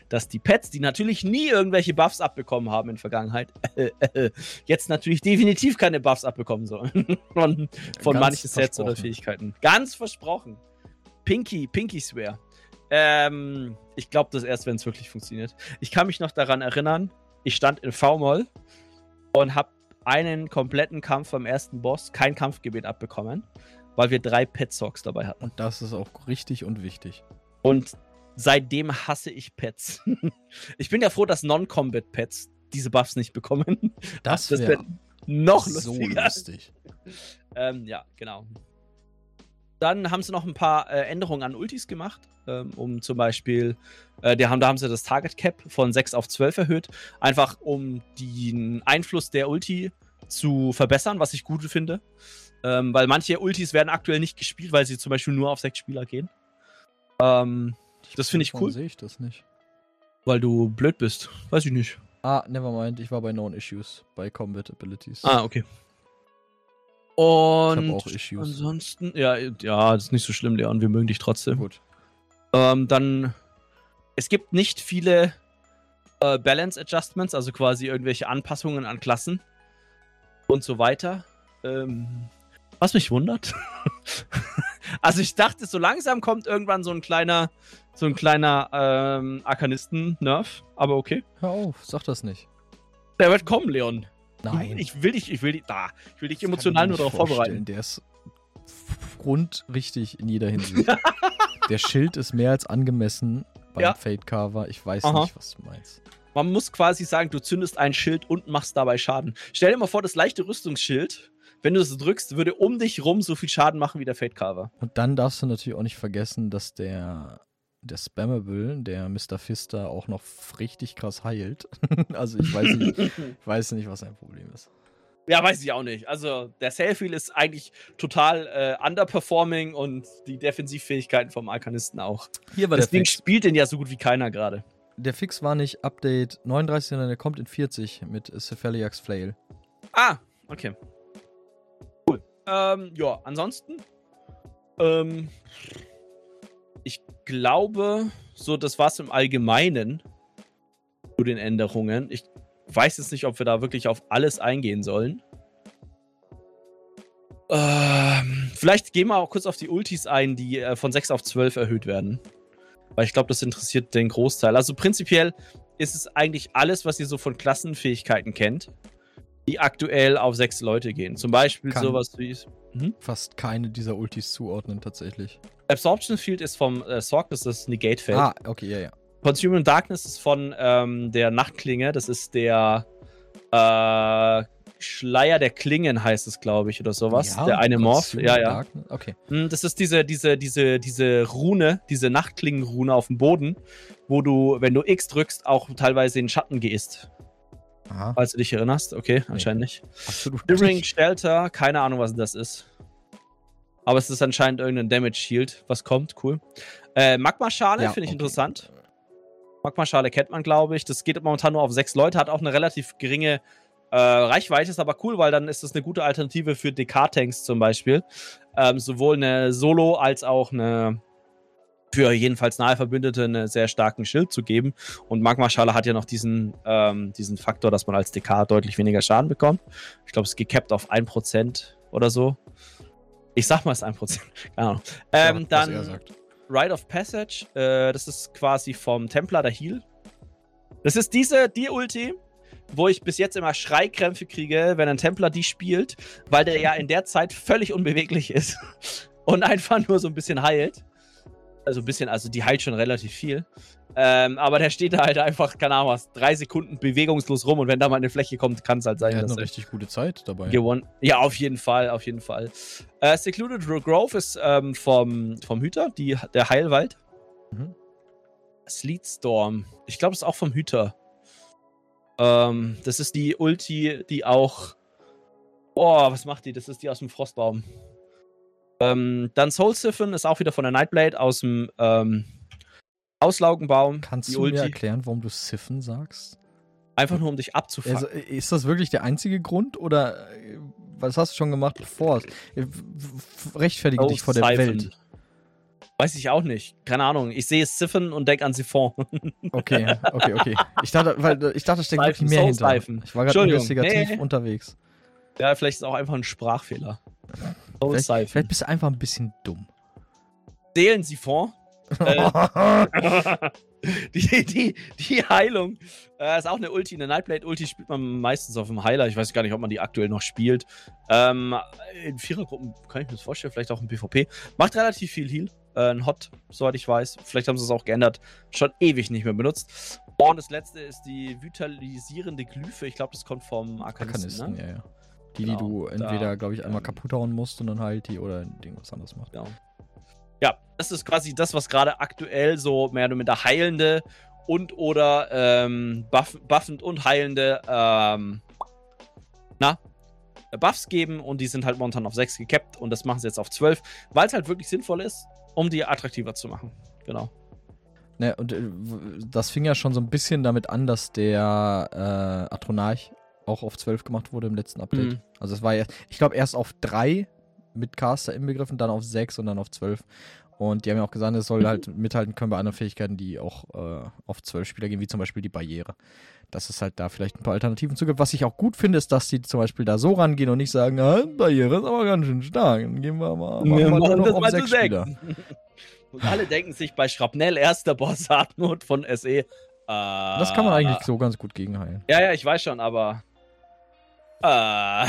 dass, die Pets, die natürlich nie irgendwelche Buffs abbekommen haben in der Vergangenheit, jetzt natürlich definitiv keine Buffs abbekommen sollen von, von manchen Sets oder Fähigkeiten. Ganz versprochen. Pinky, Pinky Swear. Ähm, ich glaube das erst, wenn es wirklich funktioniert. Ich kann mich noch daran erinnern, ich stand in V-Moll und habe einen kompletten Kampf beim ersten Boss, kein Kampfgebet abbekommen weil wir drei Pet Socks dabei hatten. Und das ist auch richtig und wichtig. Und seitdem hasse ich Pets. ich bin ja froh, dass Non-Combat Pets diese Buffs nicht bekommen. Das, wäre wär noch lustiger. so lustig. ähm, ja, genau. Dann haben sie noch ein paar äh, Änderungen an Ultis gemacht, ähm, um zum Beispiel, äh, die haben, da haben sie das Target Cap von 6 auf 12 erhöht, einfach um den Einfluss der Ulti zu verbessern, was ich gut finde. Ähm, weil manche Ultis werden aktuell nicht gespielt, weil sie zum Beispiel nur auf sechs Spieler gehen. Ähm, das finde ich cool. sehe ich das nicht. Weil du blöd bist. Weiß ich nicht. Ah, nevermind. Ich war bei Known Issues, bei Combat Abilities. Ah, okay. Und ich auch Issues. ansonsten, ja, ja, das ist nicht so schlimm, Leon. Wir mögen dich trotzdem. Gut. Ähm, dann, es gibt nicht viele äh, Balance Adjustments, also quasi irgendwelche Anpassungen an Klassen und so weiter. Ähm, was mich wundert. also ich dachte, so langsam kommt irgendwann so ein kleiner, so ein kleiner ähm, Arkanisten-Nerf, aber okay. Hör auf, sag das nicht. Der wird kommen, Leon. Nein. Ich will dich, ich will dich, da, ich will dich emotional nur darauf vorbereiten. Der ist grundrichtig in jeder Hinsicht. der Schild ist mehr als angemessen beim ja. Fade Carver. Ich weiß Aha. nicht, was du meinst. Man muss quasi sagen, du zündest ein Schild und machst dabei Schaden. Stell dir mal vor, das leichte Rüstungsschild wenn du es drückst, würde um dich rum so viel Schaden machen wie der Fate Carver. Und dann darfst du natürlich auch nicht vergessen, dass der, der Spammable, der Mr. Fister, auch noch richtig krass heilt. also ich weiß nicht, ich weiß nicht, was sein Problem ist. Ja, weiß ich auch nicht. Also der Selfie ist eigentlich total äh, underperforming und die Defensivfähigkeiten vom Arkanisten auch. Hier war das der Ding Fix. spielt den ja so gut wie keiner gerade. Der Fix war nicht Update 39, sondern der kommt in 40 mit Cephaliax Flail. Ah, okay. Ähm, ja, ansonsten. Ähm, ich glaube, so, das war's im Allgemeinen zu den Änderungen. Ich weiß jetzt nicht, ob wir da wirklich auf alles eingehen sollen. Ähm, vielleicht gehen wir auch kurz auf die Ultis ein, die äh, von 6 auf 12 erhöht werden. Weil ich glaube, das interessiert den Großteil. Also prinzipiell ist es eigentlich alles, was ihr so von Klassenfähigkeiten kennt die aktuell auf sechs Leute gehen. Zum Beispiel Kann sowas wie. Hm? Fast keine dieser Ultis zuordnen, tatsächlich. Absorption Field ist vom äh, Sorg, das ist das Negate-Feld. Ah, okay, ja, ja. Consuming Darkness ist von ähm, der Nachtklinge. Das ist der äh, Schleier der Klingen, heißt es, glaube ich, oder sowas. Ja, der eine Morph. Ja, ja. Darkness. Okay. Hm, das ist diese, diese, diese, diese Rune, diese Nachtklingenrune auf dem Boden, wo du, wenn du X drückst, auch teilweise in Schatten gehst. Aha. Falls du dich erinnerst. Okay, nee. anscheinend nicht. Absolut. Shivering Shelter, keine Ahnung, was das ist. Aber es ist anscheinend irgendein Damage Shield, was kommt. Cool. Äh, Magma-Schale ja, finde ich okay. interessant. Magma-Schale kennt man, glaube ich. Das geht momentan nur auf sechs Leute, hat auch eine relativ geringe äh, Reichweite, ist aber cool, weil dann ist das eine gute Alternative für DK-Tanks zum Beispiel. Ähm, sowohl eine Solo als auch eine für jedenfalls nahe Verbündete einen sehr starken Schild zu geben. Und Magma-Schale hat ja noch diesen, ähm, diesen Faktor, dass man als DK deutlich weniger Schaden bekommt. Ich glaube, es ist gecapped auf 1% oder so. Ich sag mal, es ist 1%. Keine Ahnung. Ähm, ja, dann Rite of Passage. Äh, das ist quasi vom Templar der Heal. Das ist diese, die Ulti, wo ich bis jetzt immer Schreikrämpfe kriege, wenn ein Templar die spielt, weil der ja in der Zeit völlig unbeweglich ist und einfach nur so ein bisschen heilt. Also ein bisschen, also die heilt schon relativ viel. Ähm, aber der steht da halt einfach, keine Ahnung was, drei Sekunden bewegungslos rum und wenn da mal eine Fläche kommt, kann es halt sein, er hat eine richtig gute Zeit dabei. Gewonnen. Ja, auf jeden Fall, auf jeden Fall. Äh, Secluded Grove ist ähm, vom, vom Hüter, die, der Heilwald. Mhm. Sleet Storm. Ich glaube, es ist auch vom Hüter. Ähm, das ist die Ulti, die auch. Boah, was macht die? Das ist die aus dem Frostbaum. Ähm, dann Soul Siphon ist auch wieder von der Nightblade aus dem ähm, Auslaugenbaum. Kannst du Ulti. mir erklären, warum du Siphon sagst? Einfach nur, um dich abzufangen. Also, ist das wirklich der einzige Grund oder äh, was hast du schon gemacht bevor? Äh, rechtfertige oh, dich vor der Siphon. Welt. Weiß ich auch nicht. Keine Ahnung. Ich sehe Siphon und denke an Siphon. Okay, okay, okay. Ich dachte, weil, ich dachte, da steckt wirklich mehr hinter. Seifen. Ich war gerade investigativ nee. unterwegs. Ja, vielleicht ist es auch einfach ein Sprachfehler. Vielleicht, vielleicht, bist du einfach ein bisschen dumm. Seelensiphon. äh, die, die, die Heilung äh, ist auch eine Ulti, eine Nightblade-Ulti spielt man meistens auf dem Heiler. Ich weiß gar nicht, ob man die aktuell noch spielt. Ähm, in Vierergruppen kann ich mir das vorstellen, vielleicht auch im PvP. Macht relativ viel Heal äh, ein Hot, soweit ich weiß. Vielleicht haben sie es auch geändert. Schon ewig nicht mehr benutzt. Und das letzte ist die vitalisierende Glyphe. Ich glaube, das kommt vom Arkanisten. Arkanisten ne? ja, ja. Die, genau, die du entweder, glaube ich, einmal kaputt hauen musst und dann halt die oder irgendwas anderes macht. Genau. Ja, das ist quasi das, was gerade aktuell so mehr oder minder heilende und oder ähm, buff, buffend und heilende ähm, na, Buffs geben und die sind halt momentan auf 6 gekappt und das machen sie jetzt auf 12, weil es halt wirklich sinnvoll ist um die attraktiver zu machen. Genau. Ne, und äh, das fing ja schon so ein bisschen damit an, dass der äh, Atronarch auch auf 12 gemacht wurde im letzten Update. Mhm. Also es war ja, ich glaube, erst auf 3 mit Caster inbegriffen, dann auf 6 und dann auf 12. Und die haben ja auch gesagt, es soll halt mithalten können bei anderen Fähigkeiten, die auch äh, auf 12 Spieler gehen, wie zum Beispiel die Barriere. Dass es halt da vielleicht ein paar Alternativen zu gibt. Was ich auch gut finde, ist, dass die zum Beispiel da so rangehen und nicht sagen, ah, Barriere ist aber ganz schön stark. Dann gehen wir mal, machen wir mal noch auf 6 Spieler. Und alle denken sich bei Schrapnell, erster Boss Hartmut von SE. Äh, das kann man eigentlich so ganz gut gegenheilen. Ja, ja, ich weiß schon, aber. Äh,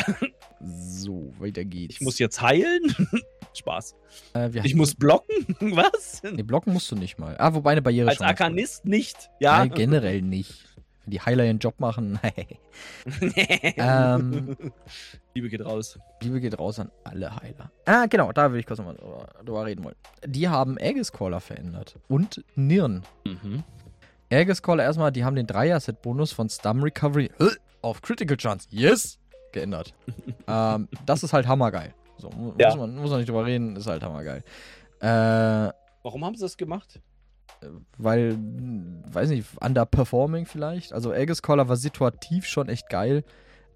so, weiter geht's. Ich muss jetzt heilen? Spaß. Äh, ich muss blocken? Was? Nee, blocken musst du nicht mal. Ah, wobei eine Barriere Als schon. Als Arkanist nicht, ja. Nein, generell nicht. Wenn die Heiler ihren Job machen. ähm, Liebe geht raus. Liebe geht raus an alle Heiler. Ah, genau, da will ich kurz nochmal drüber reden wollen. Die haben Aegis Caller verändert. Und Nirn. Mhm. Aegis Caller erstmal, die haben den Dreier-Set-Bonus von Stum Recovery auf Critical Chance. Yes! Geändert. ähm, das ist halt hammergeil. So, ja. muss, man, muss man nicht drüber reden, ist halt hammergeil. Äh, Warum haben sie das gemacht? Weil, weiß nicht, underperforming vielleicht. Also Aegis Caller war situativ schon echt geil.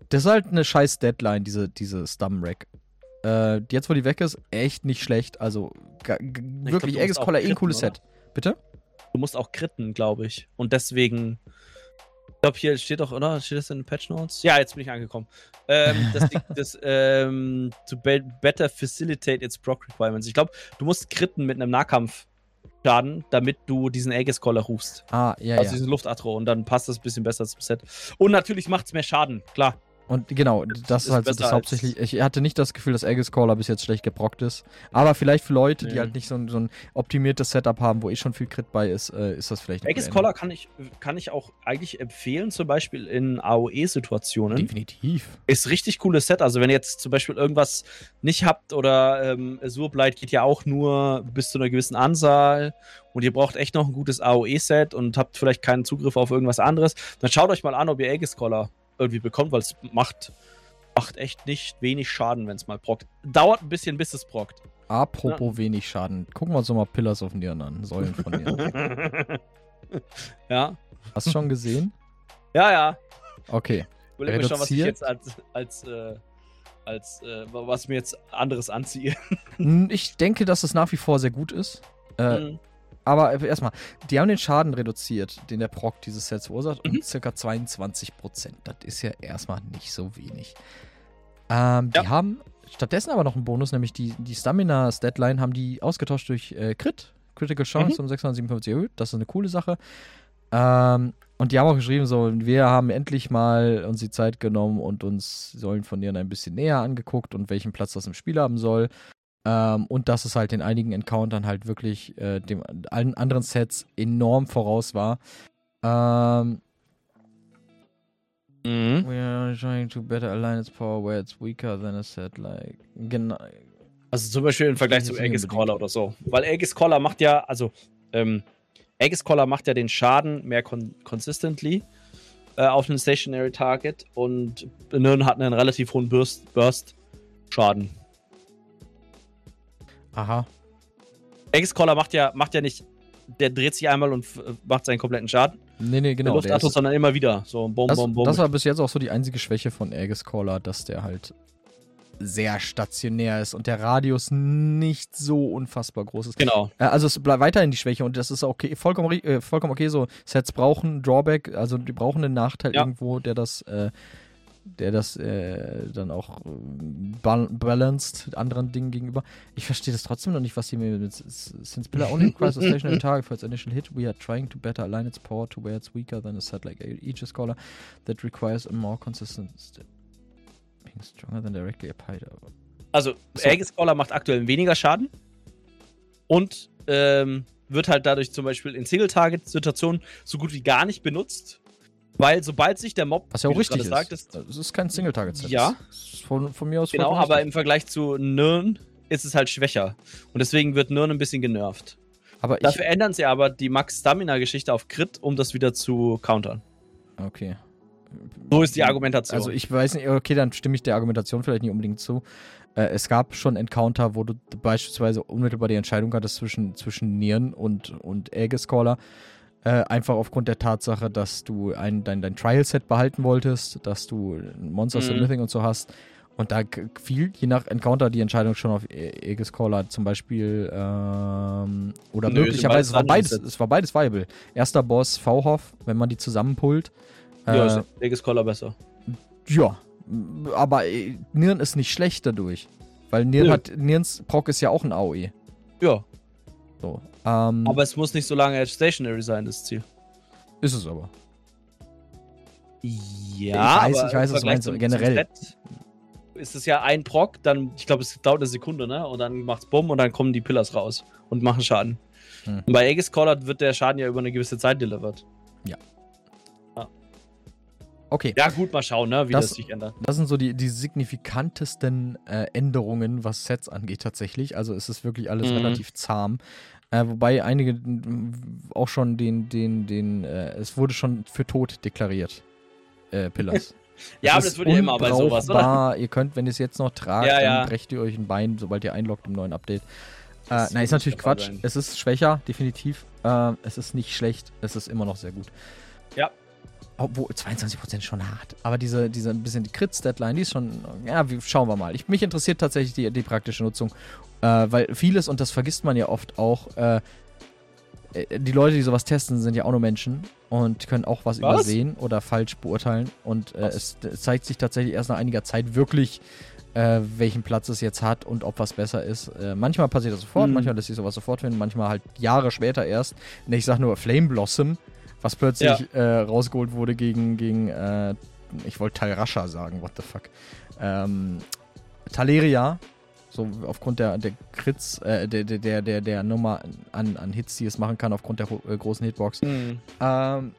Das ist halt eine scheiß Deadline, diese, diese Stum-Rack. Äh, jetzt, wo die weg ist, echt nicht schlecht. Also, wirklich, Aegis Caller eh ein cooles Set. Bitte? Du musst auch kritten, glaube ich. Und deswegen glaube, hier steht doch, oder? Steht das in den Patch Notes? Ja, jetzt bin ich angekommen. Ähm, das, das ähm, to be better facilitate its proc requirements. Ich glaube, du musst kritten mit einem Nahkampfschaden, damit du diesen Aegis Caller rufst. Ah, ja, also ja. diesen Luftatro und dann passt das ein bisschen besser zum Set. Und natürlich macht es mehr Schaden, klar. Und genau, das, das ist halt das hauptsächlich. Ich hatte nicht das Gefühl, dass Aegis Caller bis jetzt schlecht geprockt ist. Aber vielleicht für Leute, nee. die halt nicht so ein, so ein, optimiertes Setup haben, wo eh schon viel Crit bei ist, äh, ist das vielleicht. Aegis Caller kann ich, kann ich auch eigentlich empfehlen, zum Beispiel in AOE-Situationen. Definitiv. Ist richtig cooles Set. Also, wenn ihr jetzt zum Beispiel irgendwas nicht habt oder ähm, Surblight geht ja auch nur bis zu einer gewissen Anzahl und ihr braucht echt noch ein gutes AOE-Set und habt vielleicht keinen Zugriff auf irgendwas anderes, dann schaut euch mal an, ob ihr Aegis Caller irgendwie bekommt, weil es macht, macht echt nicht wenig Schaden, wenn es mal prockt. Dauert ein bisschen, bis es prockt. Apropos ja. wenig Schaden. Gucken wir uns doch mal Pillars of Nieren an. Säulen von Nieren. ja. Hast du schon gesehen? Ja, ja. Okay. Ich überlege mir schon, was ich jetzt als, als, äh, als äh, was mir jetzt anderes anziehe. ich denke, dass es nach wie vor sehr gut ist. Äh, mhm. Aber erstmal, die haben den Schaden reduziert, den der Proc dieses Sets verursacht, mhm. um ca. 22%. Das ist ja erstmal nicht so wenig. Ähm, ja. Die haben stattdessen aber noch einen Bonus, nämlich die, die Stamina-Statline haben die ausgetauscht durch äh, Crit. Critical Chance mhm. um 657 erhöht. Das ist eine coole Sache. Ähm, und die haben auch geschrieben, so, wir haben endlich mal uns die Zeit genommen und uns sollen von denen ein bisschen näher angeguckt und welchen Platz das im Spiel haben soll. Ähm, und dass es halt in einigen Encountern halt wirklich äh, dem, allen anderen Sets enorm voraus war. Ähm, mhm. We are trying to better align its power where it's weaker than a set like. Genau. Also zum Beispiel im Vergleich zu Aegis Caller oder so. Weil Aegis Caller macht ja, also ähm, Aegis Caller macht ja den Schaden mehr con consistently äh, auf einen Stationary Target und Nirn hat einen relativ hohen Burst, Burst Schaden. Aha. X-Caller macht ja, macht ja nicht, der dreht sich einmal und macht seinen kompletten Schaden. Nee, nee, genau. Der Luftatmos, sondern immer wieder. So, bom, das, bom, bom. Das war bis jetzt auch so die einzige Schwäche von Aegis Caller, dass der halt sehr stationär ist und der Radius nicht so unfassbar groß ist. Genau. Äh, also es bleibt weiterhin die Schwäche und das ist okay, vollkommen, äh, vollkommen okay. So Sets brauchen Drawback, also die brauchen einen Nachteil ja. irgendwo, der das äh, der das äh, dann auch äh, bal balanced anderen Dingen gegenüber. Ich verstehe das trotzdem noch nicht, was sie mir mit Since Pillar only requires a stationary target for its initial hit, we are trying to better align its power to where it's weaker than a set like Aegis Caller that requires a more consistent being stronger than directly applied. Also, so. Aegis Caller macht aktuell weniger Schaden und ähm, wird halt dadurch zum Beispiel in Single-Target-Situationen so gut wie gar nicht benutzt weil sobald sich der Mob. Was ja auch richtig ist. Sagt, ist. Es ist kein Single-Target-Set. Ja. Von, von, mir aus. Genau, aber im Vergleich zu Nirn ist es halt schwächer. Und deswegen wird Nirn ein bisschen genervt. Aber Dafür ändern sie aber die Max-Stamina-Geschichte auf Crit, um das wieder zu countern. Okay. So ist die Argumentation. Also ich weiß nicht, okay, dann stimme ich der Argumentation vielleicht nicht unbedingt zu. Äh, es gab schon Encounter, wo du beispielsweise unmittelbar die Entscheidung hattest zwischen, zwischen Nieren und, und Aegis Caller. Äh, einfach aufgrund der Tatsache, dass du ein, dein, dein Trial-Set behalten wolltest, dass du Monster mhm. Submitting und so hast. Und da fiel je nach Encounter die Entscheidung schon auf Aegis Caller zum Beispiel. Ähm, oder Nö, möglicherweise, es war, beides, es war beides viable. Erster Boss, V-Hoff, wenn man die zusammenpullt. Äh, ja, ist Aegis Caller besser. Ja, aber äh, Nirn ist nicht schlecht dadurch. Weil Nirn hat, Nirns Proc ist ja auch ein AOE. Ja. So. Ähm, aber es muss nicht so lange stationary sein, das Ziel. Ist es aber. Ja, ich weiß, ich weiß was du meinst, generell. Ist es ja ein Proc, dann, ich glaube, es dauert eine Sekunde, ne? Und dann macht's Bumm und dann kommen die Pillars raus und machen Schaden. Hm. Und bei Aegis Caller wird der Schaden ja über eine gewisse Zeit delivered. Ja. ja. Okay. Ja, gut, mal schauen, ne, wie das, das sich ändert. Das sind so die, die signifikantesten äh, Änderungen, was Sets angeht, tatsächlich. Also es ist wirklich alles mhm. relativ zahm. Äh, wobei einige auch schon den, den, den, äh, es wurde schon für tot deklariert. Äh, Pillars. ja, aber das wird ja immer bei sowas, oder? Ihr könnt, wenn ihr es jetzt noch tragt, ja, ja. dann brecht ihr euch ein Bein, sobald ihr einloggt im neuen Update. Äh, nein, ist natürlich Quatsch. Sein. Es ist schwächer, definitiv. Äh, es ist nicht schlecht, es ist immer noch sehr gut. Ja. Obwohl 22% schon hart. Aber diese, diese ein bisschen die Crits-Deadline, die ist schon. Ja, schauen wir mal. Ich, mich interessiert tatsächlich die, die praktische Nutzung. Äh, weil vieles, und das vergisst man ja oft auch, äh, äh, die Leute, die sowas testen, sind ja auch nur Menschen und können auch was, was? übersehen oder falsch beurteilen. Und äh, es, es, zeigt sich tatsächlich erst nach einiger Zeit wirklich, äh, welchen Platz es jetzt hat und ob was besser ist. Äh, manchmal passiert das sofort, mhm. manchmal lässt sich sowas sofort finden, manchmal halt Jahre später erst. Ich sag nur Flame Blossom, was plötzlich ja. rausgeholt wurde gegen, gegen verboten. Ich wollte Talrascha sagen, what the fuck. Ähm, Taleria, so aufgrund der, der Crits, äh, der, der, der, der Nummer an, an Hits, die es machen kann, aufgrund der äh, großen Hitbox. Mhm. Ähm,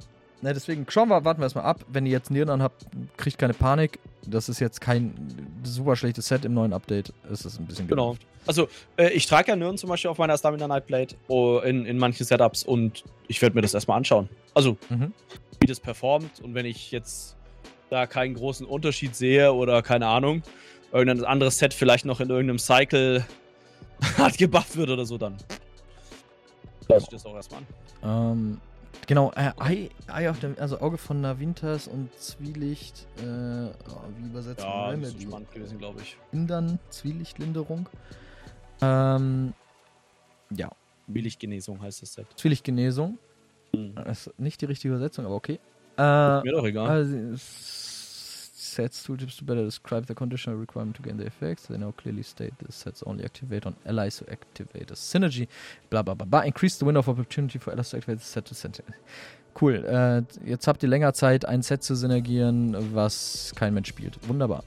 na, deswegen schauen wir, warten wir erstmal ab. Wenn ihr jetzt Nieren anhabt, kriegt keine Panik. Das ist jetzt kein super schlechtes Set im neuen Update. Es ist ein bisschen Genau. Also, äh, ich trage ja Nieren zum Beispiel auf meiner Stamina Nightblade oh, in, in manchen Setups und ich werde mir das erstmal anschauen. Also, mhm. wie das performt und wenn ich jetzt da keinen großen Unterschied sehe oder keine Ahnung, irgendein anderes Set vielleicht noch in irgendeinem Cycle hat gebufft wird oder so, dann schaue ich das auch erstmal an. Ähm, genau, äh, Ei, Ei auf dem, also Auge von Navintas und Zwielicht, äh, oh, wie übersetzt ja, man das? Ja, spannend gewesen, glaube ich. Lindern, Zwielichtlinderung. Ähm, ja. Zwielichtgenesung heißt das Set. Zwielichtgenesung. Hm. Das ist nicht die richtige Übersetzung, aber okay. Äh, Mir doch egal. Also, sets tooltips to better describe the conditional requirement to gain the effects. They now clearly state the sets only activate on allies who activate a synergy. Blah blah blah blah. Increase the window of opportunity for allies to activate the set to sentinel. Cool. Äh, jetzt habt ihr länger Zeit, ein Set zu synergieren, was kein Mensch spielt. Wunderbar.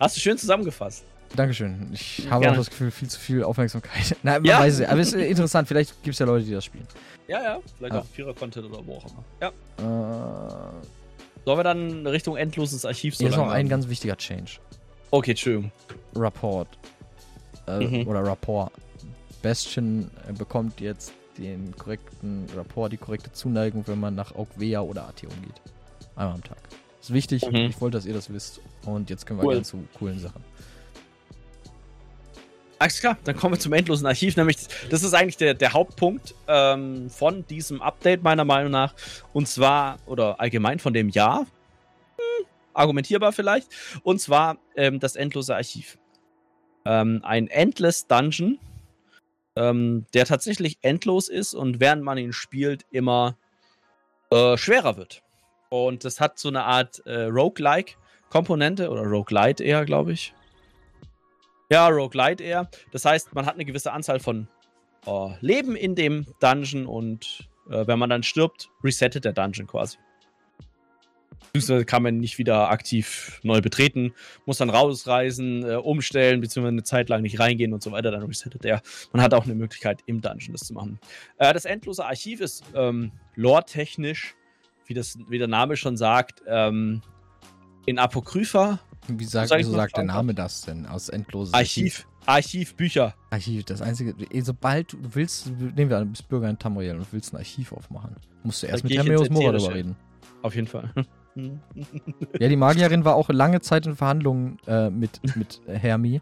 Hast du schön zusammengefasst. Dankeschön. Ich habe Gerne. auch das Gefühl, viel zu viel Aufmerksamkeit. Nein, man ja. weiß es. Aber es ist interessant. Vielleicht gibt es ja Leute, die das spielen. Ja, ja. Vielleicht ja. auch Vierer-Content oder wo auch immer. Ja. Äh, Sollen wir dann Richtung endloses Archiv so Hier ist noch ein ganz wichtiger Change. Okay, Entschuldigung. Rapport. Äh, mhm. Oder Rapport. Bastion äh, bekommt jetzt den korrekten Rapport, die korrekte Zuneigung, wenn man nach Augvea oder Arteon geht. Einmal am Tag. Ist wichtig. Mhm. Ich wollte, dass ihr das wisst. Und jetzt können wir cool. zu coolen Sachen. Alles klar, dann kommen wir zum endlosen Archiv. Nämlich, das ist eigentlich der, der Hauptpunkt ähm, von diesem Update, meiner Meinung nach. Und zwar, oder allgemein von dem Jahr. Hm, argumentierbar vielleicht. Und zwar ähm, das endlose Archiv. Ähm, ein Endless Dungeon, ähm, der tatsächlich endlos ist und während man ihn spielt, immer äh, schwerer wird. Und das hat so eine Art äh, Roguelike-Komponente oder Roguelite eher, glaube ich. Ja, Roguelite eher. Das heißt, man hat eine gewisse Anzahl von oh, Leben in dem Dungeon und äh, wenn man dann stirbt, resettet der Dungeon quasi. Beziehungsweise kann man nicht wieder aktiv neu betreten, muss dann rausreisen, äh, umstellen, beziehungsweise eine Zeit lang nicht reingehen und so weiter, dann resettet er. Man hat auch eine Möglichkeit, im Dungeon das zu machen. Äh, das endlose Archiv ist ähm, lore-technisch, wie, wie der Name schon sagt, ähm, in Apokrypha wie sagt, wieso sagt der Name das denn? Aus endloses Archiv. Archiv, Bücher. Archiv, das einzige. Eh, sobald du willst, nehmen wir an, du bist Bürger in Tamriel und willst ein Archiv aufmachen, musst du erst mit Hermeus Mora darüber reden. Auf jeden Fall. ja, die Magierin war auch lange Zeit in Verhandlungen äh, mit, mit Hermi.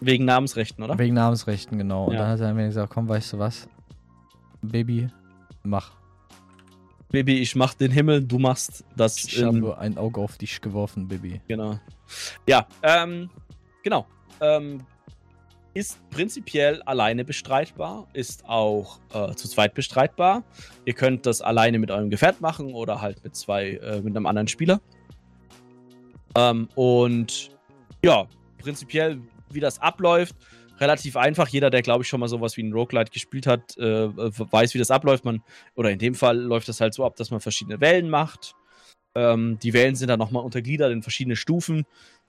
Wegen Namensrechten, oder? Wegen Namensrechten, genau. Und ja. dann hat er mir gesagt: Komm, weißt du was? Baby, mach. Baby, ich mach den Himmel, du machst das. Ich habe ein Auge auf dich geworfen, Baby. Genau. Ja, ähm, genau. Ähm, ist prinzipiell alleine bestreitbar, ist auch äh, zu zweit bestreitbar. Ihr könnt das alleine mit eurem Gefährt machen oder halt mit zwei, äh, mit einem anderen Spieler. Ähm, und ja, prinzipiell, wie das abläuft, relativ einfach. Jeder, der, glaube ich, schon mal sowas wie ein Roguelite gespielt hat, äh, weiß, wie das abläuft. Man, oder in dem Fall läuft das halt so ab, dass man verschiedene Wellen macht. Ähm, die Wellen sind dann nochmal untergliedert in verschiedene Stufen.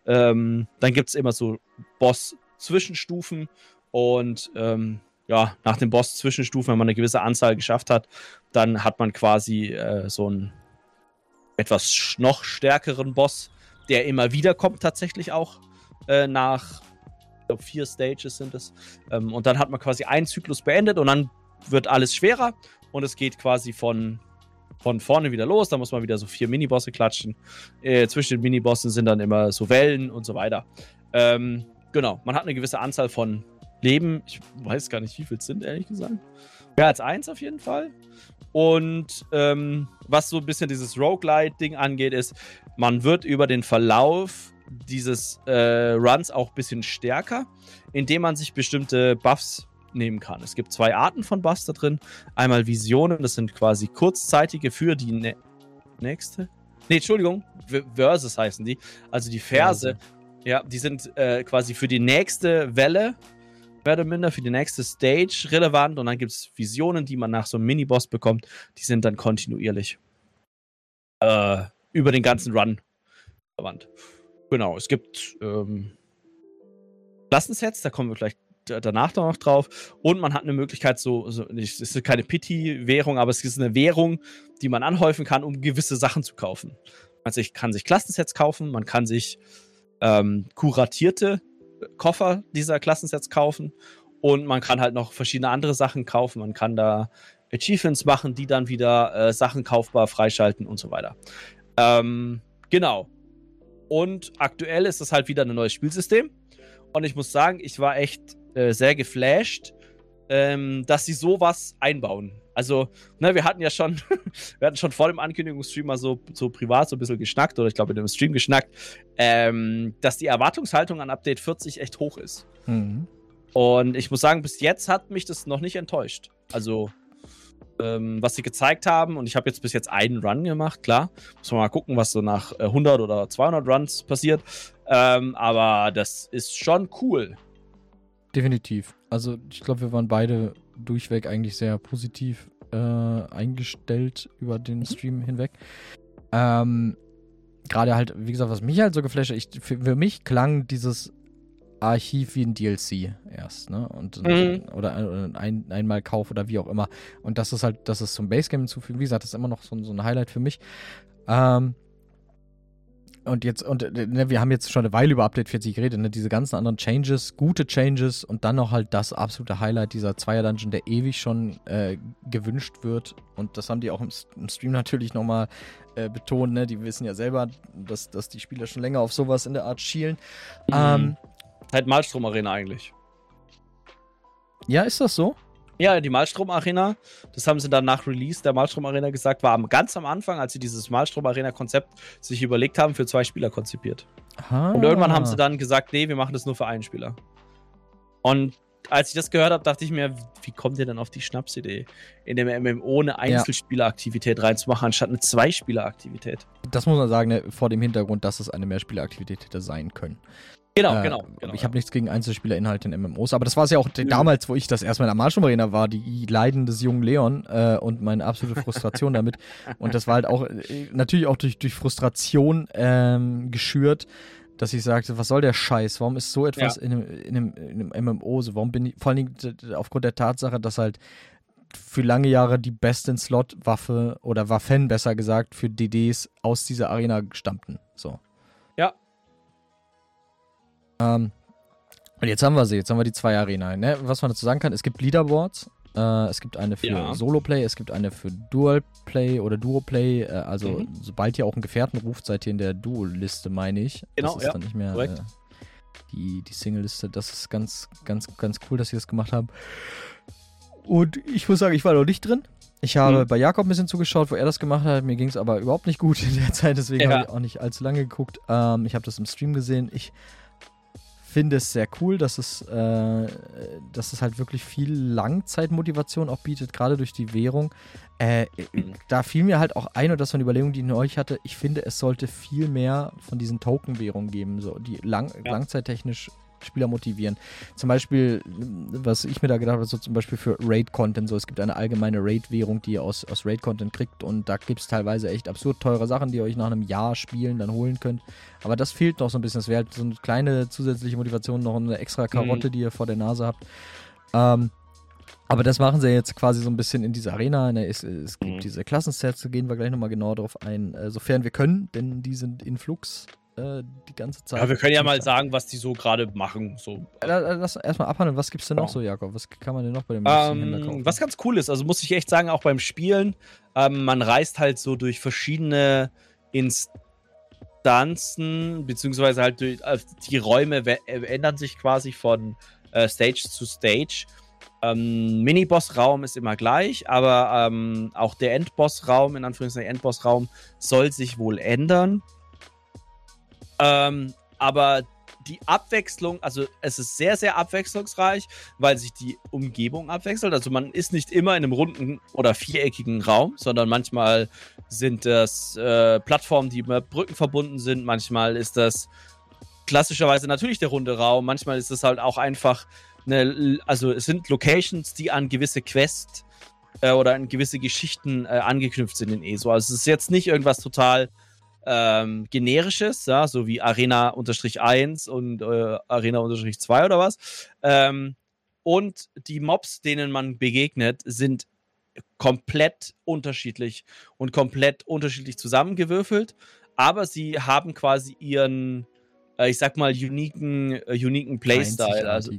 Ähm, dann gibt es immer so Boss-Zwischenstufen. Und ähm, ja, nach dem Boss-Zwischenstufen, wenn man eine gewisse Anzahl geschafft hat, dann hat man quasi äh, so einen etwas noch stärkeren Boss, der immer wieder kommt, tatsächlich auch äh, nach glaube, vier Stages sind es. Ähm, und dann hat man quasi einen Zyklus beendet und dann wird alles schwerer und es geht quasi von, von vorne wieder los. Da muss man wieder so vier Minibosse klatschen. Äh, zwischen den Minibossen sind dann immer so Wellen und so weiter. Ähm, genau, man hat eine gewisse Anzahl von Leben. Ich weiß gar nicht, wie viel es sind, ehrlich gesagt. Mehr als eins auf jeden Fall. Und ähm, was so ein bisschen dieses Roguelite-Ding angeht, ist, man wird über den Verlauf dieses äh, Runs auch ein bisschen stärker, indem man sich bestimmte Buffs nehmen kann. Es gibt zwei Arten von Buffs da drin. Einmal Visionen, das sind quasi kurzzeitige für die ne nächste. Ne, Entschuldigung, Verses heißen die. Also die Verse, ja, die sind äh, quasi für die nächste Welle, mehr oder minder, für die nächste Stage relevant. Und dann gibt es Visionen, die man nach so einem Miniboss bekommt. Die sind dann kontinuierlich. äh, über den ganzen Run verwandt. Genau, es gibt ähm, Klassensets, da kommen wir gleich danach noch drauf. Und man hat eine Möglichkeit, so, so es ist keine Pity-Währung, aber es ist eine Währung, die man anhäufen kann, um gewisse Sachen zu kaufen. Man kann sich Klassensets kaufen, man kann sich ähm, kuratierte Koffer dieser Klassensets kaufen und man kann halt noch verschiedene andere Sachen kaufen. Man kann da Achievements machen, die dann wieder äh, Sachen kaufbar freischalten und so weiter. Ähm, genau. Und aktuell ist das halt wieder ein neues Spielsystem. Und ich muss sagen, ich war echt äh, sehr geflasht, ähm, dass sie sowas einbauen. Also, ne, wir hatten ja schon, wir hatten schon vor dem Ankündigungsstream mal so, so privat so ein bisschen geschnackt, oder ich glaube in dem Stream geschnackt, ähm, dass die Erwartungshaltung an Update 40 echt hoch ist. Mhm. Und ich muss sagen, bis jetzt hat mich das noch nicht enttäuscht. Also, ähm, was sie gezeigt haben, und ich habe jetzt bis jetzt einen Run gemacht, klar. Muss man mal gucken, was so nach 100 äh, oder 200 Runs passiert. Ähm, aber das ist schon cool. Definitiv. Also, ich glaube, wir waren beide durchweg eigentlich sehr positiv äh, eingestellt über den mhm. Stream hinweg. Ähm, Gerade halt, wie gesagt, was mich halt so geflasht hat, für, für mich klang dieses Archiv wie ein DLC erst, ne? Und, mhm. oder ein, einmal Kauf oder wie auch immer. Und das ist halt, das ist zum Basegame hinzufügen. Wie gesagt, das ist immer noch so, so ein Highlight für mich. Ähm, und jetzt, und ne, wir haben jetzt schon eine Weile über Update 40 geredet, ne? Diese ganzen anderen Changes, gute Changes und dann noch halt das absolute Highlight dieser Zweier-Dungeon, der ewig schon äh, gewünscht wird. Und das haben die auch im, im Stream natürlich nochmal äh, betont, ne? Die wissen ja selber, dass, dass die Spieler schon länger auf sowas in der Art schielen. Mhm. Ähm, Halt Malstrom Arena eigentlich. Ja, ist das so? Ja, die Malstrom Arena, das haben sie dann nach Release der Malstrom Arena gesagt, war ganz am Anfang, als sie dieses Malstrom Arena Konzept sich überlegt haben, für zwei Spieler konzipiert. Ah. Und irgendwann haben sie dann gesagt, nee, wir machen das nur für einen Spieler. Und als ich das gehört habe, dachte ich mir, wie kommt ihr denn auf die Schnapsidee, in dem MMO eine Einzelspieleraktivität reinzumachen, anstatt eine Zweispieleraktivität? Das muss man sagen, ne, vor dem Hintergrund, dass es eine Mehrspieleraktivität hätte sein können. Genau, äh, genau, genau. Ich habe nichts gegen Einzelspielerinhalte in MMOs, aber das war es ja auch ja. damals, wo ich das erstmal in der Marshall Arena war, die Leiden des jungen Leon äh, und meine absolute Frustration damit. Und das war halt auch äh, natürlich auch durch, durch Frustration ähm, geschürt, dass ich sagte, was soll der Scheiß? Warum ist so etwas ja. in, einem, in, einem, in, einem, MMO so? Warum bin ich, vor allen Dingen aufgrund der Tatsache, dass halt für lange Jahre die besten Slot-Waffe oder Waffen, besser gesagt, für DDs aus dieser Arena stammten. So. Ähm, und jetzt haben wir sie, jetzt haben wir die zwei Arena. Ne? Was man dazu sagen kann, es gibt Leaderboards. Äh, es gibt eine für ja. Solo-Play, es gibt eine für Dual-Play oder Duo-Play. Äh, also, mhm. sobald ihr auch einen Gefährten ruft, seid ihr in der Duo-Liste, meine ich. Genau, das ist ja. dann nicht mehr äh, die, die Single-Liste. Das ist ganz, ganz, ganz cool, dass sie das gemacht haben. Und ich muss sagen, ich war noch nicht drin. Ich habe mhm. bei Jakob ein bisschen zugeschaut, wo er das gemacht hat. Mir ging es aber überhaupt nicht gut in der Zeit, deswegen ja. habe ich auch nicht allzu lange geguckt. Ähm, ich habe das im Stream gesehen. Ich finde es sehr cool, dass es, äh, dass es halt wirklich viel Langzeitmotivation auch bietet, gerade durch die Währung. Äh, mhm. Da fiel mir halt auch ein, und das war eine Überlegung, die ich euch hatte, ich finde, es sollte viel mehr von diesen Token-Währungen geben, so, die lang, ja. langzeittechnisch Spieler motivieren. Zum Beispiel, was ich mir da gedacht habe, so zum Beispiel für Raid-Content, so es gibt eine allgemeine Raid-Währung, die ihr aus, aus Raid-Content kriegt und da gibt es teilweise echt absurd teure Sachen, die ihr euch nach einem Jahr spielen dann holen könnt. Aber das fehlt noch so ein bisschen. Das wäre halt so eine kleine zusätzliche Motivation, noch eine extra Karotte, mhm. die ihr vor der Nase habt. Ähm, aber das machen sie jetzt quasi so ein bisschen in dieser Arena. Ne? Es, es gibt mhm. diese Klassensets, da gehen wir gleich nochmal genauer drauf ein, äh, sofern wir können, denn die sind in Flux äh, die ganze Zeit. Ja, wir können ja mal sagen, was die so gerade machen. So. Lass erstmal abhandeln, was gibt es denn noch so, Jakob? Was kann man denn noch bei dem ähm, kaufen? Was ganz cool ist, also muss ich echt sagen, auch beim Spielen, ähm, man reist halt so durch verschiedene Instanzen, beziehungsweise halt durch, äh, die Räume äh, ändern sich quasi von äh, Stage zu Stage. Ähm, Mini-Boss-Raum ist immer gleich, aber ähm, auch der Endboss-Raum, in Anführungszeichen Endboss-Raum, soll sich wohl ändern. Ähm, aber die Abwechslung, also es ist sehr, sehr abwechslungsreich, weil sich die Umgebung abwechselt. Also man ist nicht immer in einem runden oder viereckigen Raum, sondern manchmal sind das äh, Plattformen, die mit Brücken verbunden sind. Manchmal ist das klassischerweise natürlich der runde Raum. Manchmal ist es halt auch einfach eine, also es sind Locations, die an gewisse Quests äh, oder an gewisse Geschichten äh, angeknüpft sind in ESO. Also es ist jetzt nicht irgendwas total ähm, generisches, ja, so wie Arena-1 und äh, Arena-2 oder was. Ähm, und die Mobs, denen man begegnet, sind komplett unterschiedlich und komplett unterschiedlich zusammengewürfelt, aber sie haben quasi ihren, äh, ich sag mal, uniken, äh, uniken Playstyle. Also,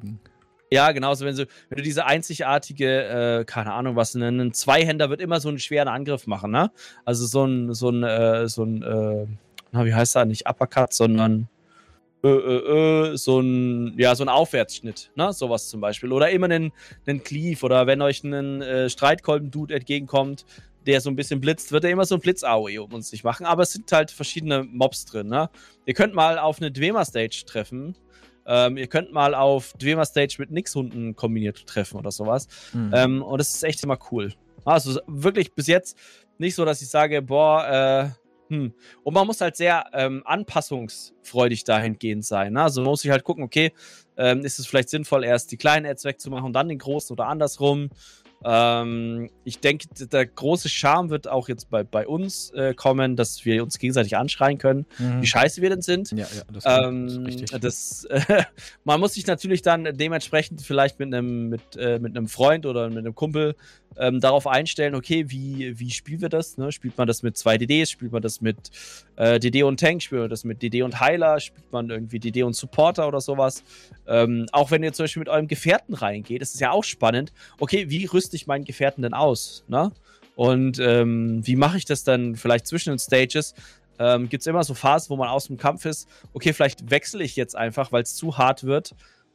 ja, genauso, wenn, so, wenn du diese einzigartige, äh, keine Ahnung was, ein Zweihänder wird immer so einen schweren Angriff machen, ne? Also so ein, so ein, äh, so ein, äh, na, wie heißt das? Nicht Uppercut, sondern äh, äh, äh, so ein, ja, so ein Aufwärtsschnitt, ne? Sowas zum Beispiel. Oder immer einen, einen Cleave oder wenn euch ein äh, Streitkolben-Dude entgegenkommt, der so ein bisschen blitzt, wird er immer so ein Blitz-AOE um uns nicht machen. Aber es sind halt verschiedene Mobs drin, ne? Ihr könnt mal auf eine Dwemer-Stage treffen ähm, ihr könnt mal auf Dwemer Stage mit Nix-Hunden kombiniert treffen oder sowas. Mhm. Ähm, und das ist echt immer cool. Also wirklich bis jetzt nicht so, dass ich sage, boah, äh, hm. Und man muss halt sehr ähm, anpassungsfreudig dahingehend sein. Ne? Also man muss sich halt gucken, okay, ähm, ist es vielleicht sinnvoll, erst die kleinen Ads wegzumachen und dann den großen oder andersrum. Ähm, ich denke, der große Charme wird auch jetzt bei, bei uns äh, kommen, dass wir uns gegenseitig anschreien können, mhm. wie scheiße wir denn sind. Ja, ja, das, ähm, ist richtig. Das, äh, man muss sich natürlich dann dementsprechend vielleicht mit einem mit, äh, mit einem Freund oder mit einem Kumpel ähm, darauf einstellen, okay, wie, wie spielen wir das? Ne? Spielt man das mit zwei DDs? Spielt man das mit äh, DD und Tank? Spielt man das mit DD und Heiler? Spielt man irgendwie DD und Supporter oder sowas? Ähm, auch wenn ihr zum Beispiel mit eurem Gefährten reingeht, ist es ja auch spannend. Okay, wie rüste ich meinen Gefährten denn aus? Ne? Und ähm, wie mache ich das dann vielleicht zwischen den Stages? Ähm, Gibt es immer so Phasen, wo man aus dem Kampf ist? Okay, vielleicht wechsle ich jetzt einfach, weil es zu hart wird.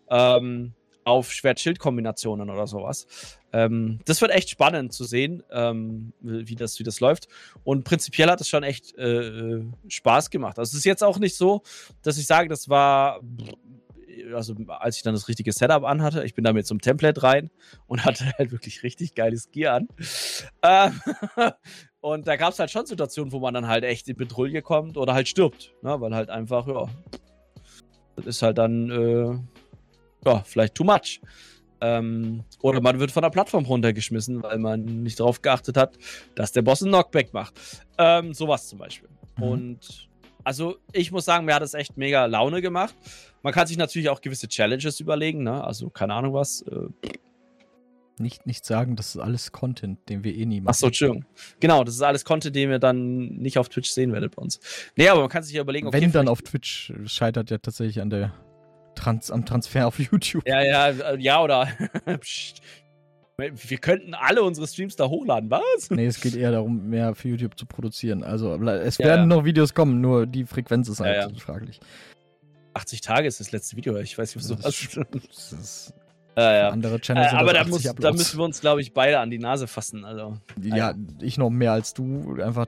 Ähm, auf Schwert-Schild-Kombinationen oder sowas. Ähm, das wird echt spannend zu sehen, ähm, wie, das, wie das läuft. Und prinzipiell hat es schon echt äh, Spaß gemacht. Also es ist jetzt auch nicht so, dass ich sage, das war, also als ich dann das richtige Setup anhatte, ich bin damit zum Template rein und hatte halt wirklich richtig geiles Gear an. Ähm, und da gab es halt schon Situationen, wo man dann halt echt in Petrouille kommt oder halt stirbt, ne? weil halt einfach, ja, das ist halt dann äh, ja, vielleicht too much. Ähm, oder man wird von der Plattform runtergeschmissen, weil man nicht darauf geachtet hat, dass der Boss einen Knockback macht. Ähm, sowas zum Beispiel. Mhm. Und also ich muss sagen, mir hat es echt mega Laune gemacht. Man kann sich natürlich auch gewisse Challenges überlegen, ne? Also keine Ahnung was. Äh, nicht, nicht sagen, das ist alles Content, den wir eh nie machen. Achso, Entschuldigung. Genau, das ist alles Content, den wir dann nicht auf Twitch sehen werdet bei uns. Nee, aber man kann sich ja überlegen, okay. Wenn dann auf Twitch scheitert ja tatsächlich an der Trans am Transfer auf YouTube. Ja, ja, äh, ja, oder. Wir könnten alle unsere Streams da hochladen, was? Nee, es geht eher darum, mehr für YouTube zu produzieren. Also, es werden ja, noch Videos kommen, nur die Frequenz ist halt ja, fraglich. 80 Tage ist das letzte Video, ich weiß nicht, was du hast. Das ist ja. andere Channels. Äh, aber da, muss, da, müssen wir uns, glaube ich, beide an die Nase fassen. Also. Ja, ich noch mehr als du, einfach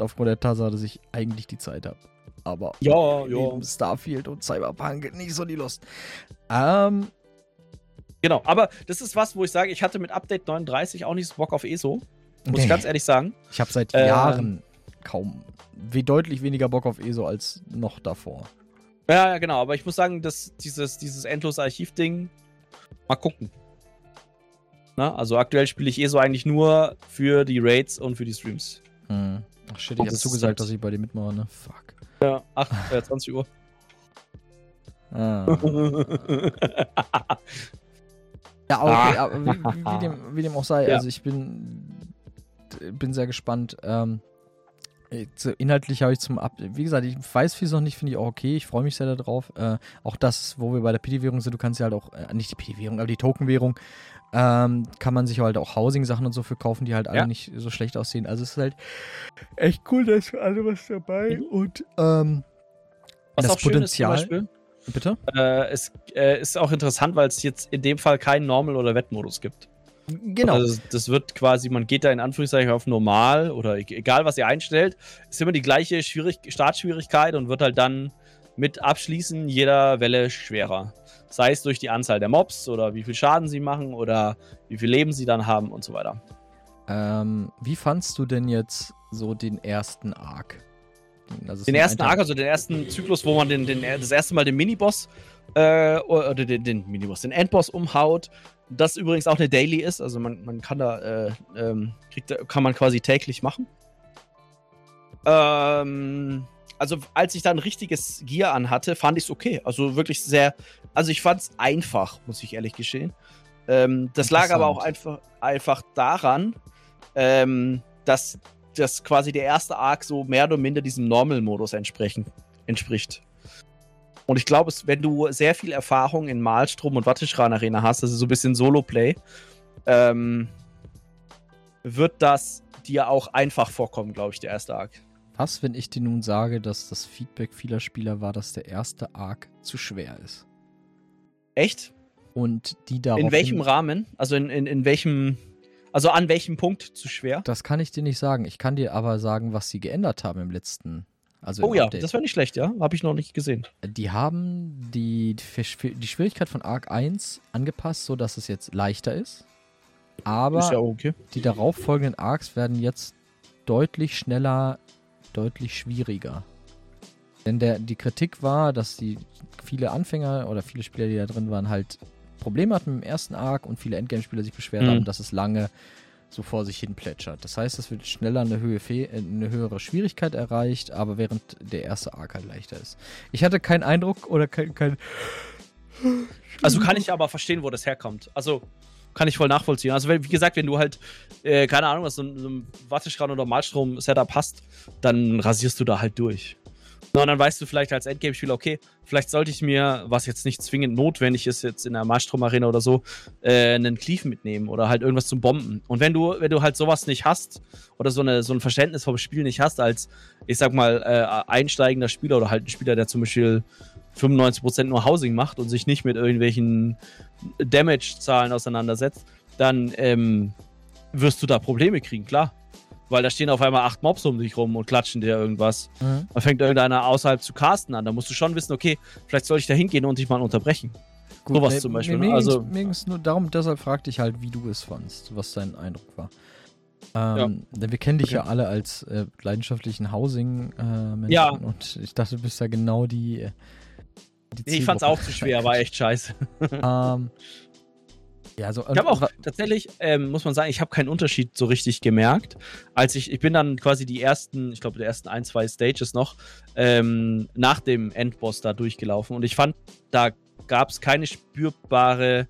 aufgrund der Tatsache, dass ich eigentlich die Zeit habe aber ja, ja. Starfield und Cyberpunk nicht so die Lust. Ähm, genau, aber das ist was, wo ich sage, ich hatte mit Update 39 auch nicht so Bock auf ESO. Muss nee. ich ganz ehrlich sagen. Ich habe seit äh, Jahren kaum, wie deutlich weniger Bock auf ESO als noch davor. Ja, ja, genau, aber ich muss sagen, dass dieses, dieses endlose Archiv-Ding, mal gucken. Na, also aktuell spiele ich ESO eigentlich nur für die Raids und für die Streams. Hm. Ach shit, ich habe zugesagt, halt dass ich bei dir mitmache, ne? Fuck. Ja, 8, äh, 20 Uhr. Ah. ja, okay, ah. aber wie, wie, dem, wie, dem, auch sei, ja. also ich bin, bin sehr gespannt. Ähm, inhaltlich habe ich zum Ab. Wie gesagt, ich weiß vieles noch nicht, finde ich auch okay. Ich freue mich sehr darauf. Äh, auch das, wo wir bei der PD-Währung sind, du kannst ja halt auch, äh, nicht die PD-Währung, aber die Token-Währung, ähm, kann man sich halt auch Housing-Sachen und so für kaufen, die halt alle ja. nicht so schlecht aussehen. Also es ist halt echt cool, da ist für alle was dabei. Mhm. Und ähm, was das auch Potenzial. Schön ist zum Beispiel, Bitte? Äh, es äh, ist auch interessant, weil es jetzt in dem Fall keinen Normal- oder Wettmodus gibt. Genau. Also das wird quasi, man geht da in Anführungszeichen auf normal oder e-, egal was ihr einstellt, ist immer die gleiche Schwierig Startschwierigkeit und wird halt dann mit Abschließen jeder Welle schwerer. Sei es durch die Anzahl der Mobs oder wie viel Schaden sie machen oder wie viel Leben sie dann haben und so weiter. Ähm, wie fandst du denn jetzt so den ersten Arc? Also den ersten Arc, also den ersten Zyklus, wo man den, den, das erste Mal den Miniboss äh, oder den, den Miniboss, den Endboss umhaut. Das übrigens auch eine Daily ist, also man, man kann da, äh, ähm, kriegt, kann man quasi täglich machen. Ähm, also als ich da ein richtiges Gear anhatte, fand ich es okay. Also wirklich sehr, also ich fand es einfach, muss ich ehrlich gestehen. Ähm, das lag aber auch einfach, einfach daran, ähm, dass das quasi der erste Arc so mehr oder minder diesem Normal-Modus entspricht. Und ich glaube, wenn du sehr viel Erfahrung in Malstrom und Watteschran Arena hast, also so ein bisschen Solo-Play, ähm, wird das dir auch einfach vorkommen, glaube ich, der erste Arc. Was, wenn ich dir nun sage, dass das Feedback vieler Spieler war, dass der erste Arc zu schwer ist? Echt? Und die darauf. In welchem Rahmen? Also in, in, in welchem. Also an welchem Punkt zu schwer? Das kann ich dir nicht sagen. Ich kann dir aber sagen, was sie geändert haben im letzten. Also oh ja, Update. das war nicht schlecht, ja. Habe ich noch nicht gesehen. Die haben die, die Schwierigkeit von Arc 1 angepasst, sodass es jetzt leichter ist. Aber ist ja okay. die darauffolgenden Arcs werden jetzt deutlich schneller, deutlich schwieriger. Denn der, die Kritik war, dass die viele Anfänger oder viele Spieler, die da drin waren, halt Probleme hatten mit dem ersten Arc und viele Endgame-Spieler sich beschwert mhm. haben, dass es lange so vor sich hin plätschert. Das heißt, es wird schneller eine, Höhe, eine höhere Schwierigkeit erreicht, aber während der erste Arc halt leichter ist. Ich hatte keinen Eindruck oder kein, kein also kann ich aber verstehen, wo das herkommt. Also kann ich voll nachvollziehen. Also wie gesagt, wenn du halt, äh, keine Ahnung, was so ein, so ein Watteschran oder Malstrom-Setup hast, dann rasierst du da halt durch. Und dann weißt du vielleicht als Endgame-Spieler, okay, vielleicht sollte ich mir, was jetzt nicht zwingend notwendig ist, jetzt in der Marstrom-Arena oder so, äh, einen Cleave mitnehmen oder halt irgendwas zum Bomben. Und wenn du, wenn du halt sowas nicht hast oder so, eine, so ein Verständnis vom Spiel nicht hast, als, ich sag mal, äh, einsteigender Spieler oder halt ein Spieler, der zum Beispiel 95% nur Housing macht und sich nicht mit irgendwelchen Damage-Zahlen auseinandersetzt, dann ähm, wirst du da Probleme kriegen, klar weil da stehen auf einmal acht Mobs um dich rum und klatschen dir irgendwas. Mhm. Da fängt irgendeiner außerhalb zu casten an. Da musst du schon wissen, okay, vielleicht soll ich da hingehen und dich mal unterbrechen. Gut, Sowas mir, zum Beispiel. Mir, ne? also, mir ging es nur darum, deshalb fragte ich halt, wie du es fandst, was dein Eindruck war. Ähm, ja. Denn wir kennen dich okay. ja alle als äh, leidenschaftlichen Housing-Menschen äh, ja. und ich dachte, du bist ja genau die. Äh, die ich fand's auch zu schwer, war echt scheiße. ähm, ja, so, ich habe auch tatsächlich, ähm, muss man sagen, ich habe keinen Unterschied so richtig gemerkt. Als ich, ich bin dann quasi die ersten, ich glaube, die ersten ein, zwei Stages noch ähm, nach dem Endboss da durchgelaufen und ich fand, da gab es keine spürbare,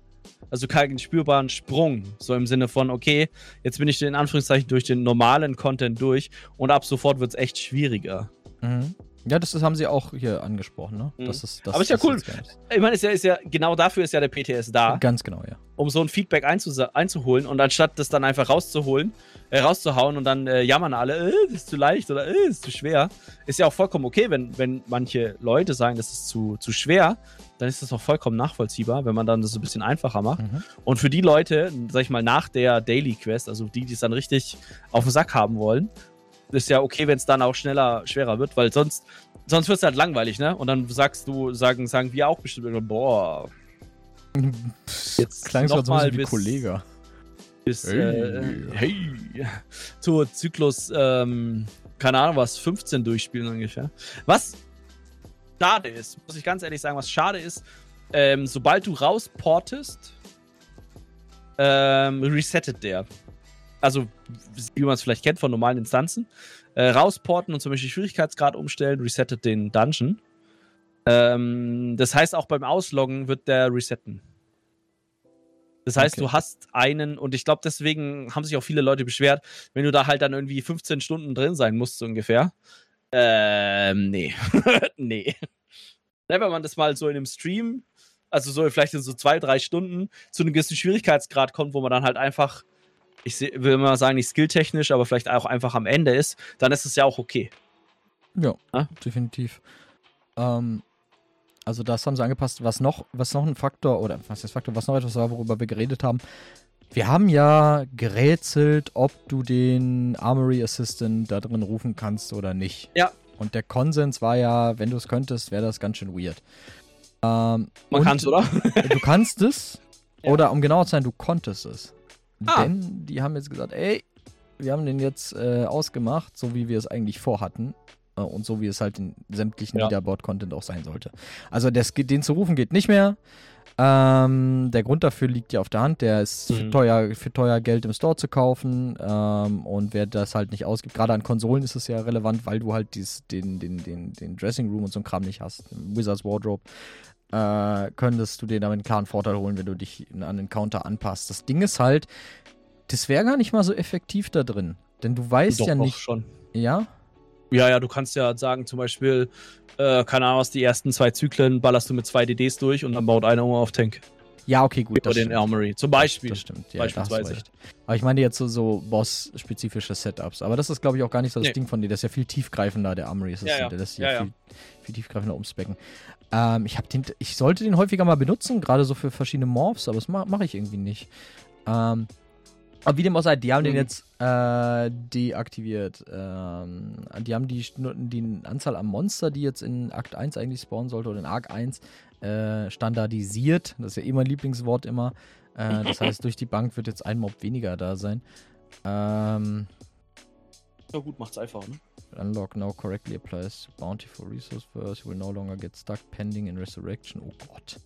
also keinen spürbaren Sprung. So im Sinne von, okay, jetzt bin ich in Anführungszeichen durch den normalen Content durch und ab sofort wird es echt schwieriger. Mhm. Ja, das, das, haben sie auch hier angesprochen, ne? Mhm. Das ist, das, Aber ist ja cool. Ich meine, ist ja, ist ja, genau dafür ist ja der PTS da. Ganz genau, ja. Um so ein Feedback einzuholen und anstatt das dann einfach rauszuholen, äh, rauszuhauen und dann äh, jammern alle, äh, das ist zu leicht oder äh, das ist zu schwer. Ist ja auch vollkommen okay, wenn, wenn manche Leute sagen, das ist zu, zu schwer, dann ist das auch vollkommen nachvollziehbar, wenn man dann das ein bisschen einfacher macht. Mhm. Und für die Leute, sag ich mal, nach der Daily Quest, also die, die es dann richtig auf den Sack haben wollen, ist ja okay, wenn es dann auch schneller, schwerer wird, weil sonst, sonst wird es halt langweilig, ne? Und dann sagst du, sagen, sagen wir auch bestimmt, boah. Jetzt klang es mal wie Kollege. Bis, hey. Äh, hey, zur Zyklus, ähm, keine Ahnung was, 15 durchspielen ungefähr. Was schade ist, muss ich ganz ehrlich sagen, was schade ist, ähm, sobald du rausportest, ähm, resettet der also wie man es vielleicht kennt von normalen Instanzen, äh, rausporten und zum Beispiel Schwierigkeitsgrad umstellen, resettet den Dungeon. Ähm, das heißt, auch beim Ausloggen wird der resetten. Das heißt, okay. du hast einen, und ich glaube, deswegen haben sich auch viele Leute beschwert, wenn du da halt dann irgendwie 15 Stunden drin sein musst, so ungefähr. Ähm, nee. nee. Wenn man das mal so in einem Stream, also so vielleicht in so zwei, drei Stunden, zu einem gewissen Schwierigkeitsgrad kommt, wo man dann halt einfach ich will mal sagen, nicht skilltechnisch, aber vielleicht auch einfach am Ende ist, dann ist es ja auch okay. Ja, ja? definitiv. Ähm, also das haben sie angepasst. Was noch, was noch ein Faktor, oder was ist Faktor, was noch etwas war, worüber wir geredet haben. Wir haben ja gerätselt, ob du den Armory Assistant da drin rufen kannst oder nicht. Ja. Und der Konsens war ja, wenn du es könntest, wäre das ganz schön weird. Ähm, Man kann es, oder? du kannst es. Ja. Oder um genau zu sein, du konntest es. Ah. Denn die haben jetzt gesagt, ey, wir haben den jetzt äh, ausgemacht, so wie wir es eigentlich vorhatten. äh, und so wie es halt in sämtlichen ja. Leaderboard-Content auch sein sollte. Also das, den zu rufen geht nicht mehr. Ähm, der Grund dafür liegt ja auf der Hand. Der ist mhm. für, teuer, für teuer Geld im Store zu kaufen. Ähm, und wer das halt nicht ausgibt, gerade an Konsolen ist es ja relevant, weil du halt dies, den, den, den, den Dressing Room und so ein Kram nicht hast. Wizards Wardrobe. Äh, könntest du dir damit einen klaren Vorteil holen, wenn du dich an den Counter anpasst. Das Ding ist halt, das wäre gar nicht mal so effektiv da drin. Denn du weißt Doch, ja nicht. schon. Ja? Ja, ja, du kannst ja sagen, zum Beispiel, äh, keine Ahnung, aus die ersten zwei Zyklen ballerst du mit zwei DDs durch und dann baut einer immer auf Tank. Ja, okay, gut. Oder den Armory. Zum Beispiel. Das, stimmt, ja, beispielsweise. Aber ich meine jetzt so, so Boss-spezifische Setups. Aber das ist, glaube ich, auch gar nicht so das nee. Ding von dir. Das ist ja viel tiefgreifender, der Armory. Das, ja, ja. das ist ja, ja, viel, viel, tiefgreifender umspecken. Ähm, ich, den, ich sollte den häufiger mal benutzen, gerade so für verschiedene Morphs, aber das mache mach ich irgendwie nicht. Ähm, aber wie dem auch sei, die haben mhm. den jetzt äh, deaktiviert. Ähm, die haben die, die Anzahl an Monster, die jetzt in Akt 1 eigentlich spawnen sollte, oder in Arc 1, äh, standardisiert. Das ist ja eh mein Lieblingswort immer. Äh, das heißt, durch die Bank wird jetzt ein Mob weniger da sein. Ähm, ja gut, macht's einfach, ne? Unlock now correctly applies bounty for resource first. You will no longer get stuck pending in resurrection. Oh Gott.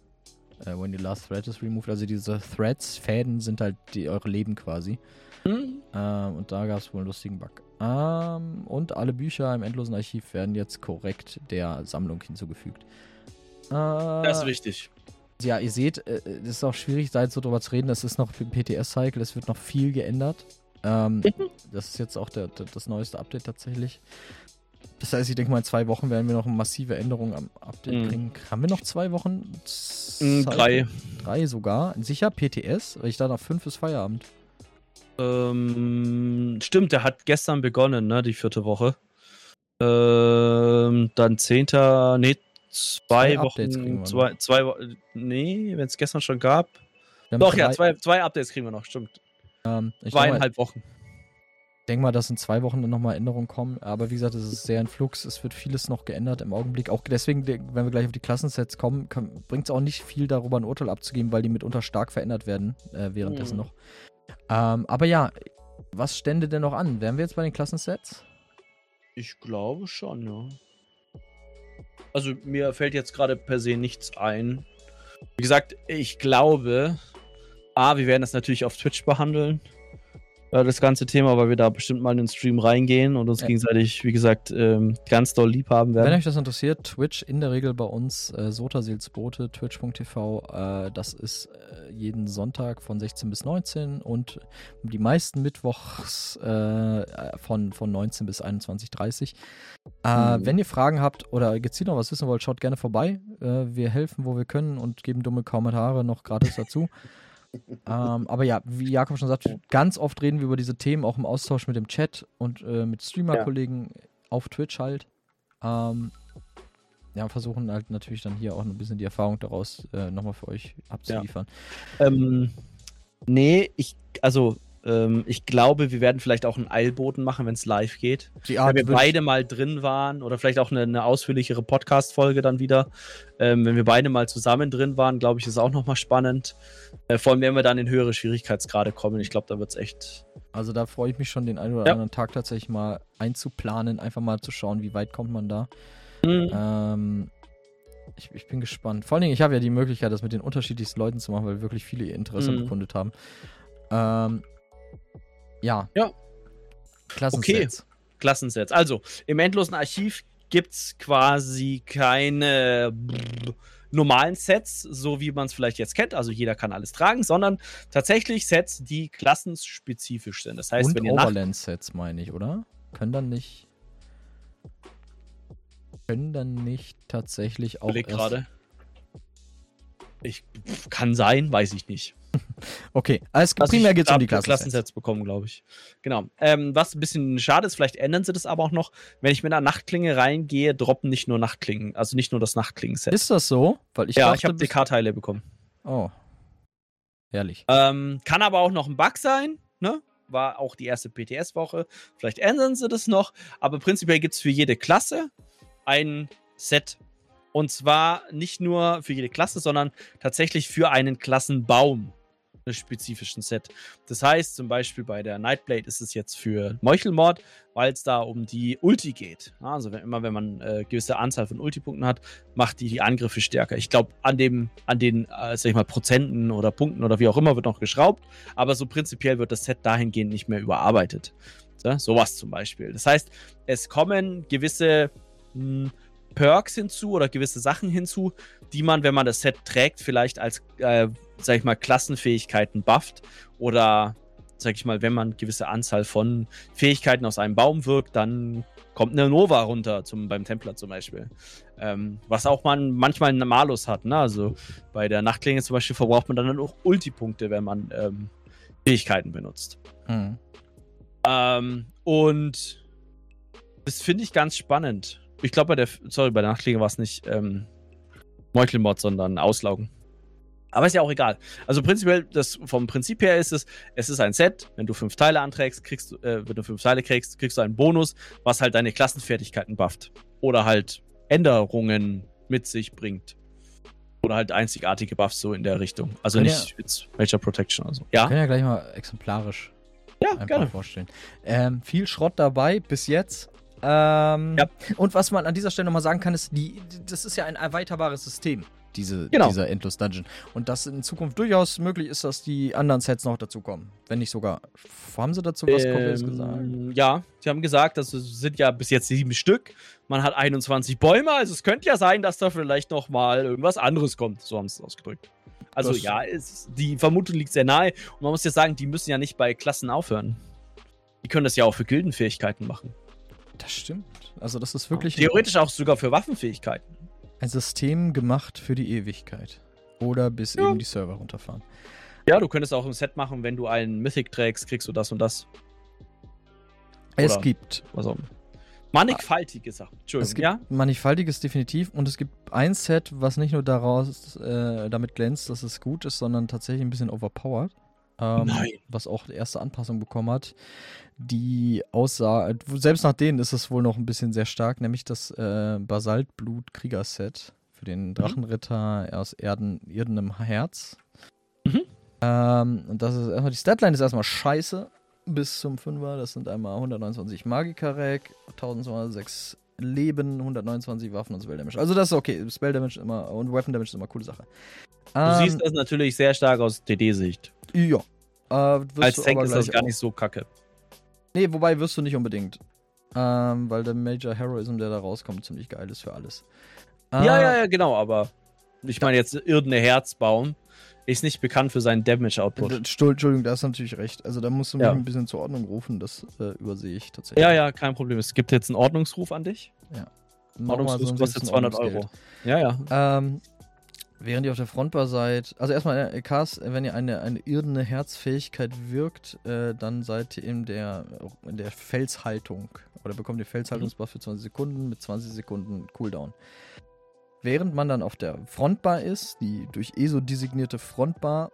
Uh, when the last thread is removed. Also diese Threads, Fäden sind halt die, eure Leben quasi. Mhm. Uh, und da gab es wohl einen lustigen Bug. Um, ähm, und alle Bücher im endlosen Archiv werden jetzt korrekt der Sammlung hinzugefügt. Uh, das ist wichtig. Ja, ihr seht, es ist auch schwierig, da jetzt so drüber zu reden. Das ist noch im PTS-Cycle, es wird noch viel geändert. Ähm, mhm. das ist jetzt auch der, der, das neueste Update tatsächlich. Das heißt, ich denke mal, in zwei Wochen werden wir noch massive Änderungen am Update mhm. bringen. Haben wir noch zwei Wochen? Mhm, drei. Drei sogar. Sicher PTS? Weil ich da nach fünf ist Feierabend. Ähm, stimmt, der hat gestern begonnen, ne, die vierte Woche. Ähm, dann zehnter, nee, zwei, zwei Wochen, zwei, zwei Wochen, nee, wenn es gestern schon gab. Doch, ja, zwei, zwei Updates kriegen wir noch, stimmt. Ähm, Zweieinhalb Wochen. Ich denke mal, dass in zwei Wochen dann nochmal Änderungen kommen. Aber wie gesagt, es ist sehr in Flux. Es wird vieles noch geändert im Augenblick. Auch deswegen, wenn wir gleich auf die Klassensets kommen, bringt es auch nicht viel darüber ein Urteil abzugeben, weil die mitunter stark verändert werden äh, währenddessen mhm. noch. Ähm, aber ja, was stände denn noch an? Wären wir jetzt bei den Klassensets? Ich glaube schon, ja. Also mir fällt jetzt gerade per se nichts ein. Wie gesagt, ich glaube, A, wir werden das natürlich auf Twitch behandeln das ganze Thema, weil wir da bestimmt mal in den Stream reingehen und uns ja. gegenseitig, wie gesagt, ähm, ganz doll lieb haben werden. Wenn euch das interessiert, Twitch in der Regel bei uns, äh, Sotaseelsbote, twitch.tv, äh, das ist äh, jeden Sonntag von 16 bis 19 und die meisten Mittwochs äh, von, von 19 bis 21.30 äh, mhm. Wenn ihr Fragen habt oder gezielt noch was wissen wollt, schaut gerne vorbei. Äh, wir helfen, wo wir können und geben dumme Kommentare noch gratis dazu ähm, aber ja, wie Jakob schon sagt, ganz oft reden wir über diese Themen auch im Austausch mit dem Chat und äh, mit Streamer-Kollegen ja. auf Twitch halt. Ähm, ja, versuchen halt natürlich dann hier auch ein bisschen die Erfahrung daraus äh, nochmal für euch abzuliefern. Ja. Ähm, nee, ich, also ähm, ich glaube, wir werden vielleicht auch einen Eilboten machen, wenn es live geht. Art wenn wir beide mal drin waren oder vielleicht auch eine, eine ausführlichere Podcast-Folge dann wieder. Ähm, wenn wir beide mal zusammen drin waren, glaube ich, ist auch nochmal spannend. Äh, vor allem, wenn wir dann in höhere Schwierigkeitsgrade kommen. Ich glaube, da wird es echt. Also da freue ich mich schon, den einen oder ja. anderen Tag tatsächlich mal einzuplanen, einfach mal zu schauen, wie weit kommt man da. Mhm. Ähm, ich, ich, bin gespannt. Vor allen Dingen, ich habe ja die Möglichkeit, das mit den unterschiedlichsten Leuten zu machen, weil wirklich viele ihr Interesse mhm. bekundet haben. Ähm, ja. Ja. Klassensets. Okay. Klassensets. Also, im endlosen Archiv gibt es quasi keine normalen Sets, so wie man es vielleicht jetzt kennt. Also jeder kann alles tragen, sondern tatsächlich Sets, die klassenspezifisch sind. Das heißt, Und wenn ihr Overland-Sets meine ich, oder? Können dann nicht. Können dann nicht tatsächlich auch. Ich gerade. Ich kann sein, weiß ich nicht. Okay, also primär geht es um die Klassensets. Klassensets bekommen, glaube ich. Genau. Ähm, was ein bisschen schade ist, vielleicht ändern sie das aber auch noch. Wenn ich mit einer Nachtklinge reingehe, droppen nicht nur Nachtklingen, also nicht nur das Nachtklingen-Set. Ist das so? Weil ich ja, dachte, ich habe DK-Teile bekommen. Oh. Herrlich. Ähm, kann aber auch noch ein Bug sein, ne? War auch die erste PTS-Woche. Vielleicht ändern sie das noch. Aber prinzipiell gibt es für jede Klasse ein Set und zwar nicht nur für jede Klasse, sondern tatsächlich für einen Klassenbaum. Spezifischen Set. Das heißt, zum Beispiel bei der Nightblade ist es jetzt für Meuchelmord, weil es da um die Ulti geht. Also wenn, immer wenn man äh, gewisse Anzahl von Ultipunkten hat, macht die die Angriffe stärker. Ich glaube, an an den, äh, sag ich mal, Prozenten oder Punkten oder wie auch immer wird noch geschraubt, aber so prinzipiell wird das Set dahingehend nicht mehr überarbeitet. So, sowas zum Beispiel. Das heißt, es kommen gewisse mh, hm, Perks hinzu oder gewisse Sachen hinzu, die man, wenn man das Set trägt, vielleicht als, äh, sag ich mal, Klassenfähigkeiten bufft oder, sag ich mal, wenn man gewisse Anzahl von Fähigkeiten aus einem Baum wirkt, dann kommt eine Nova runter, zum, beim Templer zum Beispiel. Ähm, was auch man manchmal einen Malus hat, ne? Also bei der Nachtklinge zum Beispiel verbraucht man dann auch Ulti-Punkte, wenn man ähm, Fähigkeiten benutzt. Mhm. Ähm, und das finde ich ganz spannend. Ich glaube, bei der, sorry, bei der Nachtklinge war es nicht ähm, Meuchelmod, sondern Auslaugen. Aber ist ja auch egal. Also prinzipiell, das, vom Prinzip her ist es, es ist ein Set. Wenn du fünf Teile anträgst, kriegst du, äh, wenn du fünf Teile kriegst, kriegst du einen Bonus, was halt deine Klassenfertigkeiten bufft. Oder halt Änderungen mit sich bringt. Oder halt einzigartige Buffs so in der Richtung. Also Kann nicht ja, Major Protection oder so. Ja. Können ja gleich mal exemplarisch ja, gerne. vorstellen. Ähm, viel Schrott dabei bis jetzt. Ähm, ja. Und was man an dieser Stelle nochmal sagen kann, ist, die, das ist ja ein erweiterbares System, diese, genau. dieser Endless Dungeon. Und dass in Zukunft durchaus möglich ist, dass die anderen Sets noch dazukommen. Wenn nicht sogar. Haben sie dazu was ähm, Konkretes gesagt? Ja, sie haben gesagt, das sind ja bis jetzt sieben Stück. Man hat 21 Bäume, also es könnte ja sein, dass da vielleicht nochmal irgendwas anderes kommt. So haben sie es ausgedrückt. Also das ja, es, die Vermutung liegt sehr nahe. Und man muss ja sagen, die müssen ja nicht bei Klassen aufhören. Die können das ja auch für Gildenfähigkeiten machen. Das stimmt. Also das ist wirklich... Theoretisch auch sogar für Waffenfähigkeiten. Ein System gemacht für die Ewigkeit. Oder bis ja. eben die Server runterfahren. Ja, du könntest auch ein Set machen, wenn du einen Mythic trägst, kriegst du das und das. Oder es gibt. Was auch Mannigfaltige Sachen. Entschuldigung, es gibt ja? Mannigfaltiges definitiv und es gibt ein Set, was nicht nur daraus äh, damit glänzt, dass es gut ist, sondern tatsächlich ein bisschen overpowered. Ähm. Was auch die erste Anpassung bekommen hat die aussah, selbst nach denen ist es wohl noch ein bisschen sehr stark, nämlich das äh, Basaltblut-Krieger-Set für den mhm. Drachenritter aus Erden, Erdenem Herz. Mhm. Ähm, und das ist erstmal, die Statline ist erstmal scheiße bis zum 5er. Das sind einmal 129 Magikarek, 1206 Leben, 129 Waffen und Spell Damage. Also das ist okay. Spell Damage immer und Weapon Damage ist immer eine coole Sache. Du ähm, siehst das natürlich sehr stark aus DD-Sicht. Ja. Äh, Als Tank ist das gar nicht so kacke. Nee, wobei wirst du nicht unbedingt. Ähm, weil der Major Heroism, der da rauskommt, ziemlich geil ist für alles. Äh, ja, ja, ja, genau, aber ich meine jetzt irgendeine Herzbaum ist nicht bekannt für seinen Damage-Output. Entschuldigung, da hast du natürlich recht. Also da musst du mich ja. ein bisschen zur Ordnung rufen, das äh, übersehe ich tatsächlich. Ja, ja, kein Problem. Es gibt jetzt einen Ordnungsruf an dich. Ja. Ordnungsruf so kostet 200 Euro. Ja, ja. Ähm, Während ihr auf der Frontbar seid, also erstmal, äh, Cast, wenn ihr eine, eine irdene Herzfähigkeit wirkt, äh, dann seid ihr in der, in der Felshaltung. Oder bekommt ihr Felshaltungsbuff für 20 Sekunden mit 20 Sekunden Cooldown. Während man dann auf der Frontbar ist, die durch ESO designierte Frontbar,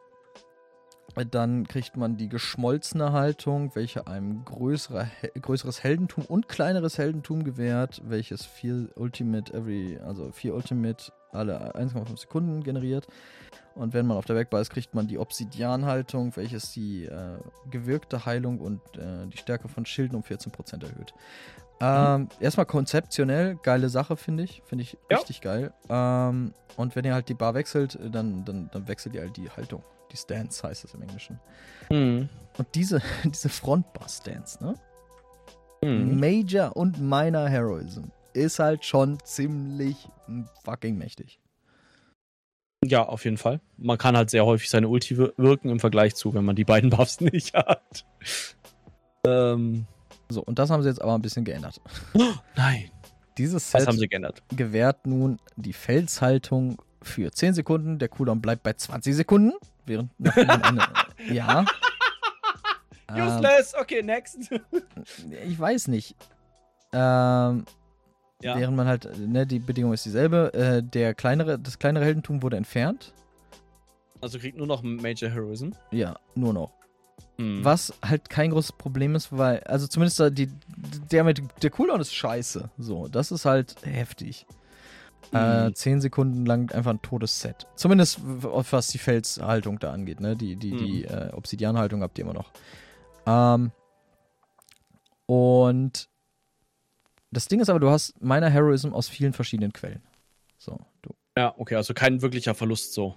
dann kriegt man die geschmolzene Haltung, welche einem größere, größeres Heldentum und kleineres Heldentum gewährt, welches vier Ultimate every, also vier Ultimate alle 1,5 Sekunden generiert. Und wenn man auf der Backbar ist, kriegt man die Obsidian-Haltung, welches die äh, gewirkte Heilung und äh, die Stärke von Schilden um 14% erhöht. Ähm. Erstmal konzeptionell, geile Sache, finde ich. Finde ich ja. richtig geil. Ähm, und wenn ihr halt die Bar wechselt, dann, dann, dann wechselt ihr halt die Haltung. Die Stance heißt es im Englischen. Mhm. Und diese, diese Frontbar-Stance, ne? Mhm. Major und Minor Heroism ist halt schon ziemlich fucking mächtig. Ja, auf jeden Fall. Man kann halt sehr häufig seine Ulti wirken im Vergleich zu, wenn man die beiden Buffs nicht hat. Ähm. So, und das haben sie jetzt aber ein bisschen geändert. Oh, nein. Dieses Set Was haben sie geändert? gewährt nun die Felshaltung für 10 Sekunden. Der Cooldown bleibt bei 20 Sekunden. Während eine, ja. Useless, ähm, okay, next. ich weiß nicht. Ähm, ja. Während man halt, ne, die Bedingung ist dieselbe. Äh, der kleinere, das kleinere Heldentum wurde entfernt. Also kriegt nur noch Major Heroism? Ja, nur noch. Hm. Was halt kein großes Problem ist, weil, also zumindest die, der mit der Cooldown ist scheiße. So, das ist halt heftig. Äh, mhm. zehn Sekunden lang einfach ein totes Set. Zumindest was die Felshaltung da angeht, ne? Die, die, mhm. die äh, Obsidianhaltung habt ihr immer noch. Ähm, und das Ding ist aber, du hast meiner Heroism aus vielen verschiedenen Quellen. So, du. Ja, okay, also kein wirklicher Verlust so.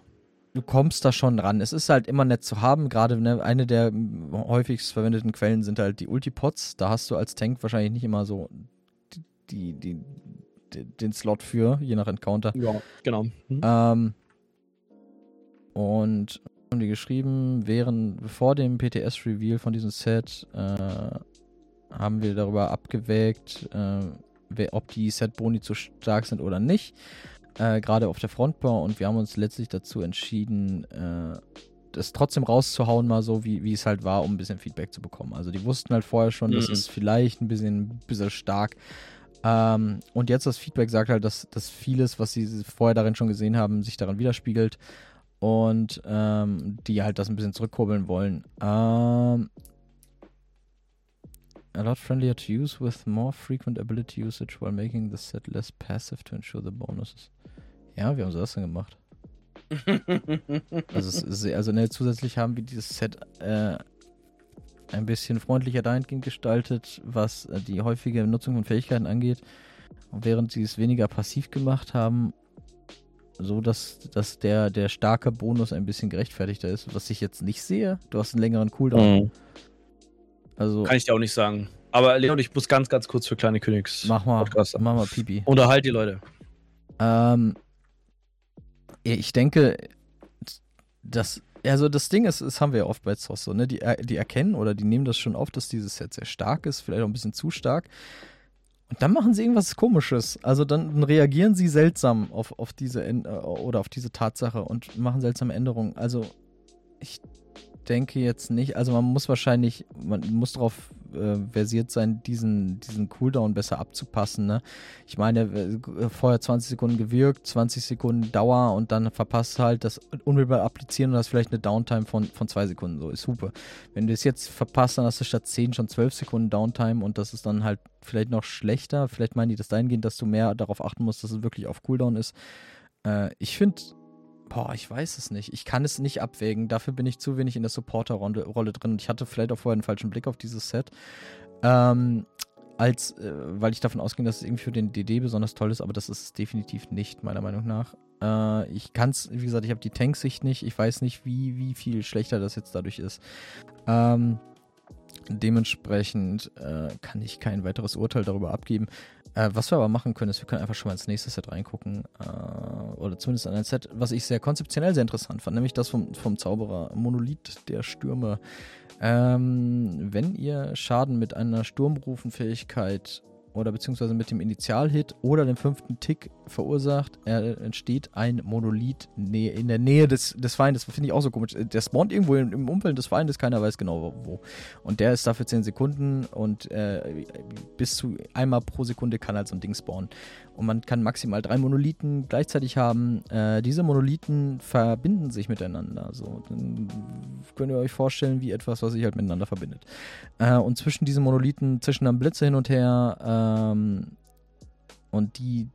Du kommst da schon ran. Es ist halt immer nett zu haben. Gerade ne, eine der häufigst verwendeten Quellen sind halt die Ultipots. Da hast du als Tank wahrscheinlich nicht immer so die, die, die den Slot für, je nach Encounter. Ja, genau. Mhm. Ähm, und haben die geschrieben, während vor dem PTS-Reveal von diesem Set äh, haben wir darüber abgewägt, äh, ob die Set-Boni zu stark sind oder nicht. Äh, Gerade auf der Frontbar und wir haben uns letztlich dazu entschieden, äh, das trotzdem rauszuhauen, mal so, wie, wie es halt war, um ein bisschen Feedback zu bekommen. Also die wussten halt vorher schon, mhm. das ist vielleicht ein bisschen, bisschen stark. Ähm, und jetzt das Feedback sagt halt, dass, dass vieles, was sie vorher darin schon gesehen haben, sich daran widerspiegelt und ähm, die halt das ein bisschen zurückkurbeln wollen. Ähm, a lot friendlier to use with more frequent ability usage while making the set less passive to ensure the bonuses. Ja, wie haben sie das denn gemacht? also, ist, also ne, zusätzlich haben wir dieses Set äh, ein bisschen freundlicher dahingehend gestaltet, was äh, die häufige Nutzung von Fähigkeiten angeht. Während sie es weniger passiv gemacht haben, so dass, dass der, der starke Bonus ein bisschen gerechtfertigter ist, was ich jetzt nicht sehe. Du hast einen längeren Cooldown. Mhm. Also, Kann ich dir auch nicht sagen. Aber Leon, ich muss ganz, ganz kurz für kleine Königs. Mach mal, Podcaster. mach mal Pipi. Unterhalt die Leute. Ähm, ich denke, das, also das Ding ist, das haben wir ja oft bei Zoss so, ne? Die, die erkennen oder die nehmen das schon auf, dass dieses Set sehr stark ist, vielleicht auch ein bisschen zu stark. Und dann machen sie irgendwas Komisches. Also dann reagieren sie seltsam auf, auf diese oder auf diese Tatsache und machen seltsame Änderungen. Also ich denke jetzt nicht. Also man muss wahrscheinlich, man muss darauf äh, versiert sein, diesen, diesen Cooldown besser abzupassen. Ne? Ich meine, äh, vorher 20 Sekunden gewirkt, 20 Sekunden Dauer und dann verpasst halt das unmittelbar applizieren und hast vielleicht eine Downtime von, von zwei Sekunden. So ist super. Wenn du es jetzt verpasst, dann hast du statt 10 schon 12 Sekunden Downtime und das ist dann halt vielleicht noch schlechter. Vielleicht meinen die das dahingehend, dass du mehr darauf achten musst, dass es wirklich auf Cooldown ist. Äh, ich finde Boah, ich weiß es nicht. Ich kann es nicht abwägen. Dafür bin ich zu wenig in der Supporter-Rolle drin. Ich hatte vielleicht auch vorher einen falschen Blick auf dieses Set. Ähm, als, äh, weil ich davon ausging, dass es irgendwie für den DD besonders toll ist, aber das ist es definitiv nicht, meiner Meinung nach. Äh, ich kann es, wie gesagt, ich habe die Tanksicht nicht. Ich weiß nicht, wie, wie viel schlechter das jetzt dadurch ist. Ähm, dementsprechend äh, kann ich kein weiteres Urteil darüber abgeben. Äh, was wir aber machen können, ist, wir können einfach schon mal ins nächste Set reingucken. Äh, oder zumindest an ein Set, was ich sehr konzeptionell sehr interessant fand, nämlich das vom, vom Zauberer Monolith der Stürme. Ähm, wenn ihr Schaden mit einer Sturmrufenfähigkeit oder beziehungsweise mit dem Initialhit oder dem fünften Tick verursacht, er, entsteht ein Monolith in der Nähe des, des Feindes. Finde ich auch so komisch. Der spawnt irgendwo im, Umfeld des Feindes, keiner weiß genau wo. Und der ist dafür 10 Sekunden und äh, bis zu einmal pro Sekunde kann halt so ein Ding spawnen und man kann maximal drei Monolithen gleichzeitig haben. Äh, diese Monolithen verbinden sich miteinander. So, dann könnt ihr euch vorstellen, wie etwas, was sich halt miteinander verbindet. Äh, und zwischen diesen Monolithen zischen dann Blitze hin und her ähm, und die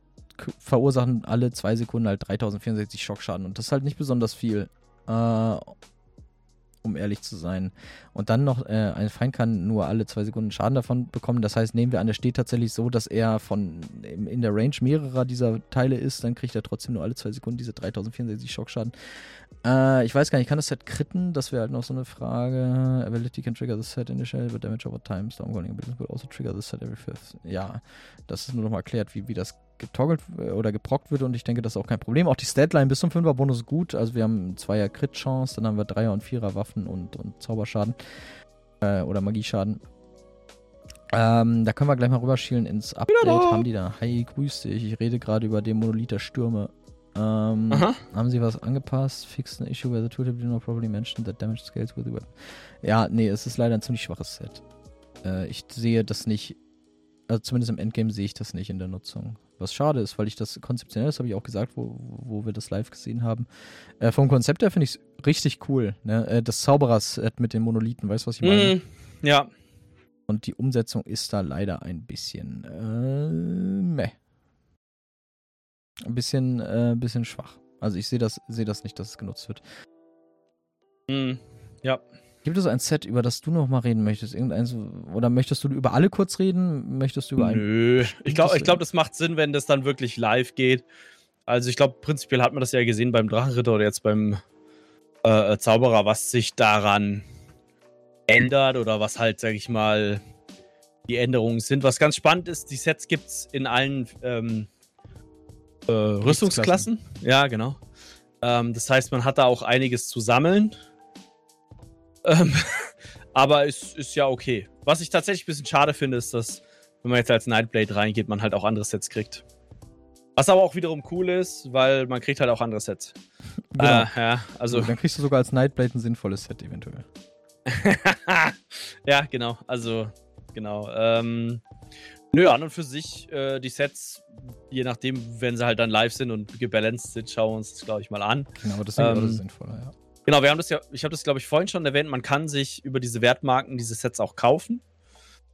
verursachen alle zwei Sekunden halt 3064 Schockschaden und das ist halt nicht besonders viel. Äh, um ehrlich zu sein. Und dann noch, äh, ein Feind kann nur alle zwei Sekunden Schaden davon bekommen. Das heißt, nehmen wir an, der steht tatsächlich so, dass er von in der Range mehrerer dieser Teile ist, dann kriegt er trotzdem nur alle zwei Sekunden diese 3064 Schockschaden. Äh, ich weiß gar nicht, kann das Set kritten? Das wäre halt noch so eine Frage. Ability can trigger the set initially, but damage over time. Stormcalling ability will also trigger the set every fifth. Ja, das ist nur noch mal erklärt, wie, wie das getoggelt äh, oder geprockt wird und ich denke, das ist auch kein Problem. Auch die Statline bis zum 5er Bonus ist gut. Also wir haben 2er Crit-Chance, dann haben wir 3er und 4er Waffen und, und Zauberschaden äh, oder Magieschaden. Ähm, da können wir gleich mal rüberschielen ins Update. Haben die da? Hi, grüß dich. Ich rede gerade über den Monolith der Stürme. Ähm, haben sie was angepasst? Fixed an issue where the tool did not properly mention that damage scales with the weapon. Ja, nee, es ist leider ein ziemlich schwaches Set. Äh, ich sehe das nicht, also zumindest im Endgame sehe ich das nicht in der Nutzung. Was schade ist, weil ich das konzeptionell, das habe ich auch gesagt, wo, wo wir das live gesehen haben. Äh, vom Konzept her finde ich es richtig cool. Ne? Äh, das Zauberers-Set mit den Monolithen, weißt du, was ich meine? Mm, ja. Und die Umsetzung ist da leider ein bisschen äh, meh. ein bisschen, äh, bisschen schwach. Also ich sehe das, seh das nicht, dass es genutzt wird. Mm, ja. Gibt es ein Set, über das du noch mal reden möchtest? Irgendeins, oder möchtest du über alle kurz reden? Möchtest du über. Nö. Ich glaube, ich glaub, das macht Sinn, wenn das dann wirklich live geht. Also ich glaube, prinzipiell hat man das ja gesehen beim Drachenritter oder jetzt beim äh, Zauberer, was sich daran ändert oder was halt, sag ich mal, die Änderungen sind. Was ganz spannend ist, die Sets gibt es in allen ähm, äh, Rüstungsklassen. Ja, genau. Ähm, das heißt, man hat da auch einiges zu sammeln. Ähm, aber es ist ja okay. Was ich tatsächlich ein bisschen schade finde, ist, dass, wenn man jetzt als Nightblade reingeht, man halt auch andere Sets kriegt. Was aber auch wiederum cool ist, weil man kriegt halt auch andere Sets. Genau. Äh, ja, also. Dann kriegst du sogar als Nightblade ein sinnvolles Set eventuell. ja, genau. Also, genau. Ähm, nö, an und für sich, äh, die Sets, je nachdem, wenn sie halt dann live sind und gebalanced sind, schauen wir uns das, glaube ich, mal an. Genau, das ist ähm, sinnvoller, ja. Genau, wir haben das ja, ich habe das, glaube ich, vorhin schon erwähnt, man kann sich über diese Wertmarken diese Sets auch kaufen.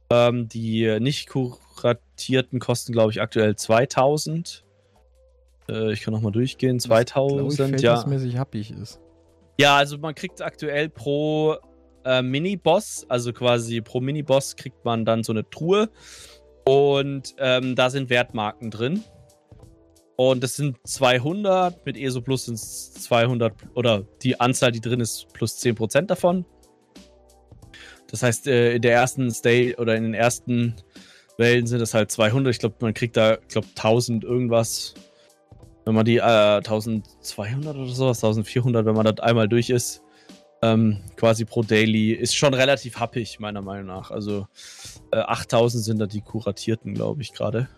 Ähm, die nicht kuratierten kosten, glaube ich, aktuell 2000. Äh, ich kann nochmal durchgehen. 2000, ich, ja. happig ist. Ja, also man kriegt aktuell pro äh, Mini-Boss, also quasi pro Mini-Boss kriegt man dann so eine Truhe. Und ähm, da sind Wertmarken drin. Und das sind 200, mit ESO Plus sind es 200, oder die Anzahl, die drin ist, plus 10% davon. Das heißt, äh, in der ersten Stay oder in den ersten Wellen sind es halt 200. Ich glaube, man kriegt da, glaube, 1000 irgendwas wenn man die äh, 1200 oder sowas, 1400, wenn man das einmal durch ist, ähm, quasi pro Daily, ist schon relativ happig, meiner Meinung nach. Also äh, 8000 sind da die kuratierten, glaube ich, gerade.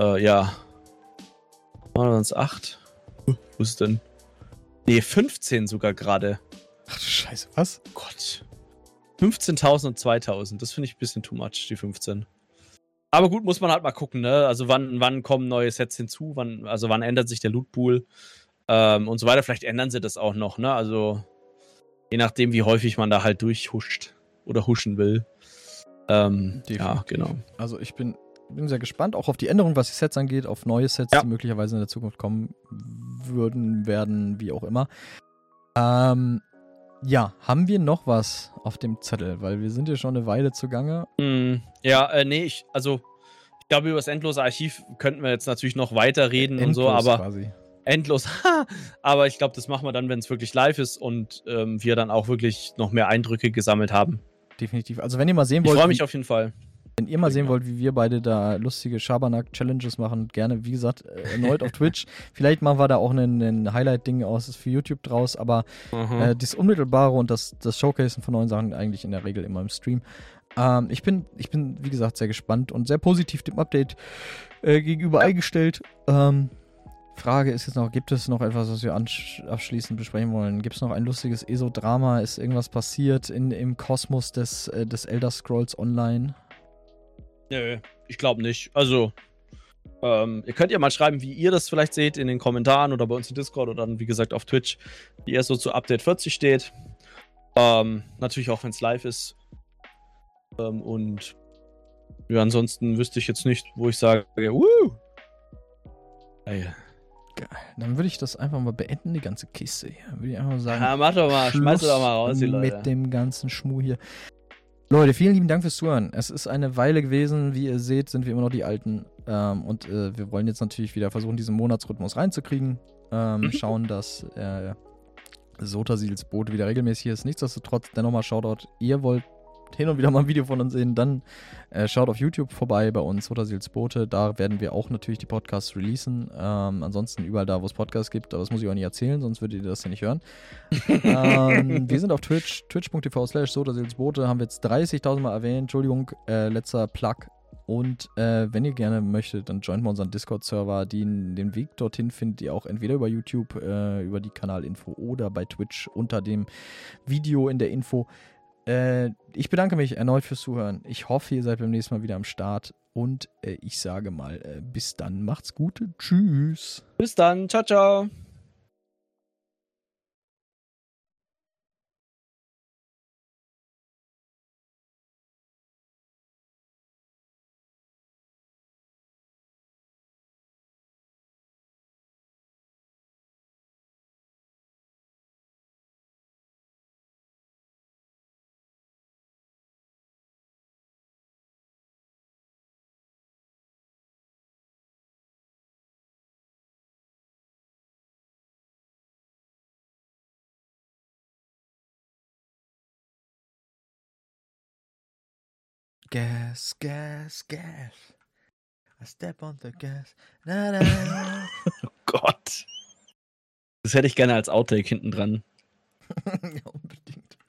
Äh, ja. Waren es 8? Uh, wo ist denn? Nee, 15 sogar gerade. Ach du Scheiße, was? Gott. 15.000 und 2.000, das finde ich ein bisschen too much, die 15. Aber gut, muss man halt mal gucken, ne? Also wann, wann kommen neue Sets hinzu, wann, also wann ändert sich der Lootpool ähm, und so weiter. Vielleicht ändern sie das auch noch, ne? Also je nachdem, wie häufig man da halt durchhuscht oder huschen will. Ähm, ja, genau. Also ich bin, bin sehr gespannt, auch auf die Änderungen, was die Sets angeht, auf neue Sets, ja. die möglicherweise in der Zukunft kommen würden, werden, wie auch immer. Ähm, ja, haben wir noch was auf dem Zettel? Weil wir sind ja schon eine Weile zugange. Mm, ja, äh, nee, ich, also ich glaube, über das endlose Archiv könnten wir jetzt natürlich noch weiter reden endlos und so, aber quasi. endlos. aber ich glaube, das machen wir dann, wenn es wirklich live ist und ähm, wir dann auch wirklich noch mehr Eindrücke gesammelt haben. Definitiv. Also wenn ihr mal sehen wollt. Ich freue mich auf jeden Fall. Wenn ihr mal sehen wollt, wie wir beide da lustige Schabernack-Challenges machen, gerne, wie gesagt, erneut auf Twitch. Vielleicht machen wir da auch ein, Highlight-Ding aus für YouTube draus, aber mhm. äh, das Unmittelbare und das, das Showcasen von neuen Sachen eigentlich in der Regel immer im Stream. Ähm, ich, bin, ich bin, wie gesagt, sehr gespannt und sehr positiv dem Update äh, gegenüber eingestellt. Ähm, Frage ist jetzt noch, gibt es noch etwas, was wir abschließend besprechen wollen? Gibt es noch ein lustiges ESO-Drama? Ist irgendwas passiert in, im Kosmos des, äh, des Elder Scrolls Online? Nö, ich glaube nicht. Also, ähm, ihr könnt ja mal schreiben, wie ihr das vielleicht seht in den Kommentaren oder bei uns im Discord oder dann, wie gesagt, auf Twitch, wie ihr so zu Update 40 steht. Ähm, natürlich auch, wenn es live ist. Ähm, und ja, ansonsten wüsste ich jetzt nicht, wo ich sage, wuh! Geil. Geil. Dann würde ich das einfach mal beenden, die ganze Kiste hier. Würde ich einfach mal sagen. Ja, mach doch mal, schmeiß doch mal raus, die Leute. Mit dem ganzen Schmuh hier. Leute, vielen lieben Dank fürs Zuhören. Es ist eine Weile gewesen. Wie ihr seht, sind wir immer noch die Alten. Ähm, und äh, wir wollen jetzt natürlich wieder versuchen, diesen Monatsrhythmus reinzukriegen. Ähm, mhm. Schauen, dass äh, Sotasils Boot wieder regelmäßig ist. Nichtsdestotrotz, dennoch mal Shoutout. Ihr wollt hin und wieder mal ein Video von uns sehen, dann äh, schaut auf YouTube vorbei bei uns, Sotasils Boote. Da werden wir auch natürlich die Podcasts releasen. Ähm, ansonsten überall da, wo es Podcasts gibt, aber das muss ich auch nicht erzählen, sonst würdet ihr das ja nicht hören. ähm, wir sind auf Twitch, twitch.tv slash Sotasils haben wir jetzt 30.000 Mal erwähnt. Entschuldigung, äh, letzter Plug. Und äh, wenn ihr gerne möchtet, dann joint mal unseren Discord-Server. Den Weg dorthin findet ihr auch entweder über YouTube, äh, über die Kanalinfo oder bei Twitch unter dem Video in der Info. Äh, ich bedanke mich erneut fürs Zuhören. Ich hoffe, ihr seid beim nächsten Mal wieder am Start. Und äh, ich sage mal, äh, bis dann. Macht's gut. Tschüss. Bis dann. Ciao, ciao. Gas, gas, gas. I step on the gas. Na, na. oh Gott. Das hätte ich gerne als Outtake hinten dran.